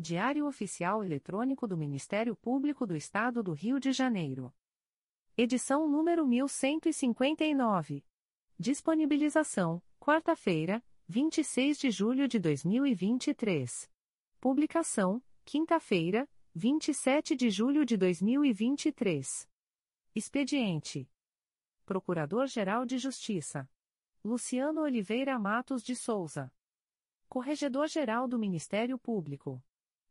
Diário Oficial Eletrônico do Ministério Público do Estado do Rio de Janeiro. Edição número 1159. Disponibilização: quarta-feira, 26 de julho de 2023. Publicação: quinta-feira, 27 de julho de 2023. Expediente: Procurador-Geral de Justiça Luciano Oliveira Matos de Souza. Corregedor-Geral do Ministério Público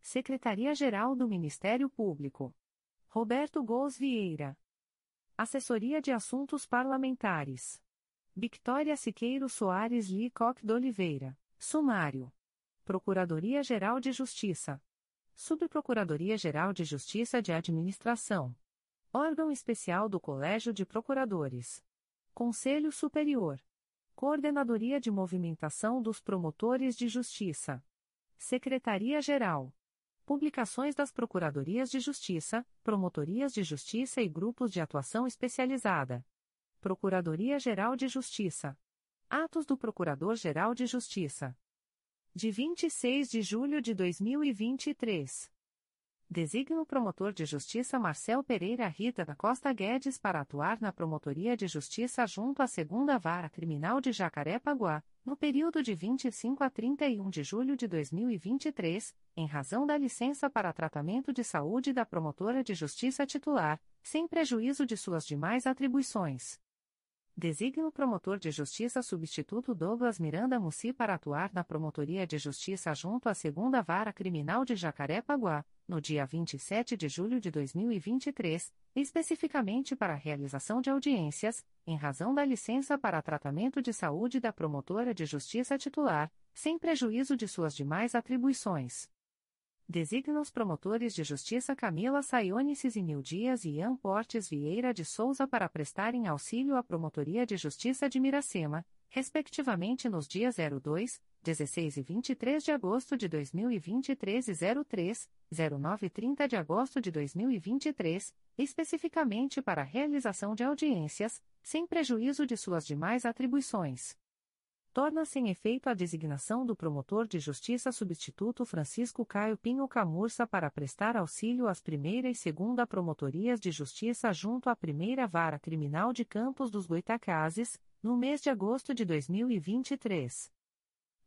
Secretaria-Geral do Ministério Público. Roberto Gous Vieira. Assessoria de Assuntos Parlamentares. Victoria Siqueiro Soares Licoque de Oliveira. Sumário. Procuradoria-Geral de Justiça. Subprocuradoria-Geral de Justiça de Administração. Órgão Especial do Colégio de Procuradores. Conselho Superior. Coordenadoria de Movimentação dos Promotores de Justiça. Secretaria-Geral. Publicações das Procuradorias de Justiça, Promotorias de Justiça e Grupos de Atuação Especializada. Procuradoria-Geral de Justiça. Atos do Procurador-Geral de Justiça. De 26 de julho de 2023. Designa o promotor de justiça Marcel Pereira Rita da Costa Guedes para atuar na Promotoria de Justiça junto à Segunda Vara Criminal de Jacarepaguá, no período de 25 a 31 de julho de 2023, em razão da licença para tratamento de saúde da promotora de justiça titular, sem prejuízo de suas demais atribuições. Designa o promotor de justiça substituto Douglas Miranda Mussi para atuar na Promotoria de Justiça junto à Segunda Vara Criminal de Jacarepaguá, no dia 27 de julho de 2023, especificamente para a realização de audiências, em razão da licença para tratamento de saúde da promotora de justiça titular, sem prejuízo de suas demais atribuições. Designa os promotores de justiça Camila Saione Cizinil Dias e Ian Portes Vieira de Souza para prestarem auxílio à Promotoria de Justiça de Miracema, respectivamente nos dias 02, 16 e 23 de agosto de 2023 e 03, 09 e 30 de agosto de 2023, especificamente para a realização de audiências, sem prejuízo de suas demais atribuições. Torna-se em efeito a designação do promotor de justiça substituto Francisco Caio Pinho Camurça para prestar auxílio às primeira e segunda promotorias de justiça junto à primeira vara criminal de Campos dos Goitacazes, no mês de agosto de 2023.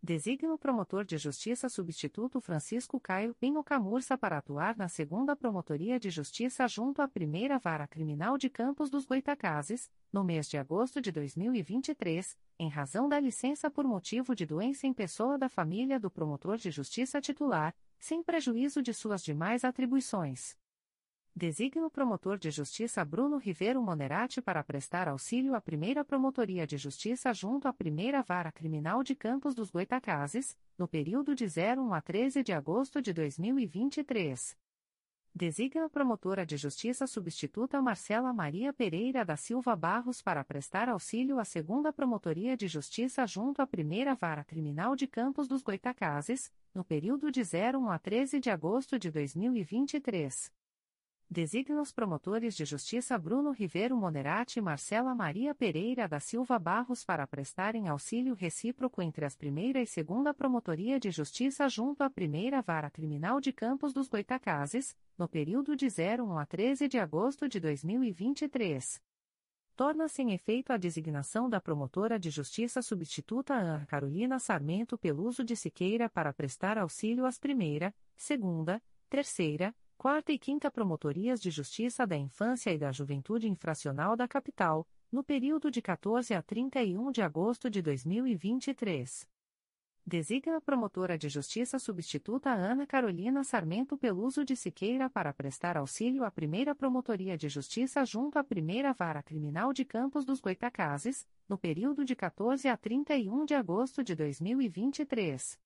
Designa o promotor de justiça substituto Francisco Caio Pinho Camurça para atuar na segunda Promotoria de Justiça junto à primeira Vara Criminal de Campos dos Goitacazes, no mês de agosto de 2023, em razão da licença por motivo de doença em pessoa da família do promotor de justiça titular, sem prejuízo de suas demais atribuições. Designa o promotor de justiça Bruno Rivero Monerati para prestar auxílio à primeira Promotoria de Justiça junto à primeira Vara Criminal de Campos dos Goitacazes, no período de 01 a 13 de agosto de 2023. Designa a promotora de justiça substituta Marcela Maria Pereira da Silva Barros para prestar auxílio à segunda Promotoria de Justiça junto à primeira Vara Criminal de Campos dos Goitacazes, no período de 01 a 13 de agosto de 2023 Designa os promotores de justiça Bruno Rivero Monerati e Marcela Maria Pereira da Silva Barros para prestarem auxílio recíproco entre as primeira e segunda Promotoria de Justiça junto à primeira Vara Criminal de Campos dos Goitacazes, no período de 01 a 13 de agosto de 2023. Torna-se em efeito a designação da promotora de justiça substituta Ana Carolina Sarmento Peluso de Siqueira para prestar auxílio às primeira, segunda, terceira, quarta e quinta Promotorias de Justiça da Infância e da Juventude Infracional da Capital, no período de 14 a 31 de agosto de 2023. Designa a promotora de justiça substituta Ana Carolina Sarmento Peluso de Siqueira para prestar auxílio à primeira Promotoria de Justiça junto à primeira Vara Criminal de Campos dos Goitacazes, no período de 14 a 31 de agosto de 2023.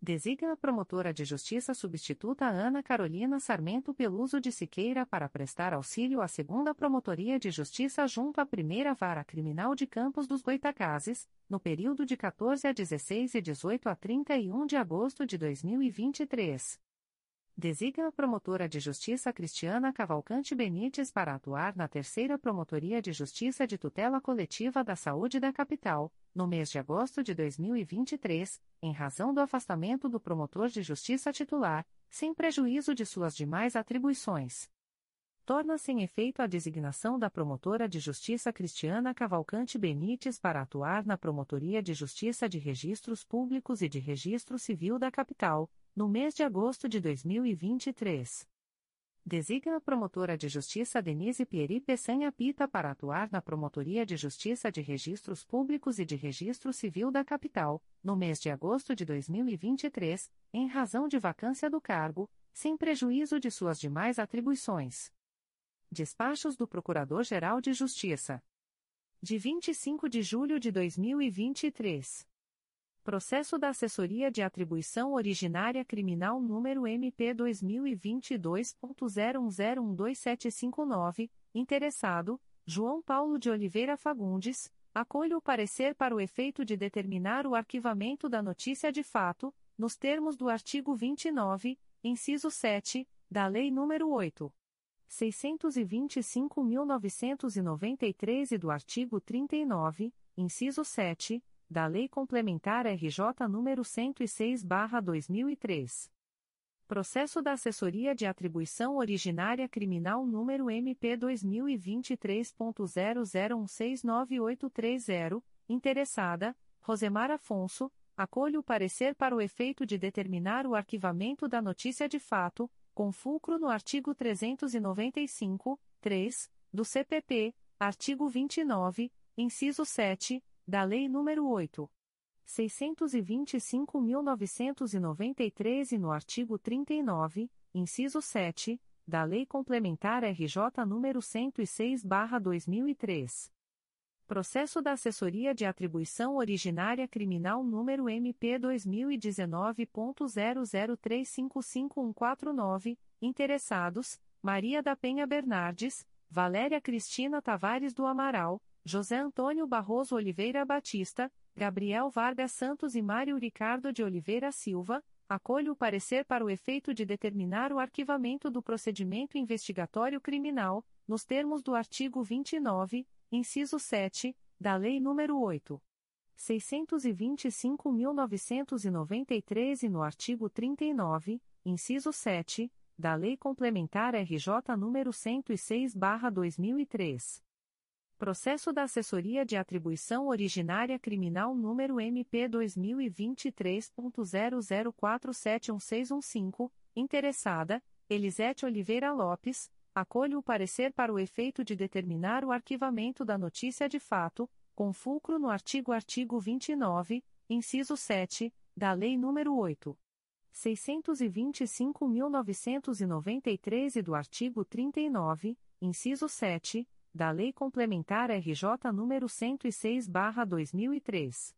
Designa a promotora de justiça substituta Ana Carolina Sarmento Peluso de Siqueira para prestar auxílio à segunda Promotoria de Justiça junto à primeira Vara Criminal de Campos dos Goitacazes, no período de 14 a 16 e 18 a 31 de agosto de 2023. Designa a promotora de justiça Cristiana Cavalcante Benites para atuar na terceira Promotoria de Justiça de Tutela Coletiva da Saúde da Capital, no mês de agosto de 2023, em razão do afastamento do promotor de justiça titular, sem prejuízo de suas demais atribuições. Torna-se em efeito a designação da promotora de justiça Cristiana Cavalcante Benites para atuar na Promotoria de Justiça de Registros Públicos e de Registro Civil da Capital, no mês de agosto de 2023. Designa a promotora de justiça Denise Pieri Peçanha Pita para atuar na Promotoria de Justiça de Registros Públicos e de Registro Civil da Capital, no mês de agosto de 2023, em razão de vacância do cargo, sem prejuízo de suas demais atribuições. Despachos do Procurador-Geral de Justiça. De 25 de julho de 2023. Processo da Assessoria de Atribuição Originária Criminal número MP 2022.01012759, interessado, João Paulo de Oliveira Fagundes, acolho o parecer para o efeito de determinar o arquivamento da notícia de fato, nos termos do artigo 29, inciso 7, da Lei nº 8. 625.993 e do artigo 39, inciso 7, da Lei Complementar RJ nº 106/2003. Processo da Assessoria de Atribuição Originária Criminal número MP 2023.00169830, interessada, Rosemar Afonso, acolho o parecer para o efeito de determinar o arquivamento da notícia de fato, com fulcro no artigo 395, 3, do CPP, artigo 29, inciso 7, da Lei nº 8. 625.993 e no artigo 39, inciso 7, da Lei Complementar RJ nº 106/2003. Processo da Assessoria de Atribuição Originária Criminal número MP 2019.00355149, interessados: Maria da Penha Bernardes, Valéria Cristina Tavares do Amaral, José Antônio Barroso Oliveira Batista, Gabriel Vargas Santos e Mário Ricardo de Oliveira Silva, acolho o parecer para o efeito de determinar o arquivamento do procedimento investigatório criminal, nos termos do artigo 29, inciso 7, da Lei nº 8. 625.993 e no artigo 39, inciso 7, da Lei Complementar RJ nº 106/2003. Processo da Assessoria de Atribuição Originária Criminal número MP 2023.00471615, interessada, Elisete Oliveira Lopes, acolho o parecer para o efeito de determinar o arquivamento da notícia de fato, com fulcro no artigo artigo 29, inciso 7, da Lei nº 8. 625.993 e do artigo 39, inciso 7, da Lei Complementar RJ nº 106/2003.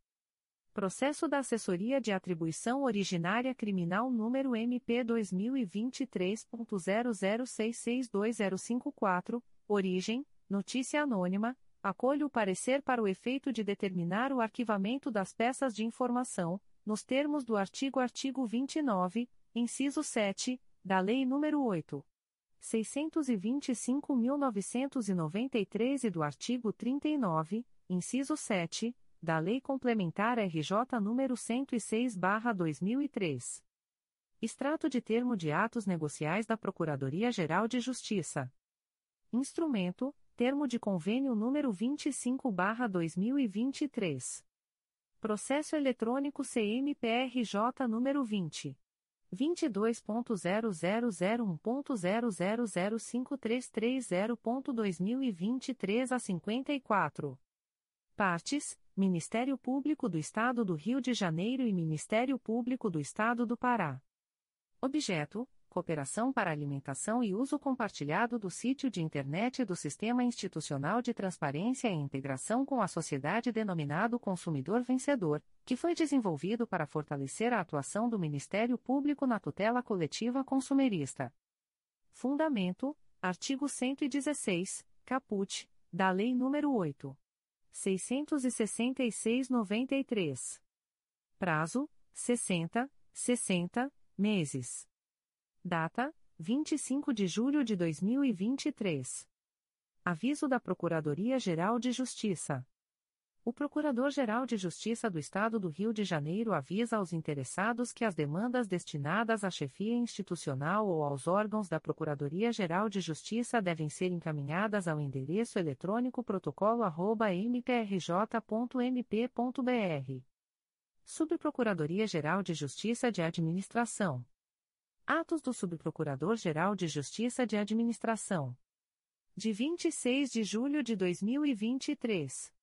Processo da Assessoria de Atribuição Originária Criminal número MP 2023.00662054, origem, notícia anônima, acolho o parecer para o efeito de determinar o arquivamento das peças de informação, nos termos do artigo artigo 29, inciso 7, da Lei nº 8. 625.993 e do artigo 39, inciso 7, da Lei Complementar RJ nº 106/2003. Extrato de termo de atos negociais da Procuradoria-Geral de Justiça. Instrumento: Termo de convênio número 25/2023. Processo eletrônico CMPRJ número 20 22.0001.0005330.2023 a 54. Partes: Ministério Público do Estado do Rio de Janeiro e Ministério Público do Estado do Pará. Objeto: Cooperação para alimentação e uso compartilhado do sítio de internet do Sistema Institucional de Transparência e Integração com a sociedade denominado Consumidor Vencedor, que foi desenvolvido para fortalecer a atuação do Ministério Público na tutela coletiva consumerista. Fundamento: artigo 116, caput, da Lei nº 8. 666/93. Prazo: 60, 60 meses. Data: 25 de julho de 2023. Aviso da Procuradoria-Geral de Justiça. O Procurador-Geral de Justiça do Estado do Rio de Janeiro avisa aos interessados que as demandas destinadas à chefia institucional ou aos órgãos da Procuradoria-Geral de Justiça devem ser encaminhadas ao endereço eletrônico protocolo@mprj.mp.br. Subprocuradoria-Geral de Justiça de Administração Atos do Subprocurador-Geral de Justiça de Administração. De 26 de julho de 2023.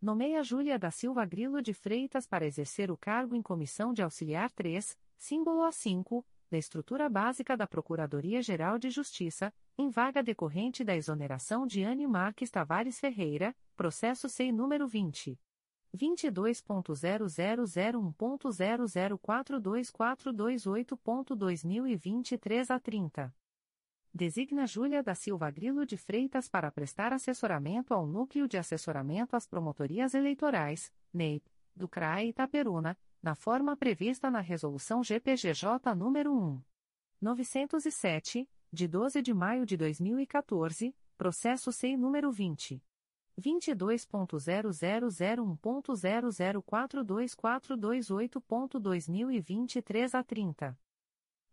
Nomeia Júlia da Silva Grilo de Freitas para exercer o cargo em Comissão de Auxiliar 3, símbolo A5, da estrutura básica da Procuradoria-Geral de Justiça, em vaga decorrente da exoneração de Anne Marques Tavares Ferreira, processo SEI número 20. 22.0001.0042428.2023 a 30. Designa Júlia da Silva Grilo de Freitas para prestar assessoramento ao Núcleo de Assessoramento às Promotorias Eleitorais, NEIP, do CRAE Itaperuna, na forma prevista na Resolução GPGJ nº 1. 907, de 12 de maio de 2014, processo SEI número 20. 22.0001.0042428.2023 a 30.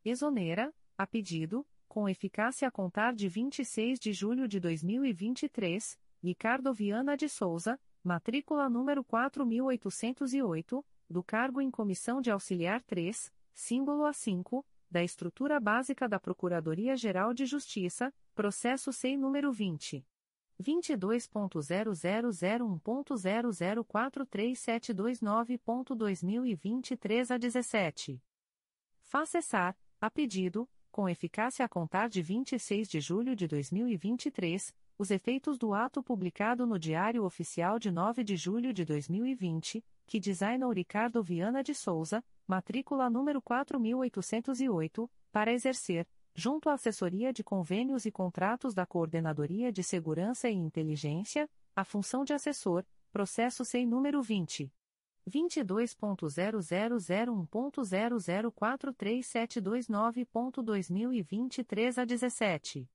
Exonera, a pedido, com eficácia a contar de 26 de julho de 2023, Ricardo Viana de Souza, matrícula número 4808, do cargo em Comissão de Auxiliar 3, símbolo A5, da estrutura básica da Procuradoria-Geral de Justiça, processo SEI número 20. 22.0001.0043729.2023 a 17. Faz cessar, a pedido, com eficácia a contar de 26 de julho de 2023, os efeitos do ato publicado no Diário Oficial de 9 de julho de 2020, que designa o Ricardo Viana de Souza, matrícula número 4808, para exercer, junto à Assessoria de Convênios e Contratos da Coordenadoria de Segurança e Inteligência, a função de assessor, processo sem número 20. 22.0001.0043729.2023 a 17.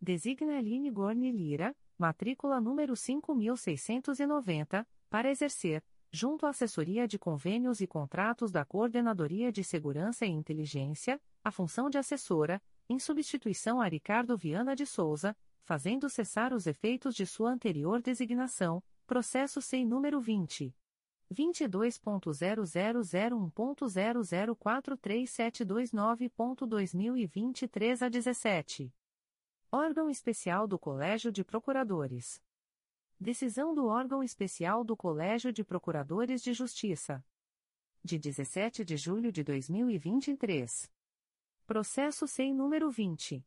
Designa Aline Gorni Lira, matrícula número 5690, para exercer, junto à Assessoria de Convênios e Contratos da Coordenadoria de Segurança e Inteligência, a função de assessora, em substituição a Ricardo Viana de Souza, fazendo cessar os efeitos de sua anterior designação, processo sem número 20. 22.0001.0043729.2023 a 17. Órgão Especial do Colégio de Procuradores. Decisão do Órgão Especial do Colégio de Procuradores de Justiça. De 17 de julho de 2023. Processo sem número 20.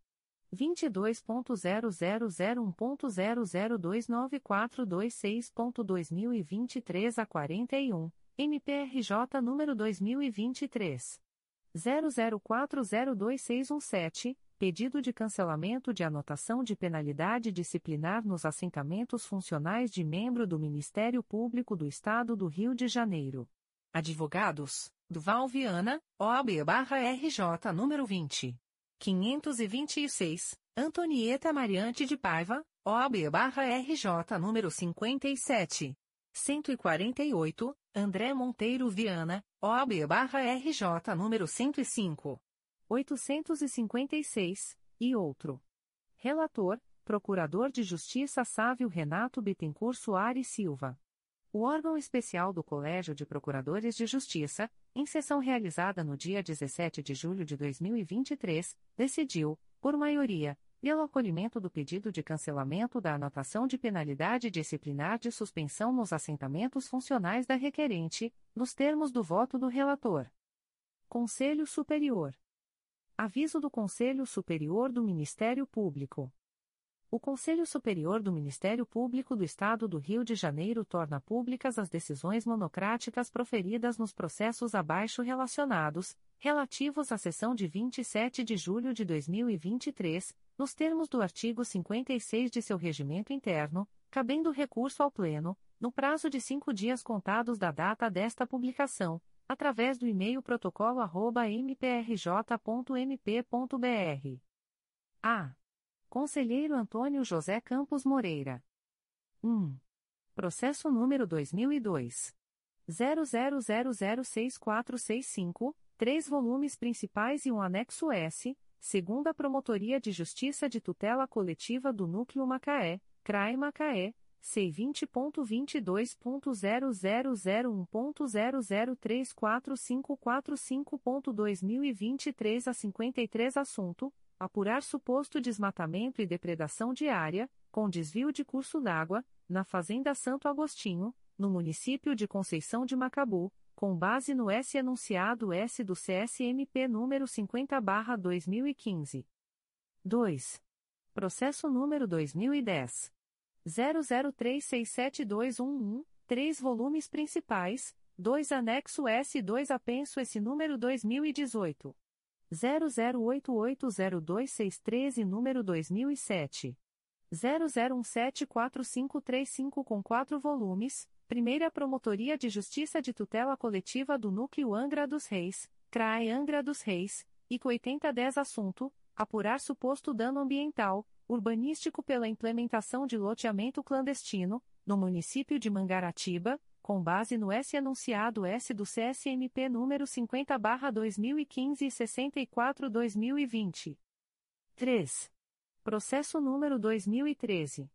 22.0001.0029426.2023 a 41, MPRJ número 2023. 00402617, pedido de cancelamento de anotação de penalidade disciplinar nos assentamentos funcionais de membro do Ministério Público do Estado do Rio de Janeiro. Advogados, Duval Viana, OAB-RJ número 20. 526, Antonieta Mariante de Paiva, OAB-RJ número 57. 148, André Monteiro Viana, OAB-RJ número 105. 856, e outro. Relator, Procurador de Justiça Sávio Renato Bittencourt Soares Silva. O órgão especial do Colégio de Procuradores de Justiça, em sessão realizada no dia 17 de julho de 2023, decidiu, por maioria, pelo acolhimento do pedido de cancelamento da anotação de penalidade disciplinar de suspensão nos assentamentos funcionais da requerente, nos termos do voto do relator. Conselho Superior. Aviso do Conselho Superior do Ministério Público. O Conselho Superior do Ministério Público do Estado do Rio de Janeiro torna públicas as decisões monocráticas proferidas nos processos abaixo relacionados, relativos à sessão de 27 de julho de 2023, nos termos do artigo 56 de seu regimento interno, cabendo recurso ao Pleno, no prazo de cinco dias contados da data desta publicação, através do e-mail protocolo@mprj.mp.br. A. Conselheiro Antônio José Campos Moreira. 1. Processo número 2002. 00006465, três volumes principais e um anexo S, segunda Promotoria de Justiça de Tutela Coletiva do Núcleo Macaé, CRAE Macaé, C20.22.0001.0034545.2023 a 53 assunto apurar suposto desmatamento e depredação de área, com desvio de curso d'água, na Fazenda Santo Agostinho, no município de Conceição de Macabu, com base no S enunciado S do CSMP número 50/2015. 2. Processo número 2010 00367211, três volumes principais, 2 anexo S e 2 apenso S número 2018 00880263 e número 2007. 00174535 com quatro volumes, Primeira Promotoria de Justiça de Tutela Coletiva do Núcleo Angra dos Reis, CRAE Angra dos Reis, IC 8010 Assunto, apurar suposto dano ambiental, urbanístico pela implementação de loteamento clandestino, no município de Mangaratiba, com base no S anunciado S do CSMP número 50/2015 e 64/2020. 3. Processo número 2013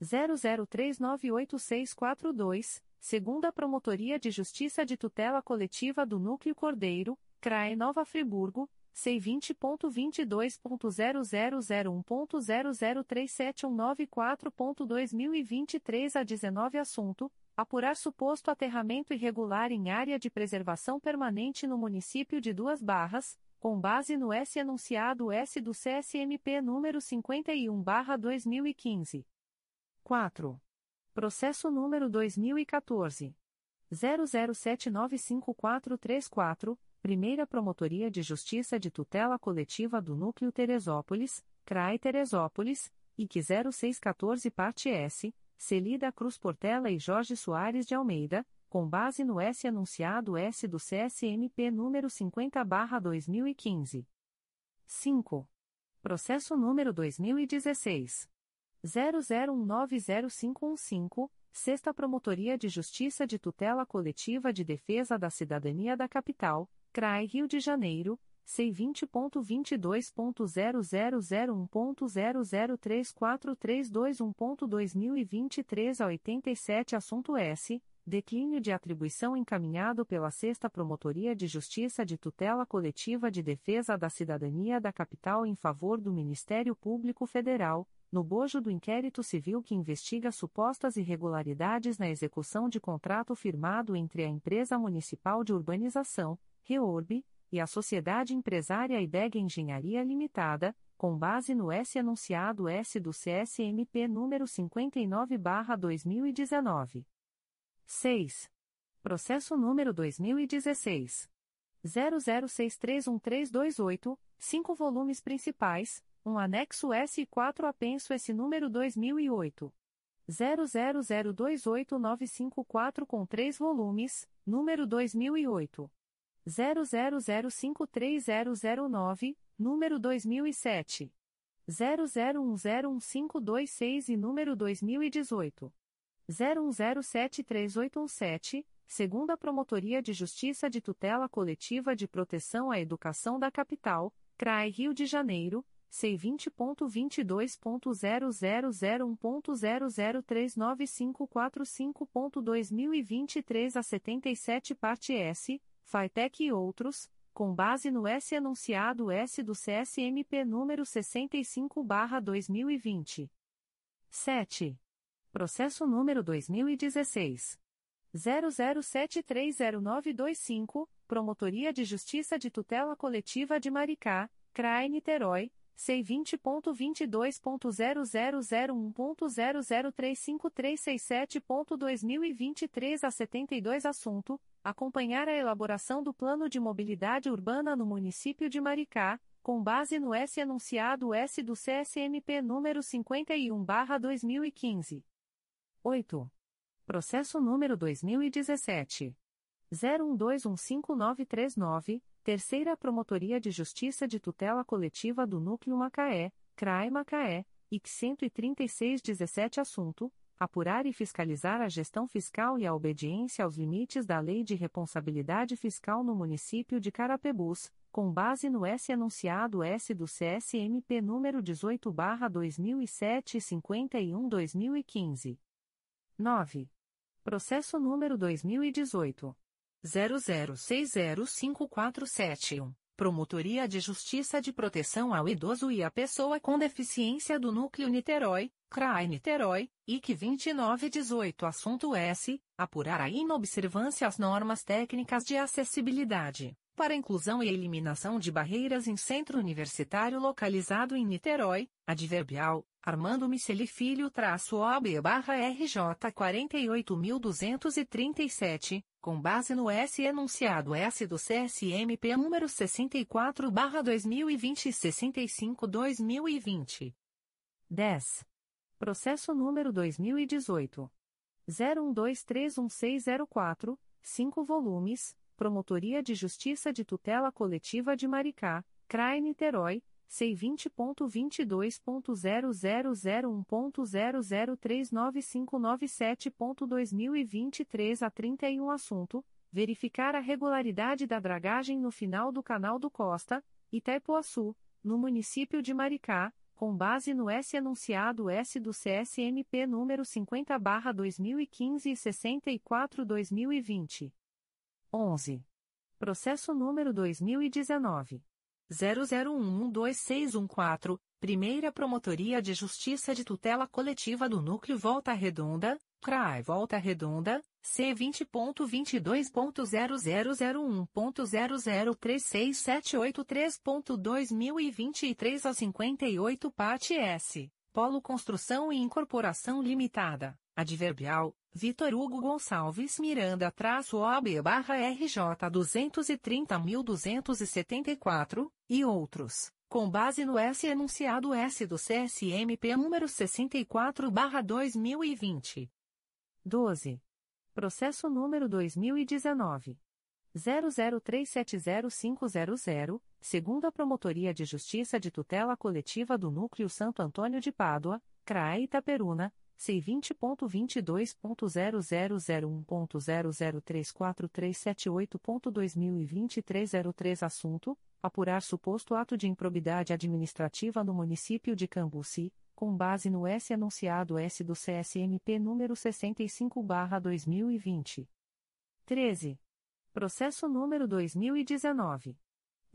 00398642, segunda Promotoria de Justiça de Tutela Coletiva do Núcleo Cordeiro, CRAE Nova Friburgo. C20.22.0001.0037194.2023 a 19 assunto apurar suposto aterramento irregular em área de preservação permanente no município de Duas Barras, com base no S anunciado S do CSMP número 51/2015. 4. Processo número 2014 00795434, Primeira Promotoria de Justiça de Tutela Coletiva do Núcleo Teresópolis, CRAI Teresópolis, IC 0614 parte S Celida Cruz Portela e Jorge Soares de Almeida, com base no S anunciado S do CSMP número 50/2015. 5. Processo número 2016 00190515, Sexta Promotoria de Justiça de Tutela Coletiva de Defesa da Cidadania da Capital, CRAI Rio de Janeiro C20.22.0001.0034321.2023 a 87 Assunto S. Declínio de atribuição encaminhado pela Sexta Promotoria de Justiça de Tutela Coletiva de Defesa da Cidadania da Capital em favor do Ministério Público Federal, no bojo do inquérito civil que investiga supostas irregularidades na execução de contrato firmado entre a Empresa Municipal de Urbanização, REORB, e a Sociedade Empresária IDEG Engenharia Limitada, com base no S anunciado S do CSMP número 59/2019. 6. Processo número 2016 00631328, 5 volumes principais, um anexo S e 4 apenso S número 2008 00028954 com 3 volumes, número 2008 00053009, número 2007 00101526 e número 2018 01073817, segunda Promotoria de Justiça de Tutela Coletiva de Proteção à Educação da Capital, CRAI Rio de Janeiro, C20.22.0001.0039545.2023 a 77 parte S, FATEC e outros, com base no S enunciado S do CSMP número 65/2020. 7. Processo número 2016 00730925, Promotoria de Justiça de Tutela Coletiva de Maricá, CRAE Niterói. C20.22.0001.0035367.2023 a 72 Assunto: Acompanhar a elaboração do Plano de Mobilidade Urbana no município de Maricá, com base no S enunciado S do CSMP número 51/2015. 8. Processo número 2017 01215939 Terceira Promotoria de Justiça de Tutela Coletiva do Núcleo Macaé, CRAE Macaé, IC 13617 Assunto: Apurar e fiscalizar a gestão fiscal e a obediência aos limites da Lei de Responsabilidade Fiscal no município de Carapebus, com base no S enunciado S do CSMP número 18/2007 e 51/2015. 9. Processo número 2018 00605471. Promotoria de Justiça de Proteção ao Idoso e à Pessoa com Deficiência do Núcleo Niterói, CRAI Niterói, IC 2918 Assunto S. Apurar a inobservância às normas técnicas de acessibilidade, para inclusão e eliminação de barreiras em centro universitário localizado em Niterói, adverbial, Armando Miceli Filho traço OB barra RJ 48.237, com base no S enunciado S do CSMP número 64 barra 2020 e 65 2020. 10. Processo número 2018. 01231604, 5 volumes, Promotoria de Justiça de Tutela Coletiva de Maricá, CRAE Niterói, C20.22.0001.0039597.2023 a 31 Assunto: Verificar a regularidade da dragagem no final do Canal do Costa, Itaipuaçu, no município de Maricá, com base no S enunciado S do CSMP número 50/2015 e 64/2020. 11. Processo número 2019 00112614, Primeira Promotoria de Justiça de Tutela Coletiva do Núcleo Volta Redonda, CRAI Volta Redonda, C20.22.0001.0036783.2023 a 58 Parte S, Polo Construção e Incorporação Limitada, Adverbial, Vitor Hugo Gonçalves Miranda traço OB barra RJ 230.274, e outros, com base no S enunciado S do CSMP número 64 barra 2020. 12. Processo número 2019. 00370500, segunda Promotoria de Justiça de Tutela Coletiva do Núcleo Santo Antônio de Pádua, CRAE Itaperuna, C20.22.0001.0034378.2023 03 Assunto: Apurar suposto ato de improbidade administrativa no município de Cambuci, com base no S anunciado S do CSMP número 65/2020. 13. Processo número 2019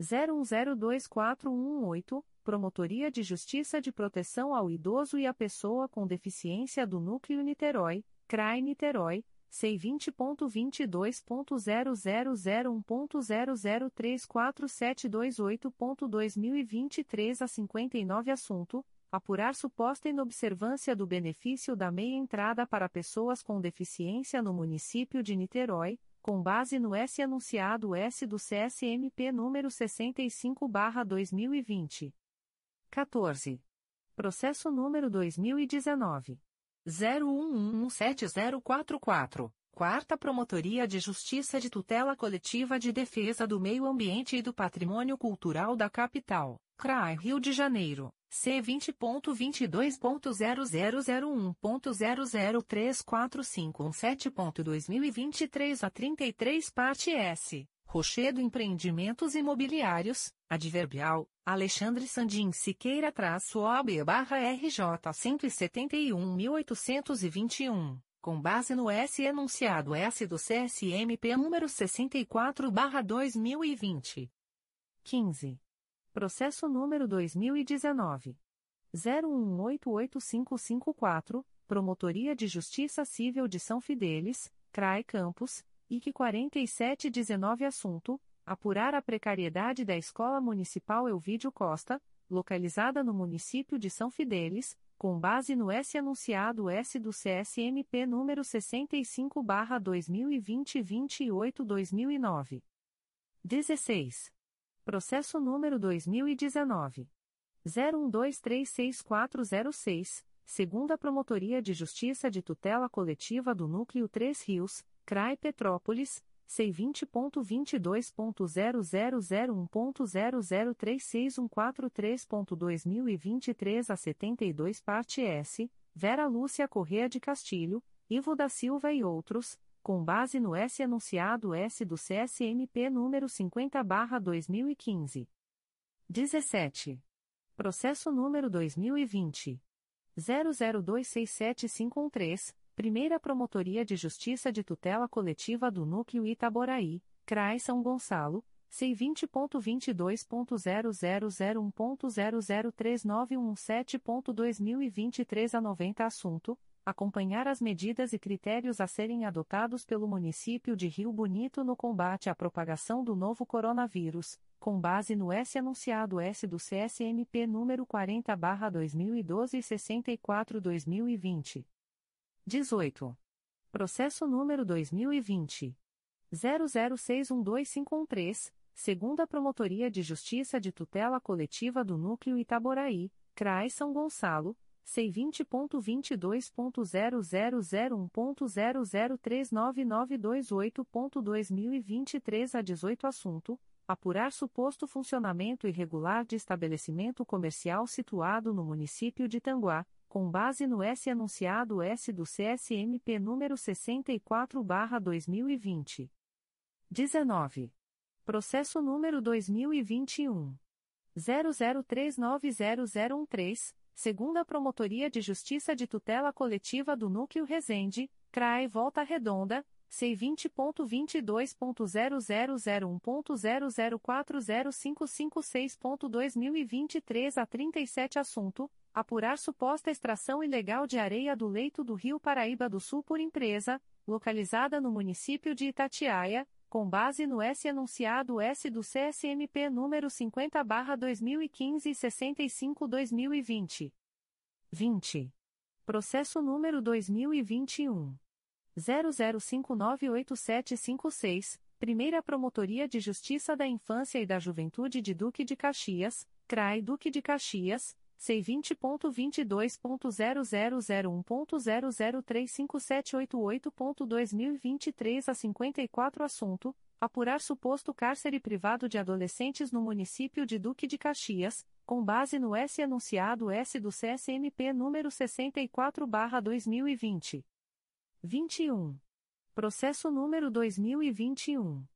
01024118 Promotoria de Justiça de Proteção ao Idoso e à Pessoa com Deficiência do Núcleo Niterói, CRAI Niterói, C20.22.0001.0034728.2023 a 59 Assunto: Apurar suposta inobservância do benefício da meia entrada para pessoas com deficiência no município de Niterói, com base no S anunciado S do CSMP número 65/2020. 14. Processo número 2019. 01117044. Quarta Promotoria de Justiça de Tutela Coletiva de Defesa do Meio Ambiente e do Patrimônio Cultural da Capital, CRAI Rio de Janeiro, C20.22.0001.0034517.2023 a 33 parte S. Rochedo Empreendimentos Imobiliários, Adverbial, Alexandre Sandim Siqueira traço OB barra RJ 171.821, com base no S enunciado S do CSMP número 64 barra 2020. 15. Processo número 2019. 01188554, Promotoria de Justiça Civil de São Fidélis, CRAE Campos, IC 4719 Assunto: Apurar a precariedade da Escola Municipal Elvídio Costa, localizada no município de São Fidélis, com base no S anunciado S do CSMP número 65/2020-28/2009. 16. Processo número 2019 01236406, segunda Promotoria de Justiça de Tutela Coletiva do Núcleo 3 Rios CRAI Petrópolis, C20.22.0001.0036143.2023 a 72 parte S, Vera Lúcia Correa de Castilho, Ivo da Silva e outros, com base no S anunciado S do CSMP número 50/2015. 17. Processo número 2020 00267513 Primeira Promotoria de Justiça de Tutela Coletiva do Núcleo Itaboraí, CRAI São Gonçalo, C20.22.0001.0039117.2023 a 90 Assunto: Acompanhar as medidas e critérios a serem adotados pelo município de Rio Bonito no combate à propagação do novo coronavírus, com base no S anunciado S do CSMP número 40/2012 e 64/2020. 18. Processo número 2020. 00612513, segunda Promotoria de Justiça de Tutela Coletiva do Núcleo Itaboraí, CRAI São Gonçalo, C20.22.0001.0039928.2023 a 18 Assunto: Apurar suposto funcionamento irregular de estabelecimento comercial situado no município de Tanguá, com base no S anunciado S do CSMP número 64/2020. 19. Processo número 2021 00390013, segunda Promotoria de Justiça de Tutela Coletiva do Núcleo Resende, CRAE Volta Redonda. C20.22.0001.0040556.2023 a 37 Assunto: apurar suposta extração ilegal de areia do leito do Rio Paraíba do Sul por empresa, localizada no município de Itatiaia, com base no S anunciado S do CSMP número 50/2015 e 65/2020. 20. Processo número 2021 00598756, Primeira Promotoria de Justiça da Infância e da Juventude de Duque de Caxias, CRAI Duque de Caxias C20.22.0001.0035788.2023 a 54 Assunto: Apurar suposto cárcere privado de adolescentes no município de Duque de Caxias, com base no S anunciado S do CSMP número 64/2020. 21. Processo número 2021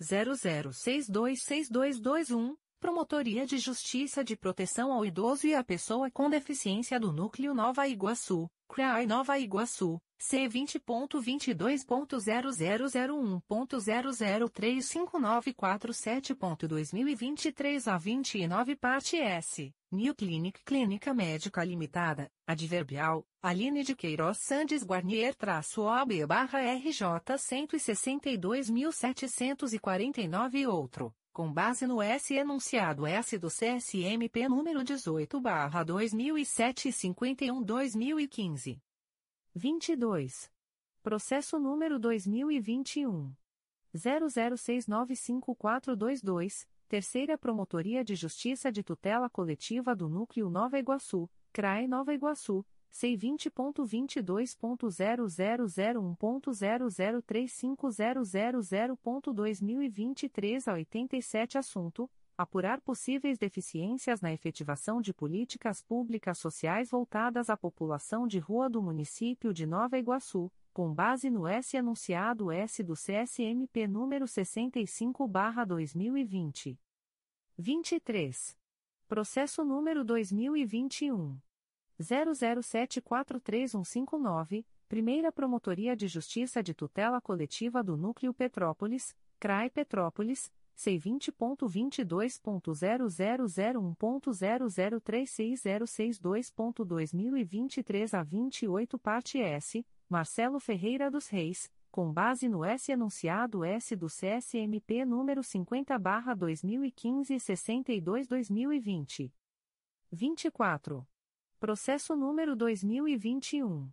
00626221. Promotoria de Justiça de Proteção ao Idoso e à Pessoa com Deficiência do Núcleo Nova Iguaçu, CRAI Nova Iguaçu, C20.22.0001.0035947.2023 a 29 parte S, New Clinic Clínica Médica Limitada, Adverbial, Aline de Queiroz Sandes Guarnier traço OB barra RJ 162.749 e outro com base no S enunciado S do CSMP número 18/2007 e 51/2015. 22. Processo número 2021 00695422, Terceira Promotoria de Justiça de Tutela Coletiva do Núcleo Nova Iguaçu, CRAE Nova Iguaçu C20.22.0001.0035000.2023 a 87 assunto apurar possíveis deficiências na efetivação de políticas públicas sociais voltadas à população de rua do município de Nova Iguaçu, com base no S anunciado S do CSMP número 65/2020. 23. Processo número 2021 00743159, Primeira Promotoria de Justiça de Tutela Coletiva do Núcleo Petrópolis, CRAI Petrópolis C20.22.0001.0036062.2023 a 28 parte S, Marcelo Ferreira dos Reis, com base no S enunciado S do CSMP número 50/2015 62/2020. 24. Processo número 2021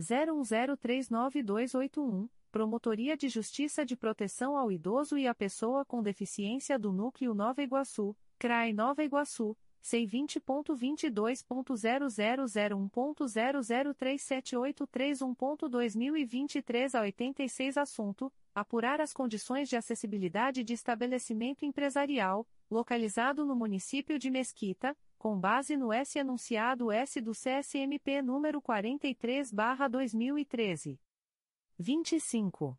01039281 Promotoria de Justiça de Proteção ao Idoso e à Pessoa com Deficiência do Núcleo Nova Iguaçu, CRAE Nova Iguaçu, C20.22.0001.0037831.2023 a 86 Assunto: Apurar as condições de acessibilidade de estabelecimento empresarial, localizado no município de Mesquita, com base no S anunciado S do CSMP número 43/2013. 25.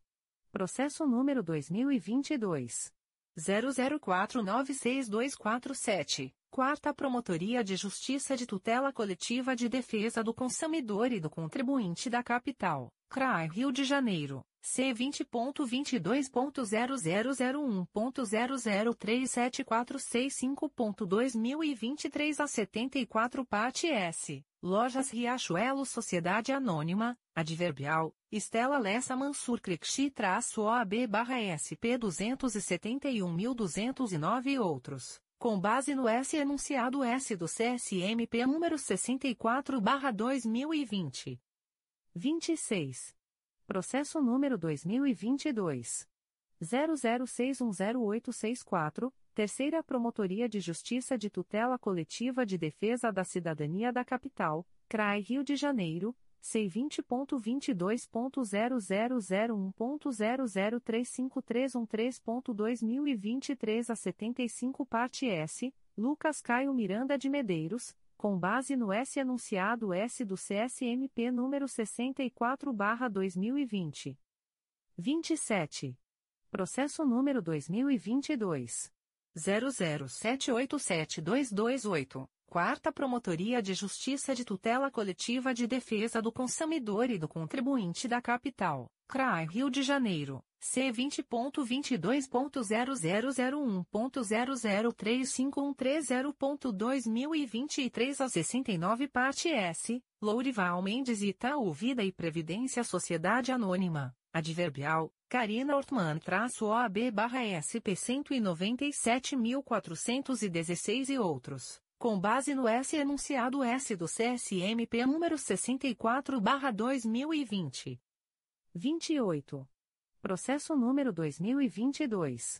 Processo número 2022 00496247. Quarta Promotoria de Justiça de Tutela Coletiva de Defesa do Consumidor e do Contribuinte da Capital, CRAI Rio de Janeiro, C20.22.0001.0037465.2023 a 74 Parte S. Lojas Riachuelo Sociedade Anônima, Adverbial, Estela Lessa Mansur Crecchi-OAB-SP 271.209 e outros, com base no S enunciado S do CSMP número 64-2020. 26. Processo número 2022. 00610864, Terceira Promotoria de Justiça de Tutela Coletiva de Defesa da Cidadania da Capital, CRAI Rio de Janeiro, C20.22.0001.0035313.2023 a 75 parte S, Lucas Caio Miranda de Medeiros, com base no S anunciado S do CSMP número 64/2020. 27. Processo número 2022 00787228. Quarta Promotoria de Justiça de Tutela Coletiva de Defesa do Consumidor e do Contribuinte da Capital, CRAI Rio de Janeiro, C20.22.0001.0035130.2023 a 69 Parte S, Lourival Mendes Itaú Vida e Previdência Sociedade Anônima, Adverbial, Karina Ortman-OAB-SP 197.416 e outros com base no S enunciado S do CSMP número 64/2020. 28. Processo número 2022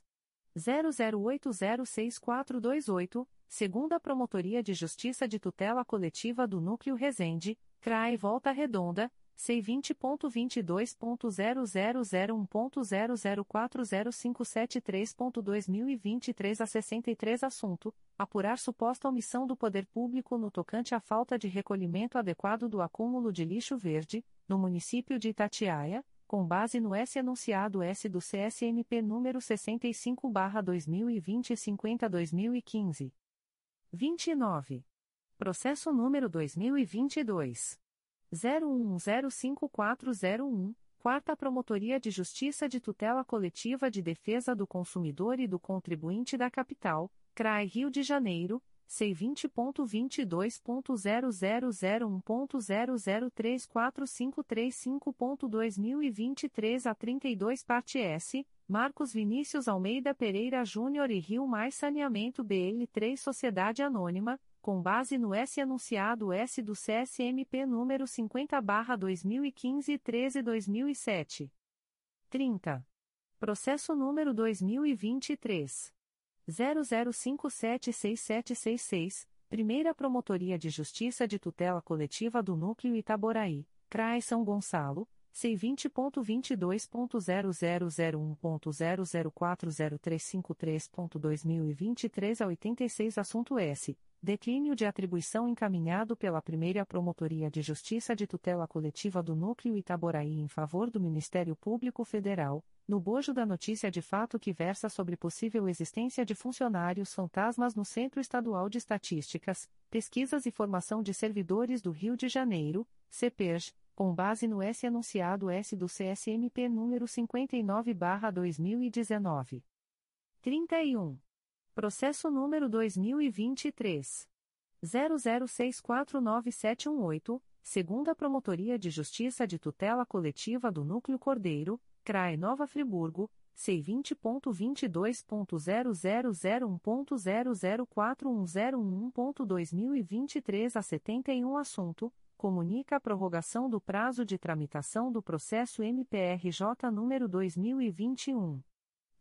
00806428, segunda Promotoria de Justiça de Tutela Coletiva do Núcleo Resende, CRAE Volta Redonda C20.22.0001.0040573.2023 a 63 Assunto: Apurar suposta omissão do poder público no tocante à falta de recolhimento adequado do acúmulo de lixo verde, no município de Itatiaia, com base no S anunciado S do CSMP número 65/2020 50/2015. 29. Processo número 2022 01105401, Quarta Promotoria de Justiça de Tutela Coletiva de Defesa do Consumidor e do Contribuinte da Capital, CRAE Rio de Janeiro, C20.22.0001.0034535.2023 a 32 parte S, Marcos Vinícius Almeida Pereira Júnior e Rio Mais Saneamento BL3 Sociedade Anônima, com base no S anunciado S do CSMP número 50/2015 13/2007. 30. Processo número 2023 00576766, Primeira Promotoria de Justiça de Tutela Coletiva do Núcleo Itaboraí, CRAE São Gonçalo, C20.22.0001.0040353.2023 a 86 Assunto S. Declínio de atribuição encaminhado pela Primeira Promotoria de Justiça de Tutela Coletiva do Núcleo Itaboraí em favor do Ministério Público Federal, no bojo da notícia de fato que versa sobre possível existência de funcionários fantasmas no Centro Estadual de Estatísticas, Pesquisas e Formação de Servidores do Rio de Janeiro, CEPERJ, com base no S anunciado S do CSMP número 59/2019. 31. Processo número 2023 00649718, segunda Promotoria de Justiça de Tutela Coletiva do Núcleo Cordeiro, CRAE Nova Friburgo, C20.22.0001.0041011.2023 a 71 assunto comunica a prorrogação do prazo de tramitação do processo MPRJ número 2021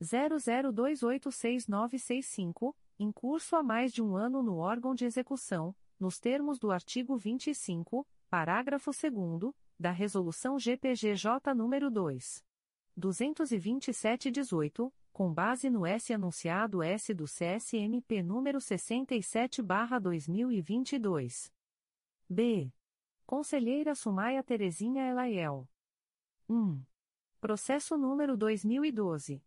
00286965, em curso há mais de um ano no órgão de execução, nos termos do artigo 25, parágrafo 2 da Resolução GPGJ nº 2. 227-18, com base no S anunciado S do CSMP número 67/2022. B. Conselheira Sumaia Terezinha Elaiel. 1. Processo número 2012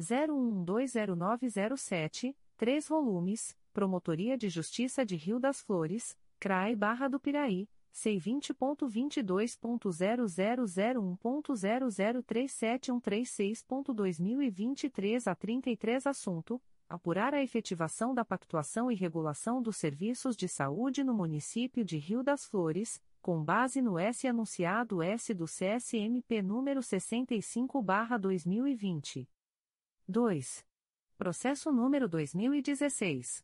01120907, 3 volumes, Promotoria de Justiça de Rio das Flores, CRAE Barra do Piraí, C20.22.0001.0037136.2023 a 33 assunto, apurar a efetivação da pactuação e regulação dos serviços de saúde no município de Rio das Flores, com base no S anunciado S do CSMP número 65/2020. 2. Processo número 2016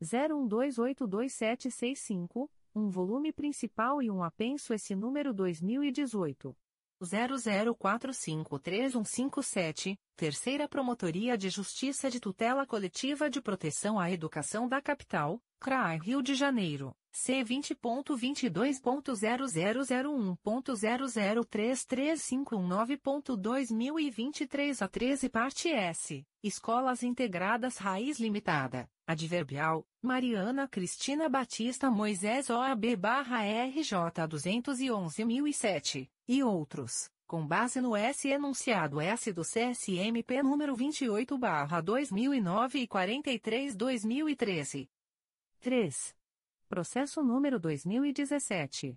01282765, um volume principal e um apenso esse número 2018 00453157, Terceira Promotoria de Justiça de Tutela Coletiva de Proteção à Educação da Capital, CRAI Rio de Janeiro. C20.22.0001.0033519.2023 a 13 parte S. Escolas Integradas Raiz Limitada. Adverbial, Mariana Cristina Batista Moisés OAB barra RJ 211.007, e outros, com base no S enunciado S do CSMP número 28 barra 2009 e 43 2013. 3. Processo número 2017.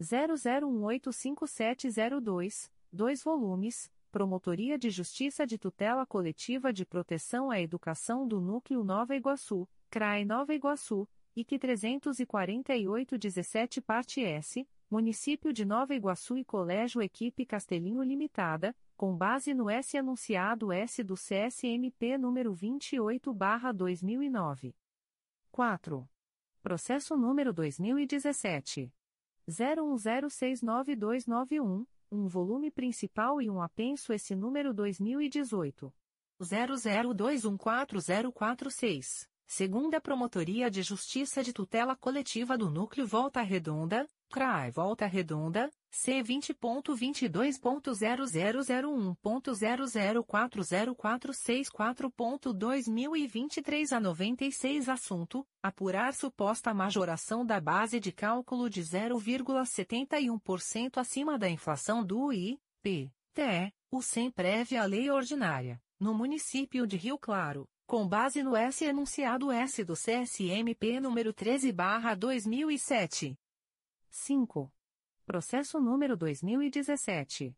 00185702, 2 volumes, Promotoria de Justiça de Tutela Coletiva de Proteção à Educação do Núcleo Nova Iguaçu, CRAE Nova Iguaçu, IC 34817 Parte S, Município de Nova Iguaçu e Colégio Equipe Castelinho Limitada, com base no S anunciado S do CSMP número 28/2009. 4. Processo número 2017 01069291, um volume principal e um apenso esse número 2018 00214046. Segunda Promotoria de Justiça de Tutela Coletiva do Núcleo Volta Redonda, CRAI Volta Redonda, C20.22.0001.0040464.2023 a 96 Assunto: Apurar suposta majoração da base de cálculo de 0,71% acima da inflação do IPTE, o sem prévia lei ordinária, no município de Rio Claro, com base no S enunciado S do CSMP número 13/2007. 5. Processo número 2017.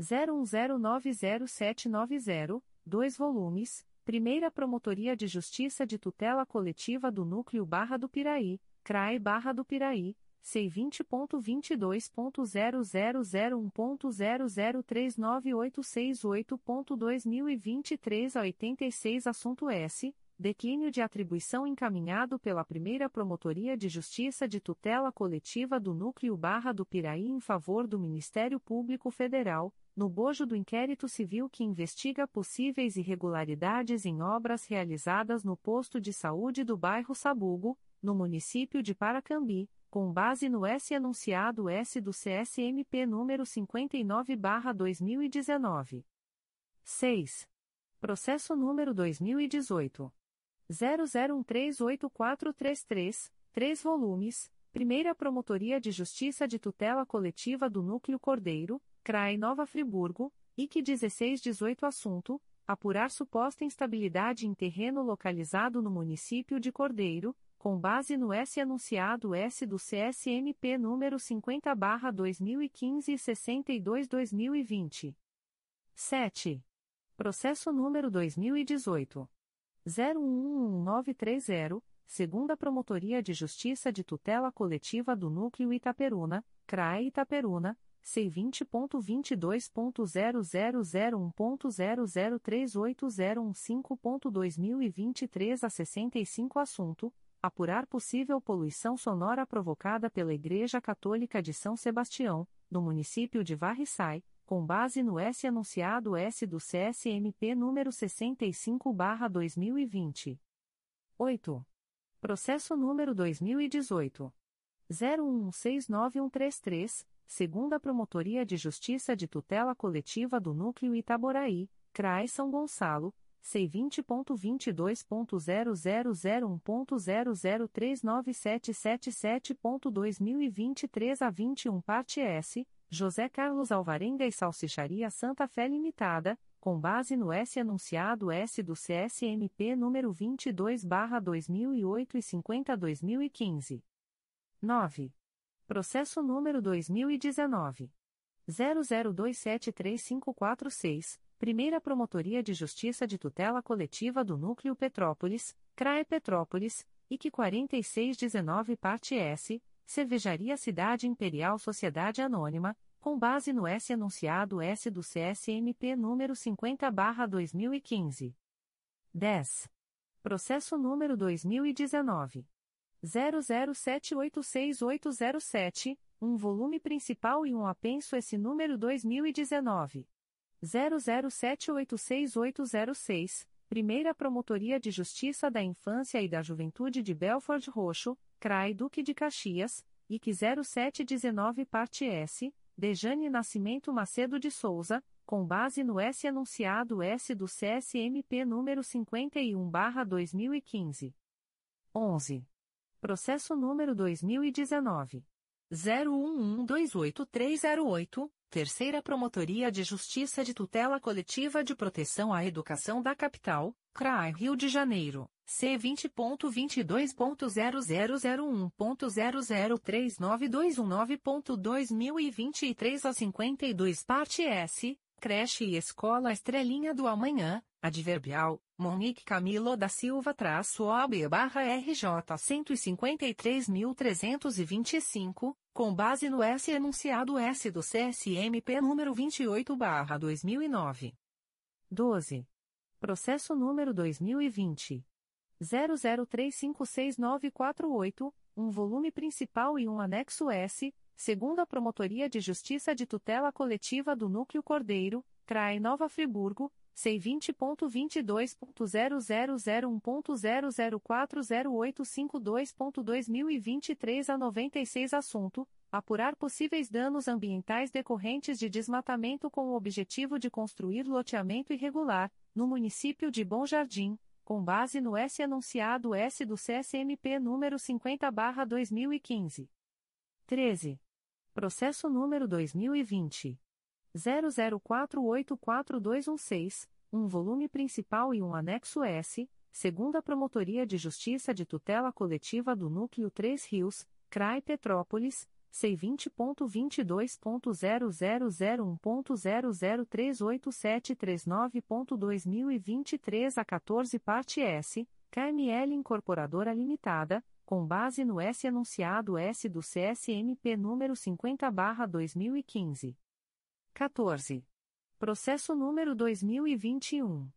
01090790, 2 volumes, Primeira Promotoria de Justiça de Tutela Coletiva do Núcleo Barra do Piraí, CRAE Barra do Piraí, C20.22.0001.0039868.2023 a 86 Assunto S Declínio de atribuição encaminhado pela primeira Promotoria de Justiça de Tutela Coletiva do Núcleo Barra do Piraí em favor do Ministério Público Federal, no bojo do inquérito civil que investiga possíveis irregularidades em obras realizadas no posto de saúde do bairro Sabugo, no município de Paracambi, com base no S anunciado S do CSMP número 59/2019. 6. Processo número 2018 00138433, 3 volumes. Primeira Promotoria de Justiça de Tutela Coletiva do Núcleo Cordeiro, CRAE Nova Friburgo, IC 1618 Assunto: Apurar suposta instabilidade em terreno localizado no município de Cordeiro, com base no S anunciado S do CSMP número 50/2015 e 62/2020. 7. Processo número 2018 011930 segunda Promotoria de Justiça de Tutela Coletiva do Núcleo Itaperuna, CRAE Itaperuna, C20.22.0001.0038015.2023 a 65 Assunto: Apurar possível poluição sonora provocada pela Igreja Católica de São Sebastião, no município de Varriçai, com base no S anunciado S do CSMP número 65/2020. 8. Processo número 2018 01169133, segunda Promotoria de Justiça de Tutela Coletiva do Núcleo Itaboraí, CRAI São Gonçalo, C20.22.0001.0039777.2023 a 21 parte S, José Carlos Alvarenga e Salsicharia Santa Fé Limitada, com base no S anunciado S do CSMP número 22/2008 e 50/2015. 9. Processo número 2019 00273546, Primeira Promotoria de Justiça de Tutela Coletiva do Núcleo Petrópolis, CRAE Petrópolis, IC 4619 parte S, Cervejaria Cidade Imperial Sociedade Anônima, com base no S anunciado S do CSMP número 50/2015. 10. Processo número 2019 00786807, um volume principal e um apenso S número 2019 00786806, Primeira Promotoria de Justiça da Infância e da Juventude de Belford Roxo, CRAI Duque de Caxias, IC 0719 parte S Dejane Nascimento Macedo de Souza, com base no S anunciado S do CSMP número 51/2015. 11. Processo número 2019 011288308, Terceira Promotoria de Justiça de Tutela Coletiva de Proteção à Educação da Capital, CRAI Rio de Janeiro. C vinte ponto vinte dois ponto zero zero zero um ponto zero zero três nove dois um nove ponto dois mil e vinte e três a cinquenta e dois parte S creche e escola Estrelinha do Amanhã adverbial Monique Camilo da Silva traço OB barra RJ cento e cinquenta e três mil trezentos e vinte e cinco com base no S enunciado S do CSMP número vinte e oito barra dois mil e nove. doze. Processo número dois mil e vinte 00356948, um volume principal e um anexo S, segundo a Promotoria de Justiça de Tutela Coletiva do Núcleo Cordeiro, CRAE Nova Friburgo, C20.22.0001.0040852.2023 a 96 assunto, apurar possíveis danos ambientais decorrentes de desmatamento com o objetivo de construir loteamento irregular, no município de Bom Jardim, com base no S anunciado S do CSMP número 50/2015. 13. Processo número 2020 00484216, um volume principal e um anexo S, segunda Promotoria de Justiça de Tutela Coletiva do Núcleo 3 Rios, CRAI Petrópolis C20.22.0001.0038739.2023 a 14 parte S, KML Incorporadora Limitada, com base no S anunciado S do CSMP número 50/2015. 14. Processo número 2021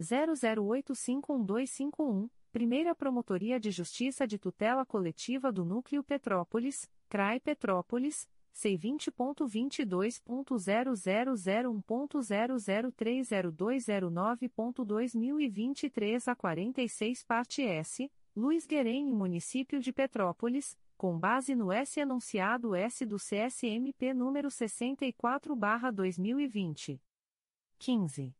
00851251, Primeira Promotoria de Justiça de Tutela Coletiva do Núcleo Petrópolis CRAI Petrópolis, C20.22.0001.0030209.2023 a 46 parte S, Luiz Guerém Município de Petrópolis, com base no S enunciado S do CSMP número 64/2020. 15.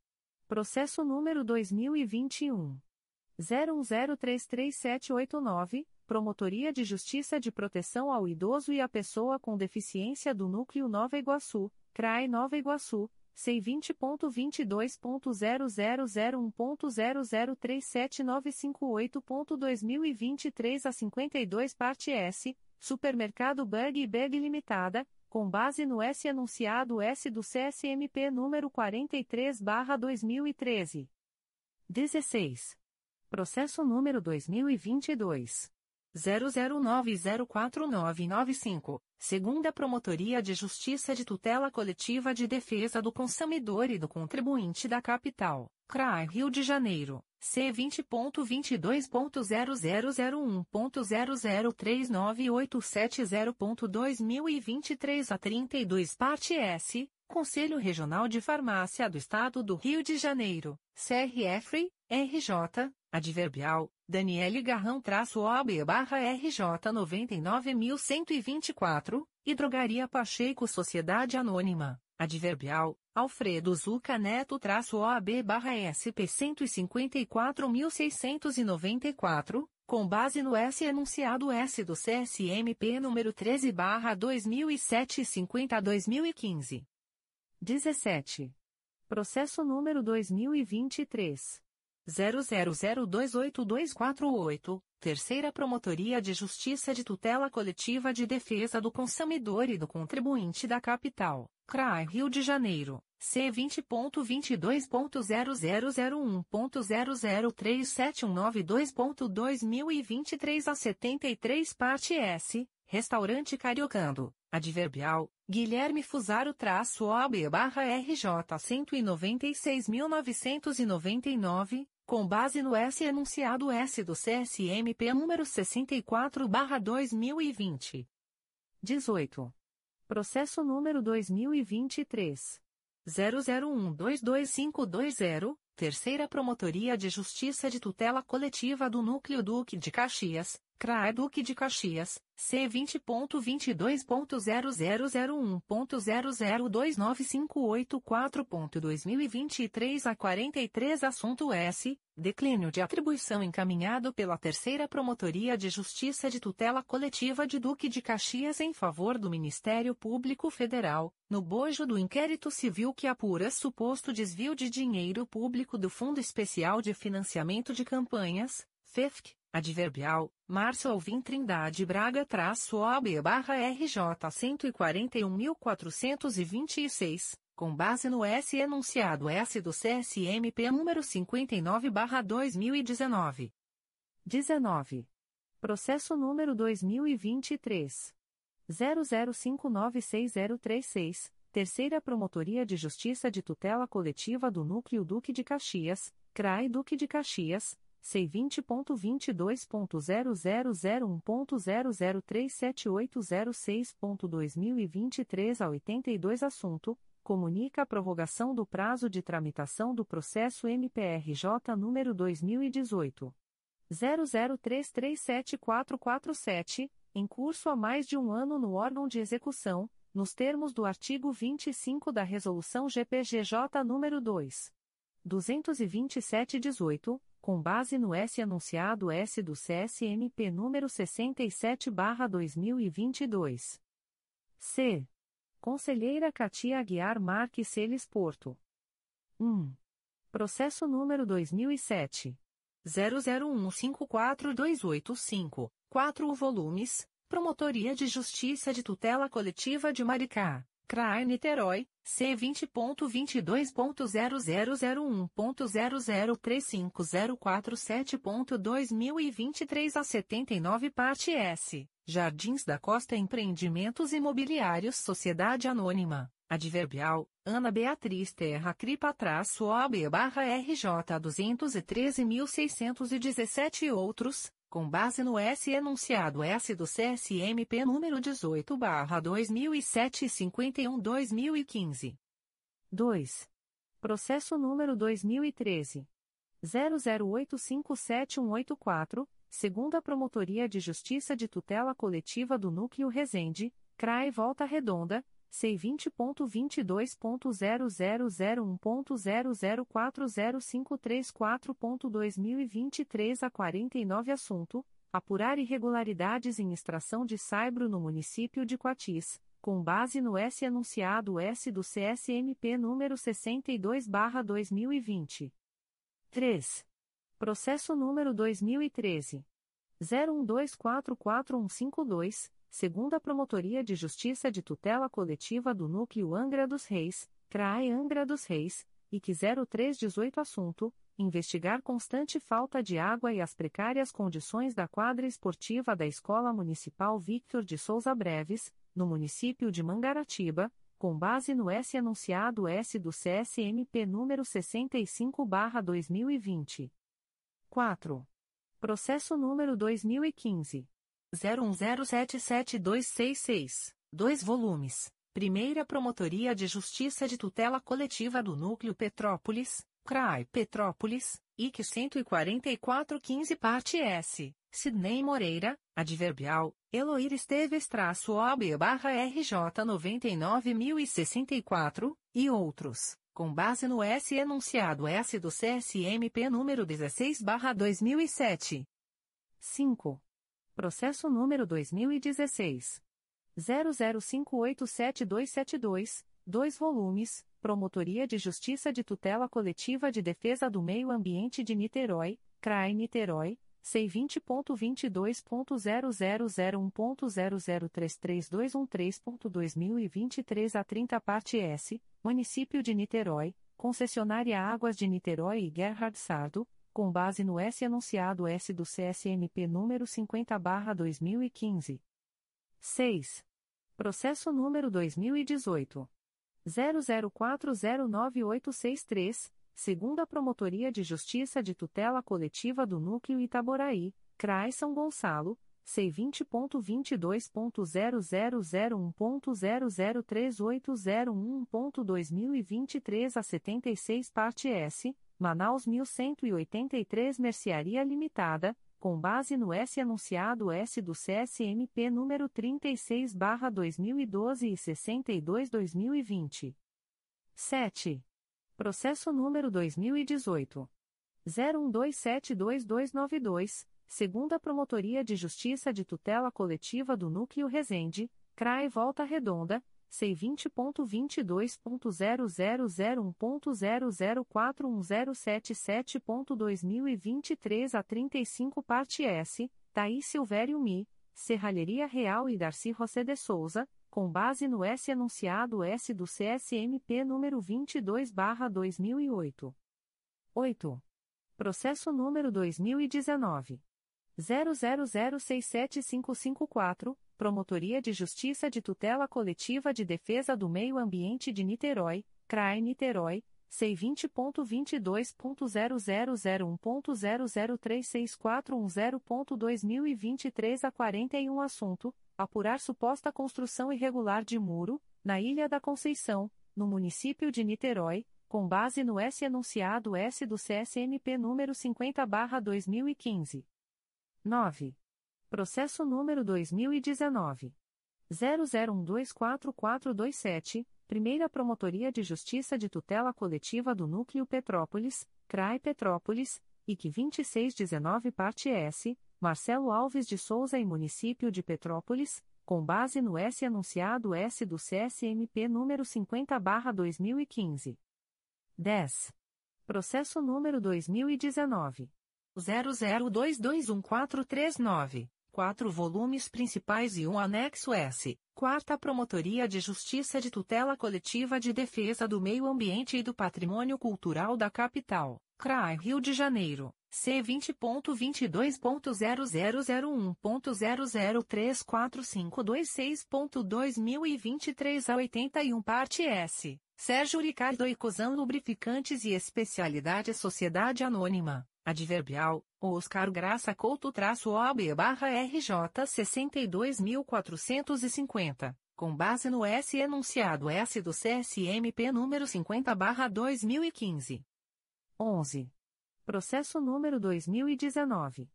Processo número 2021 01033789, Promotoria de Justiça de Proteção ao Idoso e à Pessoa com Deficiência do Núcleo Nova Iguaçu, CRAE Nova Iguaçu. C20.22.0001.0037958.2023 a 52 parte S, Supermercado Bug e Bag Limitada, com base no S anunciado S do CSMP número 43/2013. 16. Processo número 2022 00904995, segunda Promotoria de Justiça de Tutela Coletiva de Defesa do Consumidor e do Contribuinte da Capital, CRAI Rio de Janeiro, C20.22.0001.0039870.2023 a 32 parte S, Conselho Regional de Farmácia do Estado do Rio de Janeiro, CRF, RJ, Adverbial, Daniele Garrão-OB-RJ 99124, e Drogaria Pacheco Sociedade Anônima, Adverbial, Alfredo Zuca Neto-OB-SP 154.694, com base no S enunciado S do CSMP número 13-2007 50-2015. 17. Processo número 2023. 00028248, Terceira Promotoria de Justiça de Tutela Coletiva de Defesa do Consumidor e do Contribuinte da Capital, CRAI Rio de Janeiro, C20.22.0001.0037192.2023 a 73 parte S, Restaurante Cariocando, Adverbial, Guilherme Fusaro traço OB barra RJ 196.999, com base no S enunciado S do CSMP número 64 barra 2020. 18. Processo número 2023. 00122520, Terceira Promotoria de Justiça de Tutela Coletiva do Núcleo Duque de Caxias, CRAE Duque de Caxias, C20.22.0001.0029584.2023 a 43 Assunto S. Declínio de atribuição encaminhado pela Terceira Promotoria de Justiça de Tutela Coletiva de Duque de Caxias em favor do Ministério Público Federal, no bojo do inquérito civil que apura suposto desvio de dinheiro público do Fundo Especial de Financiamento de Campanhas, FEFC, Adverbial, Márcio Alvim Trindade Braga traço OB barra RJ 141.426, com base no S enunciado S do CSMP número 59 barra 2019. 19. Processo número 2023. 00596036, Terceira Promotoria de Justiça de Tutela Coletiva do Núcleo Duque de Caxias, CRAI Duque de Caxias, C20.22.0001.0037806.2023 a 82 Assunto: Comunica a prorrogação do prazo de tramitação do processo MPRJ número 2018. 00337447, em curso há mais de um ano no órgão de execução, nos termos do artigo 25 da Resolução GPGJ número 2. 227-18 com base no S anunciado S do CSMP número 67/2022. C. Conselheira Katia Aguiar Marques Celes Porto. 1. Processo número 2007 00154285, 4 volumes. Promotoria de Justiça de Tutela Coletiva de Maricá. CRAE Niterói, C20.22.0001.0035047.2023 a 79 parte S, Jardins da Costa Empreendimentos Imobiliários Sociedade Anônima, Adverbial, Ana Beatriz Terra Cripa traço OB barra RJ 213.617 e outros, com base no S enunciado S do CSMP número 18/2007 51/2015. 2. Processo número 2013 00857184, segunda Promotoria de Justiça de Tutela Coletiva do Núcleo Resende, CRAE Volta Redonda, C20.22.0001.0040534.2023 a 49 assunto, apurar irregularidades em extração de saibro no município de Coatis, com base no S anunciado S do CSMP número 62/2020. 3. Processo número 2013 01244152 segunda Promotoria de Justiça de Tutela Coletiva do Núcleo Angra dos Reis, CRAE Angra dos Reis, que 0318 assunto, investigar constante falta de água e as precárias condições da quadra esportiva da Escola Municipal Victor de Souza Breves, no município de Mangaratiba, com base no S anunciado S do CSMP número 65/2020. 4. Processo número 2015 01077266, 2 volumes. Primeira Promotoria de Justiça de Tutela Coletiva do Núcleo Petrópolis, CRAI Petrópolis, IC 14415 Parte S, Sidney Moreira, Adverbial, Eloir Esteves-OB barra RJ 99064, e outros, com base no S enunciado S do CSMP número 16 barra 2007. 5. Processo número 2016. 00587272, 2 volumes, Promotoria de Justiça de Tutela Coletiva de Defesa do Meio Ambiente de Niterói, CRAI Niterói, C20.22.0001.0033213.2023 a 30 parte S, Município de Niterói, Concessionária Águas de Niterói e Gerhard Sardo, com base no S anunciado S do CSMP número 50/2015. 6. Processo número 2018 00409863, segunda Promotoria de Justiça de Tutela Coletiva do Núcleo Itaboraí, CRAI São Gonçalo. C20.22.0001.0038801.2023 a 76 parte S, Manaus 1183 Mercearia Limitada, com base no S anunciado S do CSMP número 36/2012 e 62/2020. 7. Processo número 2018 01272292, segunda Promotoria de Justiça de Tutela Coletiva do Núcleo Resende, CRAE Volta Redonda C20.22.0001.0041077.2023 a 35 parte S, Thaís Silvério Mi, Serralheria Real e Darcy José de Souza, com base no S anunciado S do CSMP número 22/2008. 8. Processo número 2019 00067554 Promotoria de Justiça de Tutela Coletiva de Defesa do Meio Ambiente de Niterói, CRAE Niterói, C20.22.0001.0036410.2023 a 41 Assunto: Apurar suposta construção irregular de muro, na Ilha da Conceição, no município de Niterói, com base no S enunciado S do CSMP número 50/2015. 9. Processo número 2019. 00124427, Primeira Promotoria de Justiça de Tutela Coletiva do Núcleo Petrópolis, CRAI Petrópolis, IC 2619 Parte S, Marcelo Alves de Souza e Município de Petrópolis, com base no S anunciado S do CSMP número 50/2015. 10. Processo número 2019 00221439. Quatro volumes principais e um anexo S, Quarta Promotoria de Justiça de Tutela Coletiva de Defesa do Meio Ambiente e do Patrimônio Cultural da Capital, CRAI Rio de Janeiro, C20.22.0001.0034526.2023 a 81 parte S, Sérgio Ricardo e Cozan Lubrificantes e Especialidade Sociedade Anônima. Adverbial, Oscar Graça Couto traço OB barra RJ 62.450, com base no S enunciado S do CSMP número 50 barra 2015. 11. Processo número 2019.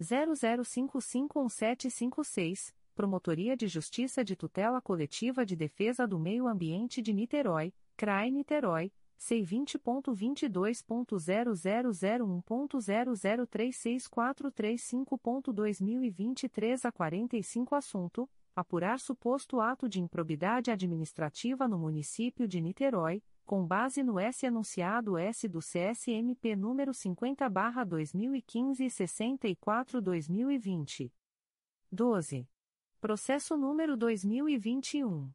00551756, Promotoria de Justiça de Tutela Coletiva de Defesa do Meio Ambiente de Niterói, CRAI Niterói, C20.22.0001.0036435.2023 a 45 assunto, apurar suposto ato de improbidade administrativa no município de Niterói, com base no S anunciado S do CSMP número 50/2015 e 64/2020. 12. Processo número 2021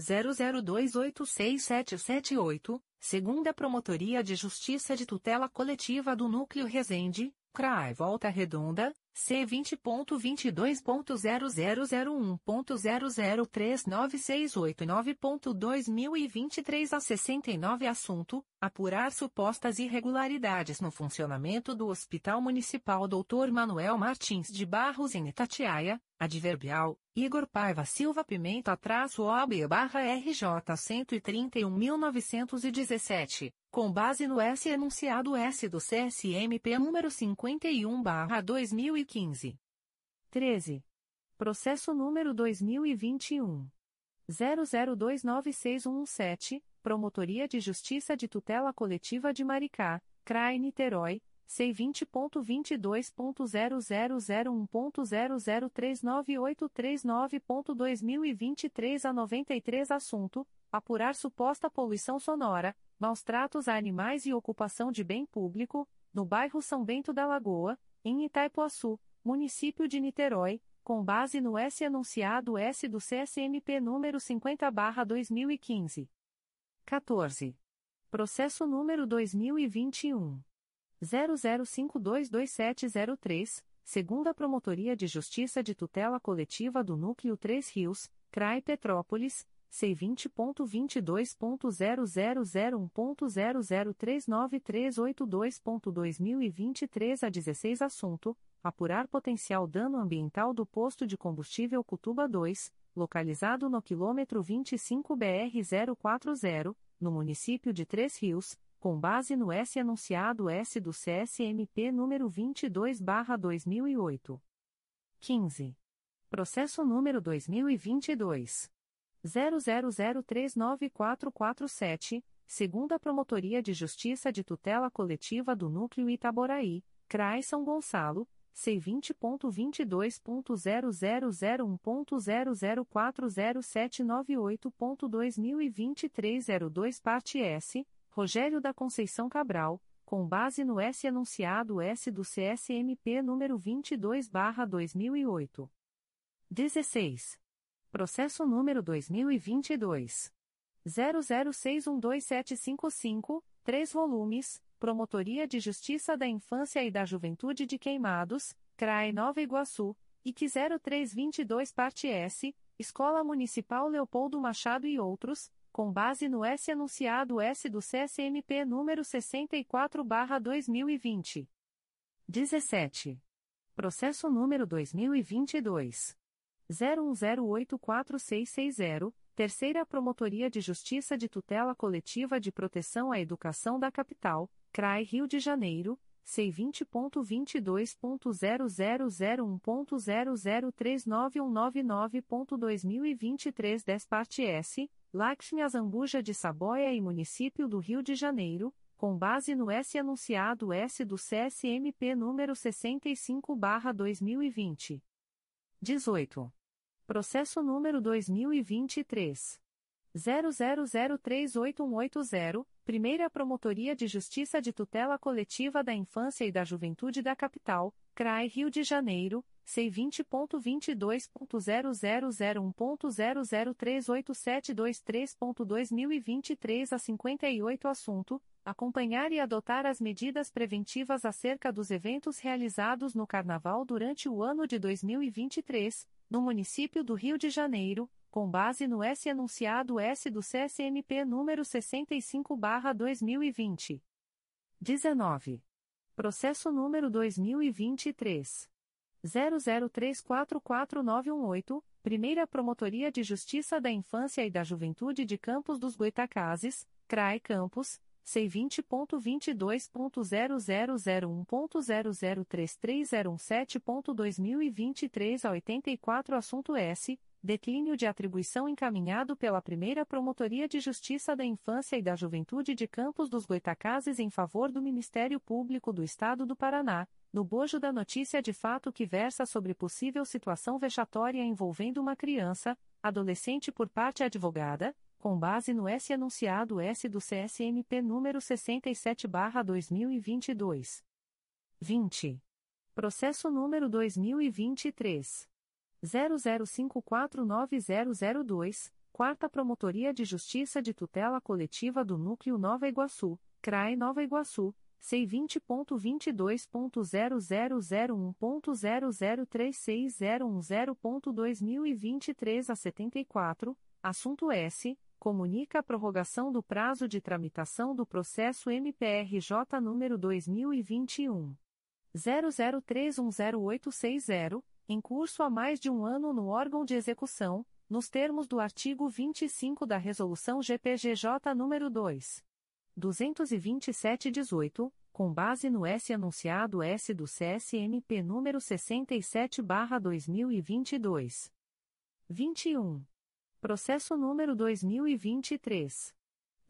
00286778, segunda Promotoria de Justiça de Tutela Coletiva do Núcleo Resende, CRAI Volta Redonda, C20.22.0001.0039689.2023 a 69 Assunto: Apurar supostas irregularidades no funcionamento do Hospital Municipal Dr. Manuel Martins de Barros em Itatiaia, Adverbial, Igor Paiva Silva Pimenta-OB-RJ 131.917 com base no S enunciado S do CSMP número 51/2015. 13. Processo número 2021 00296117, Promotoria de Justiça de Tutela Coletiva de Maricá, CRAI Niterói. C20.22.0001.0039839.2023 a 93 Assunto: Apurar suposta poluição sonora, maus tratos a animais e ocupação de bem público, no bairro São Bento da Lagoa, em Itaipuaçu, município de Niterói, com base no S anunciado S do CSMP número 50/2015. 14. Processo número 2021 00522703, segunda Promotoria de Justiça de Tutela Coletiva do Núcleo 3 Rios, CRAI Petrópolis C20.22.0001.0039382.2023 a 16 Assunto: Apurar potencial dano ambiental do posto de combustível Cutuba 2, localizado no quilômetro 25 BR-040, no município de Três Rios, com base no S anunciado S do CSMP número 22/2008. 15. Processo número 2022 00039447, segunda Promotoria de Justiça de Tutela Coletiva do Núcleo Itaboraí, CRAI São Gonçalo, C20.22.0001.0040798.2023 02 parte S, Rogério da Conceição Cabral, com base no S anunciado S do CSMP número 22/2008. 16. Processo número 2022 00612755, 3 volumes, Promotoria de Justiça da Infância e da Juventude de Queimados, CRAE Nova Iguaçu, IC 0322 parte S, Escola Municipal Leopoldo Machado e outros, com base no S anunciado S do CSMP número 64/2020. 17. Processo número 2022 01084660, Terceira Promotoria de Justiça de Tutela Coletiva de Proteção à Educação da Capital, CRAI Rio de Janeiro, C20.22.0001.0039199.2023 10 parte S, Lakshmi Azambuja de Saboia e Município do Rio de Janeiro, com base no S anunciado S do CSMP número 65/2020. 18. Processo número 2023. 00038180, Primeira Promotoria de Justiça de Tutela Coletiva da Infância e da Juventude da Capital, CRAI Rio de Janeiro, C20.22.0001.0038723.2023 a 58 Assunto: Acompanhar e adotar as medidas preventivas acerca dos eventos realizados no Carnaval durante o ano de 2023 no município do Rio de Janeiro, com base no S anunciado S do CSMP número 65/2020. 19. Processo número 2023 00344918, Primeira Promotoria de Justiça da Infância e da Juventude de Campos dos Goitacazes, CRAE Campos C20.22.0001.0033017.2023 a 84 Assunto S. Declínio de atribuição encaminhado pela Primeira Promotoria de Justiça da Infância e da Juventude de Campos dos Goitacazes em favor do Ministério Público do Estado do Paraná, no bojo da notícia de fato que versa sobre possível situação vexatória envolvendo uma criança, adolescente por parte advogada, com base no S anunciado S do CSMP número 67/2022. 20. Processo número 2023 00549002, Quarta Promotoria de Justiça de Tutela Coletiva do Núcleo Nova Iguaçu, CRAE Nova Iguaçu, C20.22.0001.0036010.2023 a 74, assunto S. Comunica a prorrogação do prazo de tramitação do processo MPRJ número 2021. 00310860 em curso há mais de um ano no órgão de execução, nos termos do artigo 25 da Resolução GPGJ nº 2. 227-18, com base no S anunciado S do CSMP número 67/2022. 21. Processo número 2023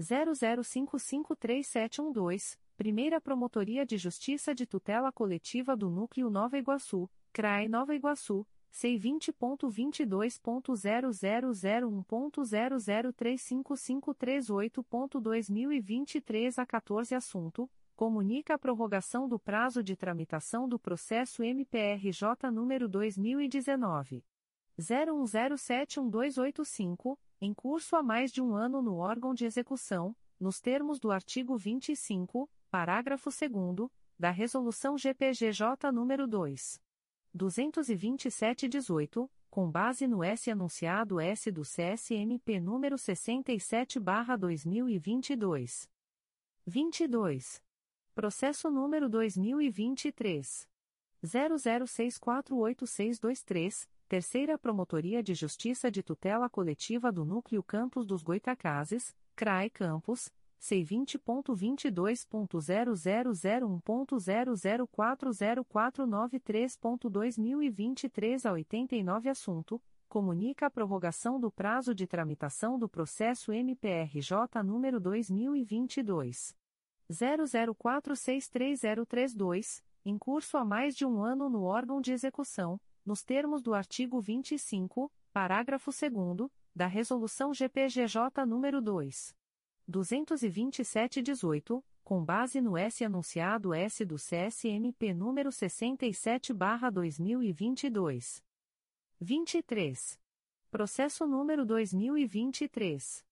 00553712, Primeira Promotoria de Justiça de Tutela Coletiva do Núcleo Nova Iguaçu CRAE Nova Iguaçu, C20.22.0001.0035538.2023 a 14 Assunto: Comunica a prorrogação do prazo de tramitação do processo MPRJ número 2019. 01071285, em curso há mais de um ano no órgão de execução, nos termos do artigo 25, parágrafo 2 da Resolução GPGJ nº 2. 227-18, com base no S anunciado S do CSMP número 67/2022. 22. Processo número 2023 00648623, Terceira Promotoria de Justiça de Tutela Coletiva do Núcleo Campos dos Goitacazes, CRAE Campos C20.22.0001.0040493.2023 a 89 Assunto: Comunica a prorrogação do prazo de tramitação do processo MPRJ número 2022. 00463032, em curso há mais de um ano no órgão de execução, nos termos do artigo 25, parágrafo 2 da Resolução GPGJ número 2. 227-18, com base no S anunciado S do CSMP número 67/2022. 23. Processo número 2023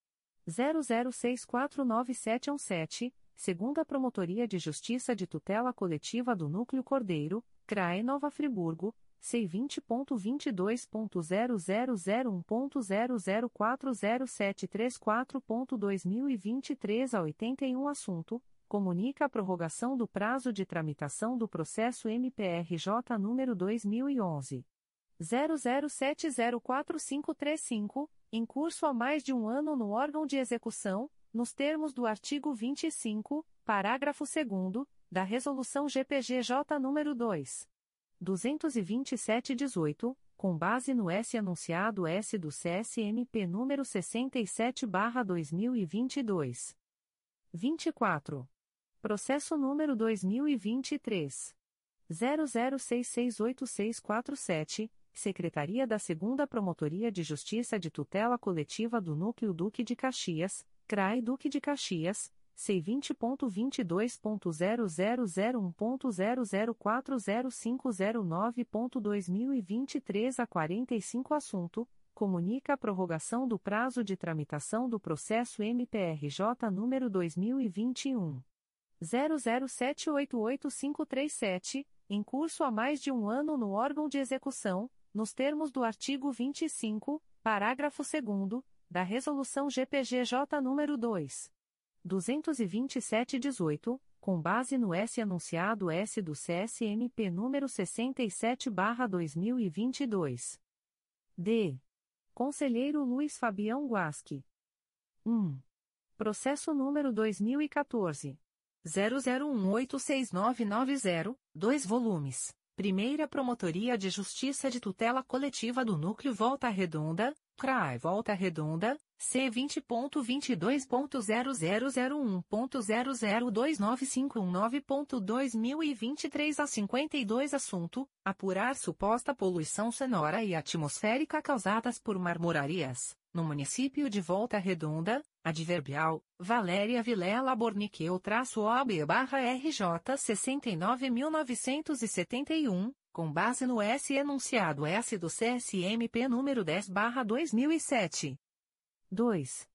00649717, segunda Promotoria de Justiça de Tutela Coletiva do Núcleo Cordeiro, CRAE Nova Friburgo C20.22.0001.0040734.2023 a 81 Assunto: Comunica a prorrogação do prazo de tramitação do processo MPRJ número 2011. 00704535, em curso há mais de um ano no órgão de execução, nos termos do artigo 25, parágrafo 2 da Resolução GPGJ número 2. 227-18, com base no S anunciado S do CSMP número 67/2022. 24. Processo número 2023 00668647, Secretaria da 2 Promotoria de Justiça de Tutela Coletiva do Núcleo Duque de Caxias, CRAI Duque de Caxias C20.22.0001.0040509.2023 a 45 Assunto: Comunica a prorrogação do prazo de tramitação do processo MPRJ número 2021. 00788537, em curso há mais de um ano no órgão de execução, nos termos do artigo 25, parágrafo 2 da Resolução GPGJ número 2. 227-18, com base no S anunciado S do CSMP número 67/2022. D. Conselheiro Luiz Fabião Guasque. 1. Processo número 2014. 00186990, 2 volumes. Primeira Promotoria de Justiça de Tutela Coletiva do Núcleo Volta Redonda, CRAI Volta Redonda, C20.22.0001.0029519.2023 a 52 Assunto: Apurar suposta poluição sonora e atmosférica causadas por marmorarias, no município de Volta Redonda, adverbial, Valéria Vilela Borniqueu-OB-RJ 69.971 com base no S enunciado S do CSMP número 10/2007. 2.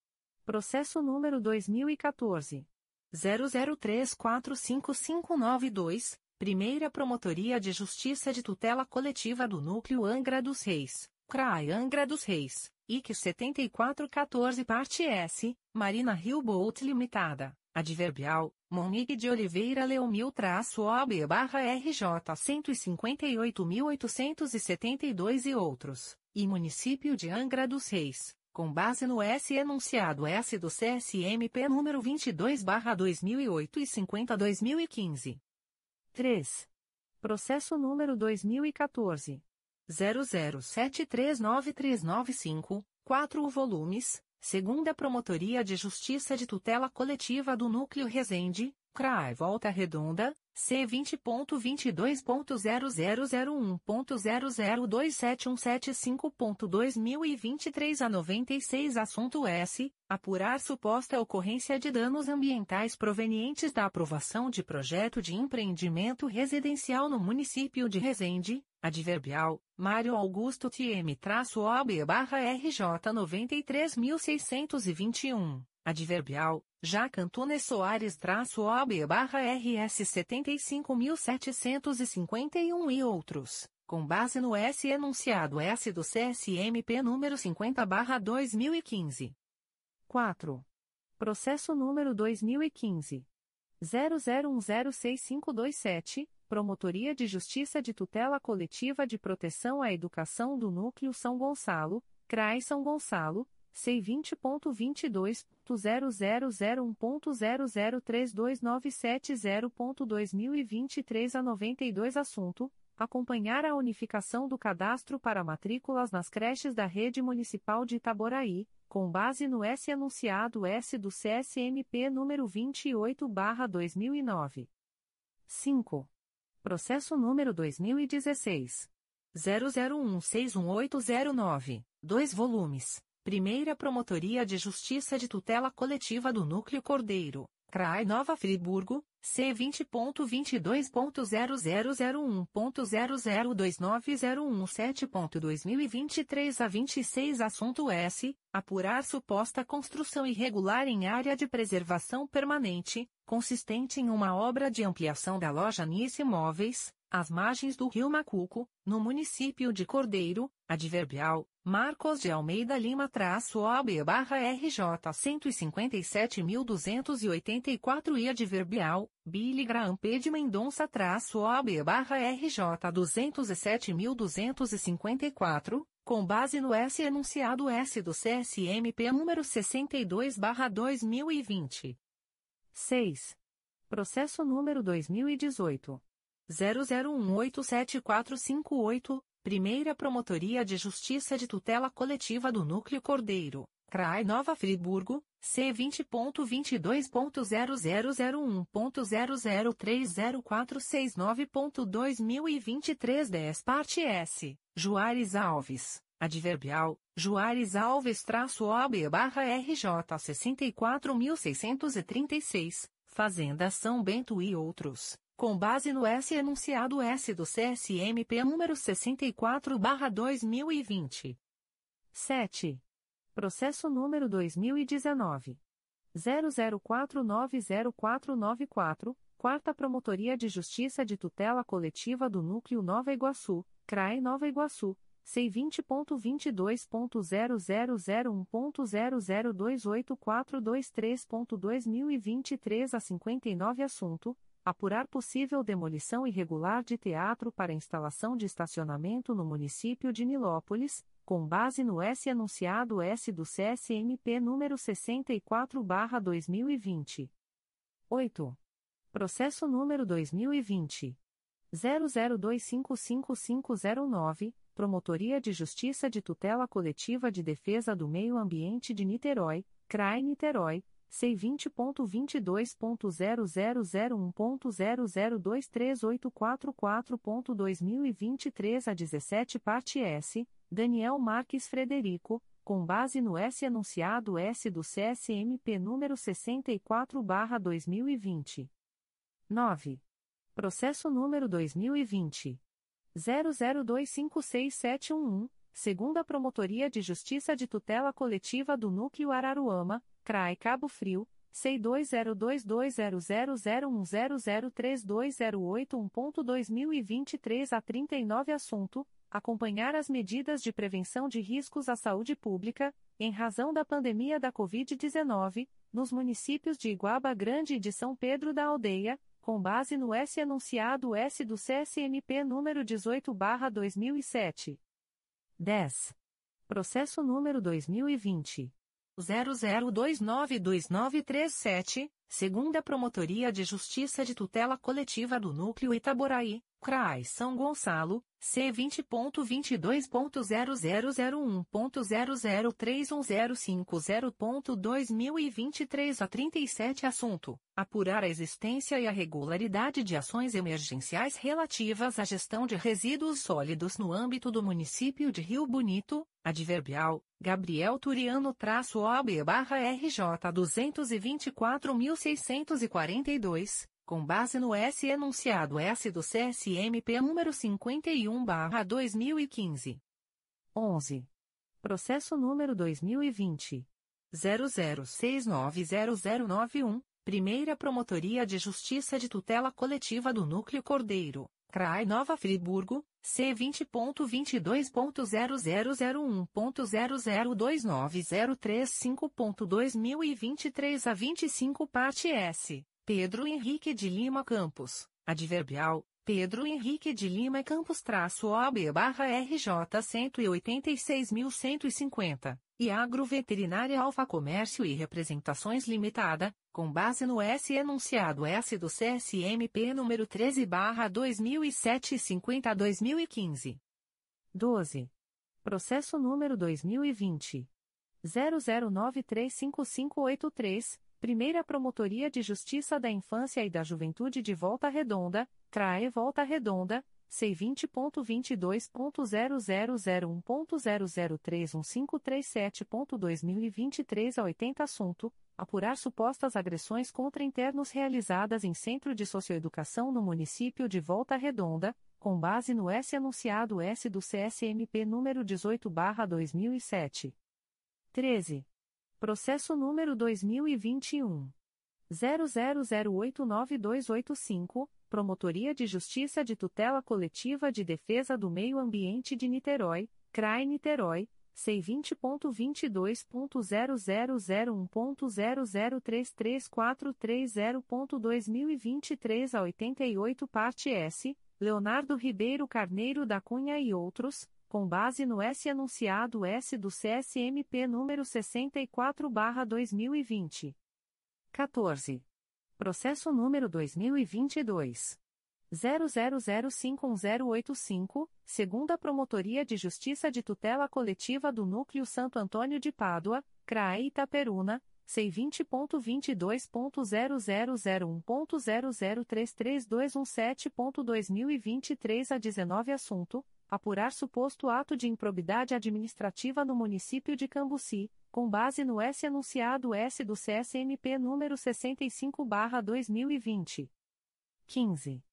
Processo número 2014 00345592, Primeira Promotoria de Justiça de Tutela Coletiva do Núcleo Angra dos Reis, CRAI Angra dos Reis, IC 7414 Parte S, Marina Rio Boat Limitada. Adverbial, Monique de Oliveira Leomil-OB barra RJ 158.872 e outros, e Município de Angra dos Reis, com base no S enunciado S do CSMP número 22 barra 2008 e 50-2015. 3. Processo número 2014. 00739395, 4 volumes, Segunda Promotoria de Justiça de Tutela Coletiva do Núcleo Resende, CRAI Volta Redonda, C20.22.0001.0027175.2023 a 96 Assunto S. Apurar suposta ocorrência de danos ambientais provenientes da aprovação de projeto de empreendimento residencial no município de Resende, Adverbial, Mário Augusto TM-OB-RJ 93.621. Adverbial, Jaca Antunes Soares-OB-RS 75.751 e outros, com base no S enunciado S do CSMP número 50-2015. 4. Processo número 2015. 00106527, Promotoria de Justiça de Tutela Coletiva de Proteção à Educação do Núcleo São Gonçalo, CRAI São Gonçalo, C20.22.0001.0032970.2023 a 92 Assunto: Acompanhar a unificação do cadastro para matrículas nas creches da Rede Municipal de Itaboraí, com base no S anunciado S do CSMP número 28/2009. 5. Processo número 2016 00161809, 2 volumes. Primeira Promotoria de Justiça de Tutela Coletiva do Núcleo Cordeiro, CRAI Nova Friburgo, C20.22.0001.0029017.2023 a 26 Assunto S. Apurar suposta construção irregular em área de preservação permanente, consistente em uma obra de ampliação da loja Nice Imóveis, às margens do Rio Macuco, no município de Cordeiro, adverbial, Marcos de Almeida Lima traço OB barra RJ 157.284 e adverbial, Billy Graham P. de Mendonça traço OB barra RJ 207.254, com base no S enunciado S do CSMP número 62 barra 2020. 6. Processo número 2018. 00187458, Primeira Promotoria de Justiça de Tutela Coletiva do Núcleo Cordeiro, CRAI Nova Friburgo, C20.22.0001.0030469.2023 10 parte S, Juarez Alves, Adverbial, Juarez Alves traço OB barra RJ 64.636, Fazenda São Bento e outros com base no S enunciado S do CSMP número 64/2020. 7. Processo número 2019 00490494, Quarta Promotoria de Justiça de Tutela Coletiva do Núcleo Nova Iguaçu, CRAE Nova Iguaçu. C20.22.0001.0028423.2023 a 59 Assunto: apurar possível demolição irregular de teatro para instalação de estacionamento no município de Nilópolis, com base no S anunciado S do CSMP número 64/2020. 8. Processo número 2020 00255509, Promotoria de Justiça de Tutela Coletiva de Defesa do Meio Ambiente de Niterói, CRAI Niterói C20.22.0001.0023844.2023 a 17 parte S, Daniel Marques Frederico, com base no S anunciado S do CSMP número 64/2020. 9. Processo número 2020 00256711, segunda Promotoria de Justiça de Tutela Coletiva do Núcleo Araruama CRAE Cabo Frio, C20220001003208.2023 a 39 Assunto: Acompanhar as medidas de prevenção de riscos à saúde pública, em razão da pandemia da Covid-19, nos municípios de Iguaba Grande e de São Pedro da Aldeia, com base no S anunciado S do CSMP número 18/2007. 10. Processo número 2020 00292937, segunda Promotoria de Justiça de Tutela Coletiva do Núcleo Itaboraí, CRAI São Gonçalo, C20.22.0001.0031050.2023 a 37 Assunto: Apurar a existência e a regularidade de ações emergenciais relativas à gestão de resíduos sólidos no âmbito do município de Rio Bonito, adverbial, Gabriel Turiano-OB-RJ 224.642 com base no S enunciado S do CSMP número 51/2015. 11. Processo número 2020 00690091, Primeira Promotoria de Justiça de Tutela Coletiva do Núcleo Cordeiro, CRAI Nova Friburgo, C20.22.0001.0029035.2023 a 25 parte S. Pedro Henrique de Lima Campos, adverbial, Pedro Henrique de Lima Campos traço OB barra RJ 186.150, e Agroveterinária Alfa Comércio e Representações Limitada, com base no S enunciado S do CSMP número 13 barra 2007 50 2015. 12. Processo número 2020. 00935583, Primeira Promotoria de Justiça da Infância e da Juventude de Volta Redonda, CRAE Volta Redonda, C20.22.0001.0031537.2023 a 80 Assunto: Apurar supostas agressões contra internos realizadas em Centro de Socioeducação no município de Volta Redonda, com base no S anunciado S do CSMP número 18/2007. 13. Processo número 2021. 00089285, Promotoria de Justiça de Tutela Coletiva de Defesa do Meio Ambiente de Niterói, CRAI Niterói, C20.22.0001.0033430.2023 a 88 parte S, Leonardo Ribeiro Carneiro da Cunha e outros, com base no S anunciado S do CSMP número 64/2020. 14. Processo número 2022 00051085, segunda Promotoria de Justiça de Tutela Coletiva do Núcleo Santo Antônio de Pádua, CRAE Itaperuna. C20.22.0001.0033217.2023 a 19 assunto apurar suposto ato de improbidade administrativa no município de Cambuci, com base no S anunciado S do CSMP número 65/2020. 15.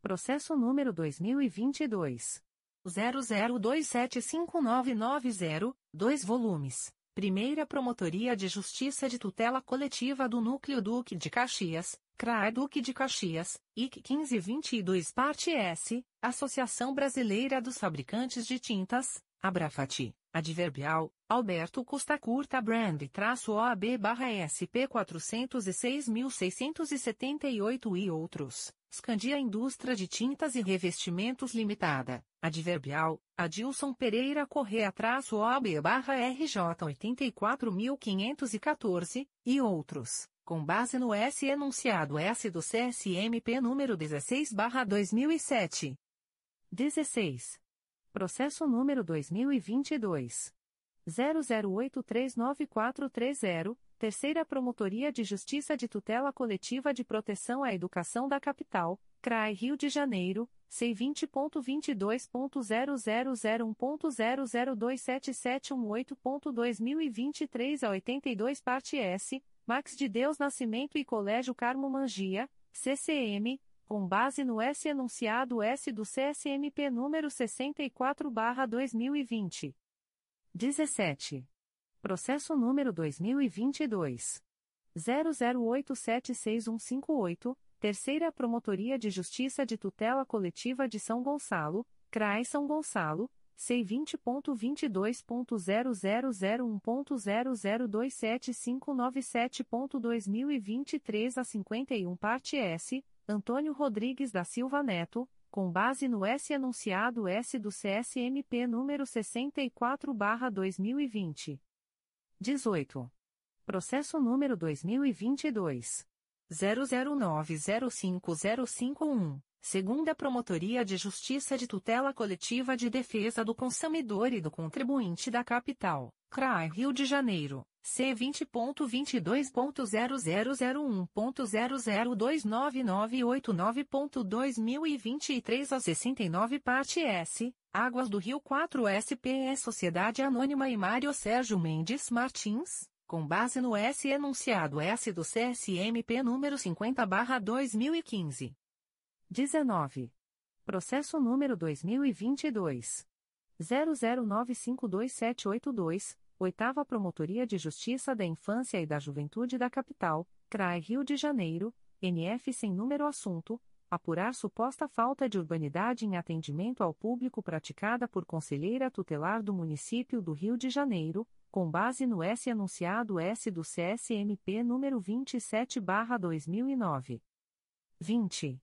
Processo número 2022 00275990, 2 volumes. Primeira Promotoria de Justiça de Tutela Coletiva do Núcleo Duque de Caxias, CRAE Duque de Caxias, IC 1522 Parte S, Associação Brasileira dos Fabricantes de Tintas, Abrafati, Adverbial, Alberto Costa Curta Brand traço OAB barra SP 406.678 e outros. Scandia Indústria de Tintas e Revestimentos Limitada. Adverbial, Adilson Pereira Correa traço OAB barra RJ 84.514 e outros. Com base no S enunciado S do CSMP número 16 barra 2007. 16. Processo número 2022. 00839430, Terceira Promotoria de Justiça de Tutela Coletiva de Proteção à Educação da Capital, CRAI Rio de Janeiro, C20.22.0001.0027718.2023 a 82 parte S, Max de Deus Nascimento e Colégio Carmo Mangia, CCM, com base no S enunciado S do CSMP número 64/2020. 17. Processo número 2022 00876158, Terceira Promotoria de Justiça de Tutela Coletiva de São Gonçalo, CRAI São Gonçalo. C20.22.0001.0027597.2023 a 51 parte S, Antônio Rodrigues da Silva Neto, com base no S enunciado S do CSMP número 64/2020. 18. Processo número 2022 00905051. Segunda Promotoria de Justiça de Tutela Coletiva de Defesa do Consumidor e do Contribuinte da Capital, CRAI Rio de Janeiro, C20.22.0001.0029989.2023 a 69 parte S, Águas do Rio 4 SPE Sociedade Anônima e Mário Sérgio Mendes Martins, com base no S enunciado S do CSMP número 50/2015. 19. Processo número 2022 00952782, Oitava Promotoria de Justiça da Infância e da Juventude da Capital, CRAI Rio de Janeiro, NF sem número assunto, apurar suposta falta de urbanidade em atendimento ao público praticada por conselheira tutelar do município do Rio de Janeiro, com base no S anunciado S do CSMP número 27/2009. 20.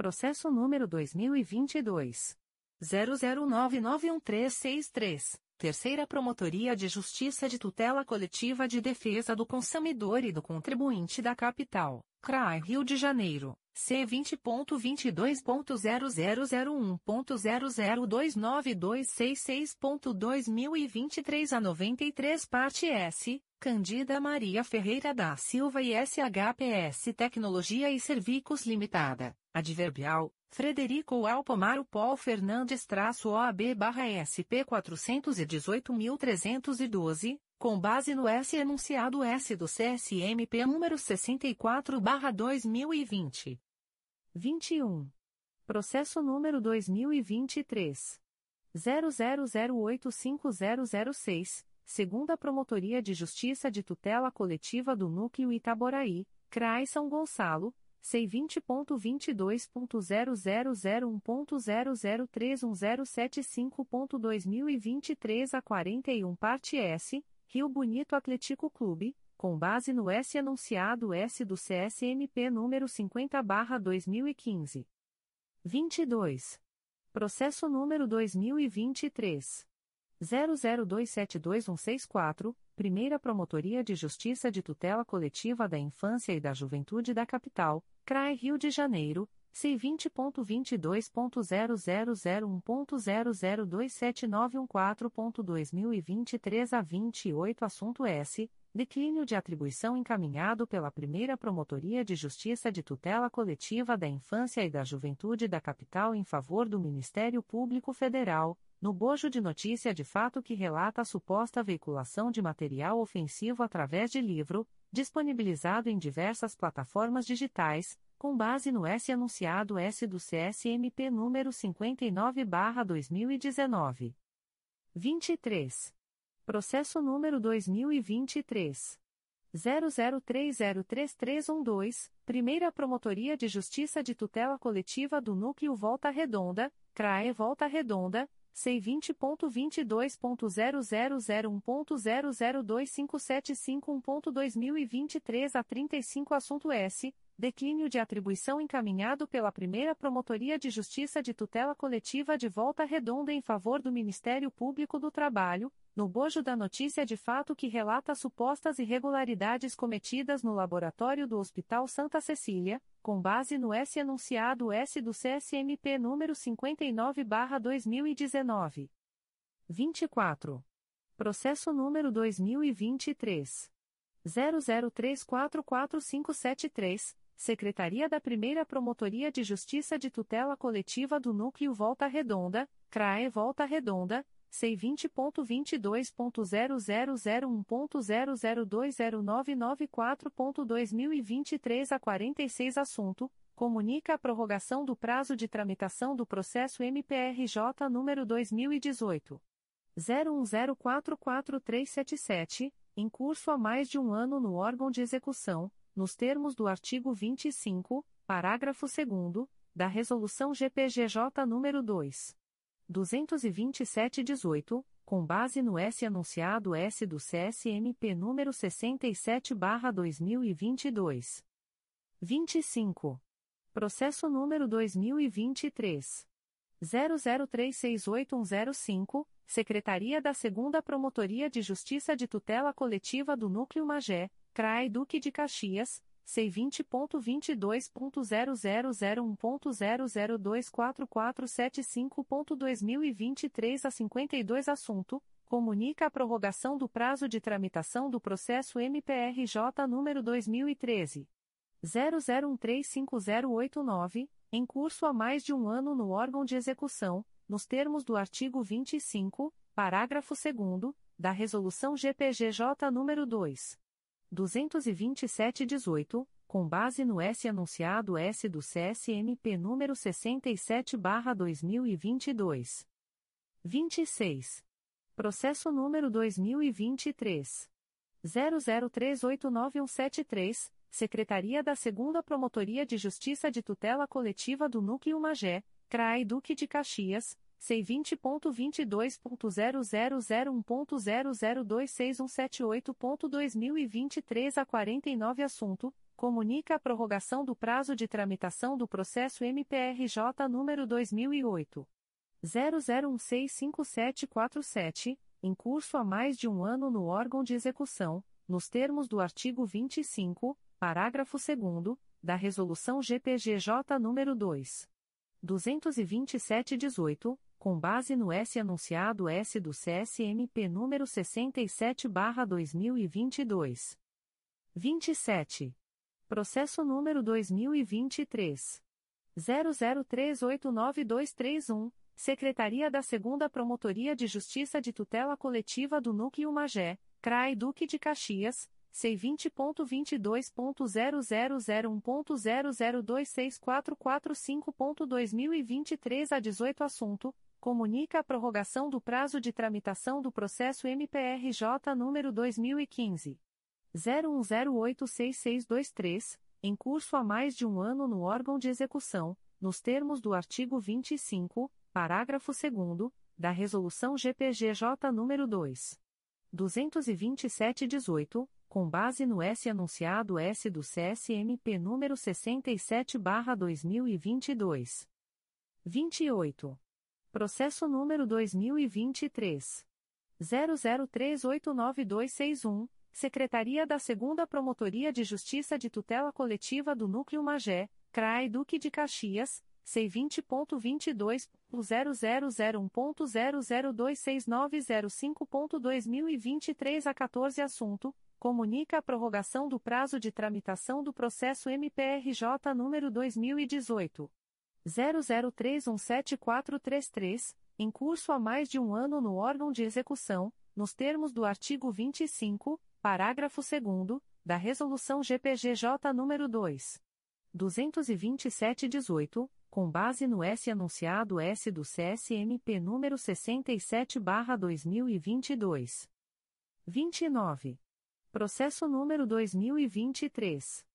Processo número 2022. 00991363. Terceira Promotoria de Justiça de Tutela Coletiva de Defesa do Consumidor e do Contribuinte da Capital, CRAI Rio de Janeiro, C20.22.0001.0029266.2023 a 93 parte S, Candida Maria Ferreira da Silva e SHPS Tecnologia e Serviços Limitada, Adverbial, Frederico Alpomaro Paul Fernandes traço OAB barra SP 418.312, com base no S enunciado S do CSMP número 64 barra 2020. 21. Processo número 2023. 00085006 segunda Promotoria de Justiça de Tutela Coletiva do Núcleo Itaboraí, CRAI São Gonçalo, C20.22.0001.0031075.2023 a 41 parte S, Rio Bonito Atlético Clube, com base no S anunciado S do CSMP número 50/2015. 22. Processo número 2023 00272164, Primeira Promotoria de Justiça de Tutela Coletiva da Infância e da Juventude da Capital, CRAE Rio de Janeiro, C20.22.0001.0027914.2023 a 28 Assunto S. Declínio de atribuição encaminhado pela Primeira Promotoria de Justiça de Tutela Coletiva da Infância e da Juventude da Capital em favor do Ministério Público Federal, no bojo de notícia de fato que relata a suposta veiculação de material ofensivo através de livro, disponibilizado em diversas plataformas digitais, com base no S anunciado S do CSMP número 59/2019. 23. Processo número 2023 00303312, Primeira Promotoria de Justiça de Tutela Coletiva do Núcleo Volta Redonda, CRAE Volta Redonda C20.22.0001.0025751.2023 a 35 Assunto S. Declínio de atribuição encaminhado pela primeira Promotoria de Justiça de Tutela Coletiva de Volta Redonda em favor do Ministério Público do Trabalho, no bojo da notícia de fato que relata supostas irregularidades cometidas no laboratório do Hospital Santa Cecília, com base no S enunciado S do CSMP número 59/2019. 24. Processo número 2023 00344573, Secretaria da Primeira Promotoria de Justiça de Tutela Coletiva do Núcleo Volta Redonda, CRAE Volta Redonda C20.22.0001.0020994.2023 a 46 Assunto: Comunica a prorrogação do prazo de tramitação do processo MPRJ número 2018. 01044377, em curso há mais de um ano no órgão de execução, nos termos do artigo 25, parágrafo 2 da Resolução GPGJ nº 2. 227-18, com base no S anunciado S do CSMP número 67/2022. 25. Processo número 2023 00368105, Secretaria da 2 Promotoria de Justiça de Tutela Coletiva do Núcleo Magé, CRAI Duque de Caxias C20.22.0001.0024475.2023 a 52 Assunto: Comunica a prorrogação do prazo de tramitação do processo MPRJ número 2013. 00135089, em curso há mais de um ano no órgão de execução, nos termos do artigo 25, parágrafo 2 da Resolução GPGJ nº 2. 227-18, com base no S anunciado S do CSMP número 67/2022. 26. Processo número 2023 00389173, Secretaria da 2 Promotoria de Justiça de Tutela Coletiva do Núcleo Magé, CRAI Duque de Caxias C20.22.0001.0026178.2023 a 49 Assunto: Comunica a prorrogação do prazo de tramitação do processo MPRJ número 2008. 00165747, em curso há mais de um ano no órgão de execução, nos termos do artigo 25, parágrafo 2 da Resolução GPGJ número 2. 227-18 com base no S anunciado S do CSMP número 67/2022. 27. Processo número 2023 00389231, Secretaria da 2 Promotoria de Justiça de Tutela Coletiva do Núcleo Magé, CRAI Duque de Caxias. C20.22.0001.0026445.2023 a 18 assunto, comunica a prorrogação do prazo de tramitação do processo MPRJ número 2015 01086623, em curso há mais de um ano no órgão de execução, nos termos do artigo 25, parágrafo 2 da resolução GPGJ número 2 227/18, com base no S anunciado S do CSMP número 67/2022. 28. Processo número 2023 00389261, Secretaria da 2 Promotoria de Justiça de Tutela Coletiva do Núcleo Magé, CRAI Duque de Caxias, C20.22.0001.0026905.2023 a 14 assunto, comunica a prorrogação do prazo de tramitação do processo MPRJ número 2018 00317433, em curso há mais de um ano no órgão de execução, nos termos do artigo 25, parágrafo 2 da Resolução GPGJ nº 2. 227-18, com base no S anunciado S do CSMP número 67/2022. 29. Processo número 2023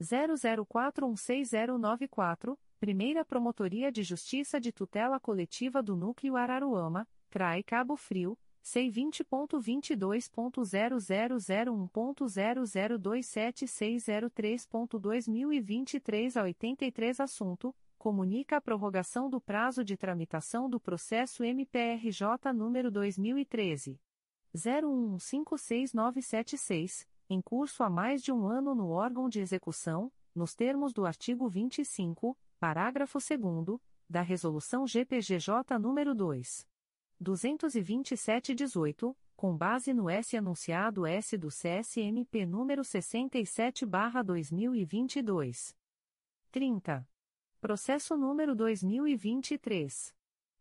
00416094 Primeira Promotoria de Justiça de Tutela Coletiva do Núcleo Araruama, CRAE Cabo Frio, C20.22.0001.0027603.2023 a 83 Assunto: Comunica a prorrogação do prazo de tramitação do processo MPRJ número 2013. 01156976, em curso há mais de um ano no órgão de execução, nos termos do artigo 25, parágrafo 2 da Resolução GPGJ nº 2. 227-18, com base no S anunciado S do CSMP número 67/2022. 30. Processo número 2023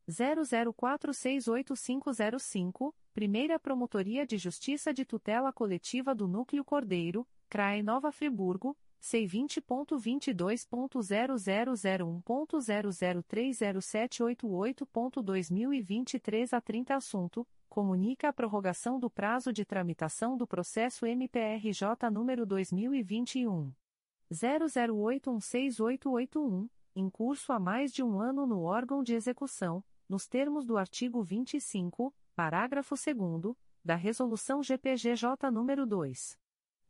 00468505, Primeira Promotoria de Justiça de Tutela Coletiva do Núcleo Cordeiro, CRAE Nova Friburgo C20.22.0001.0030788.2023 a 30 Assunto: Comunica a prorrogação do prazo de tramitação do processo MPRJ número 2021. 00816881, em curso há mais de um ano no órgão de execução, nos termos do artigo 25, parágrafo 2 da Resolução GPGJ número 2.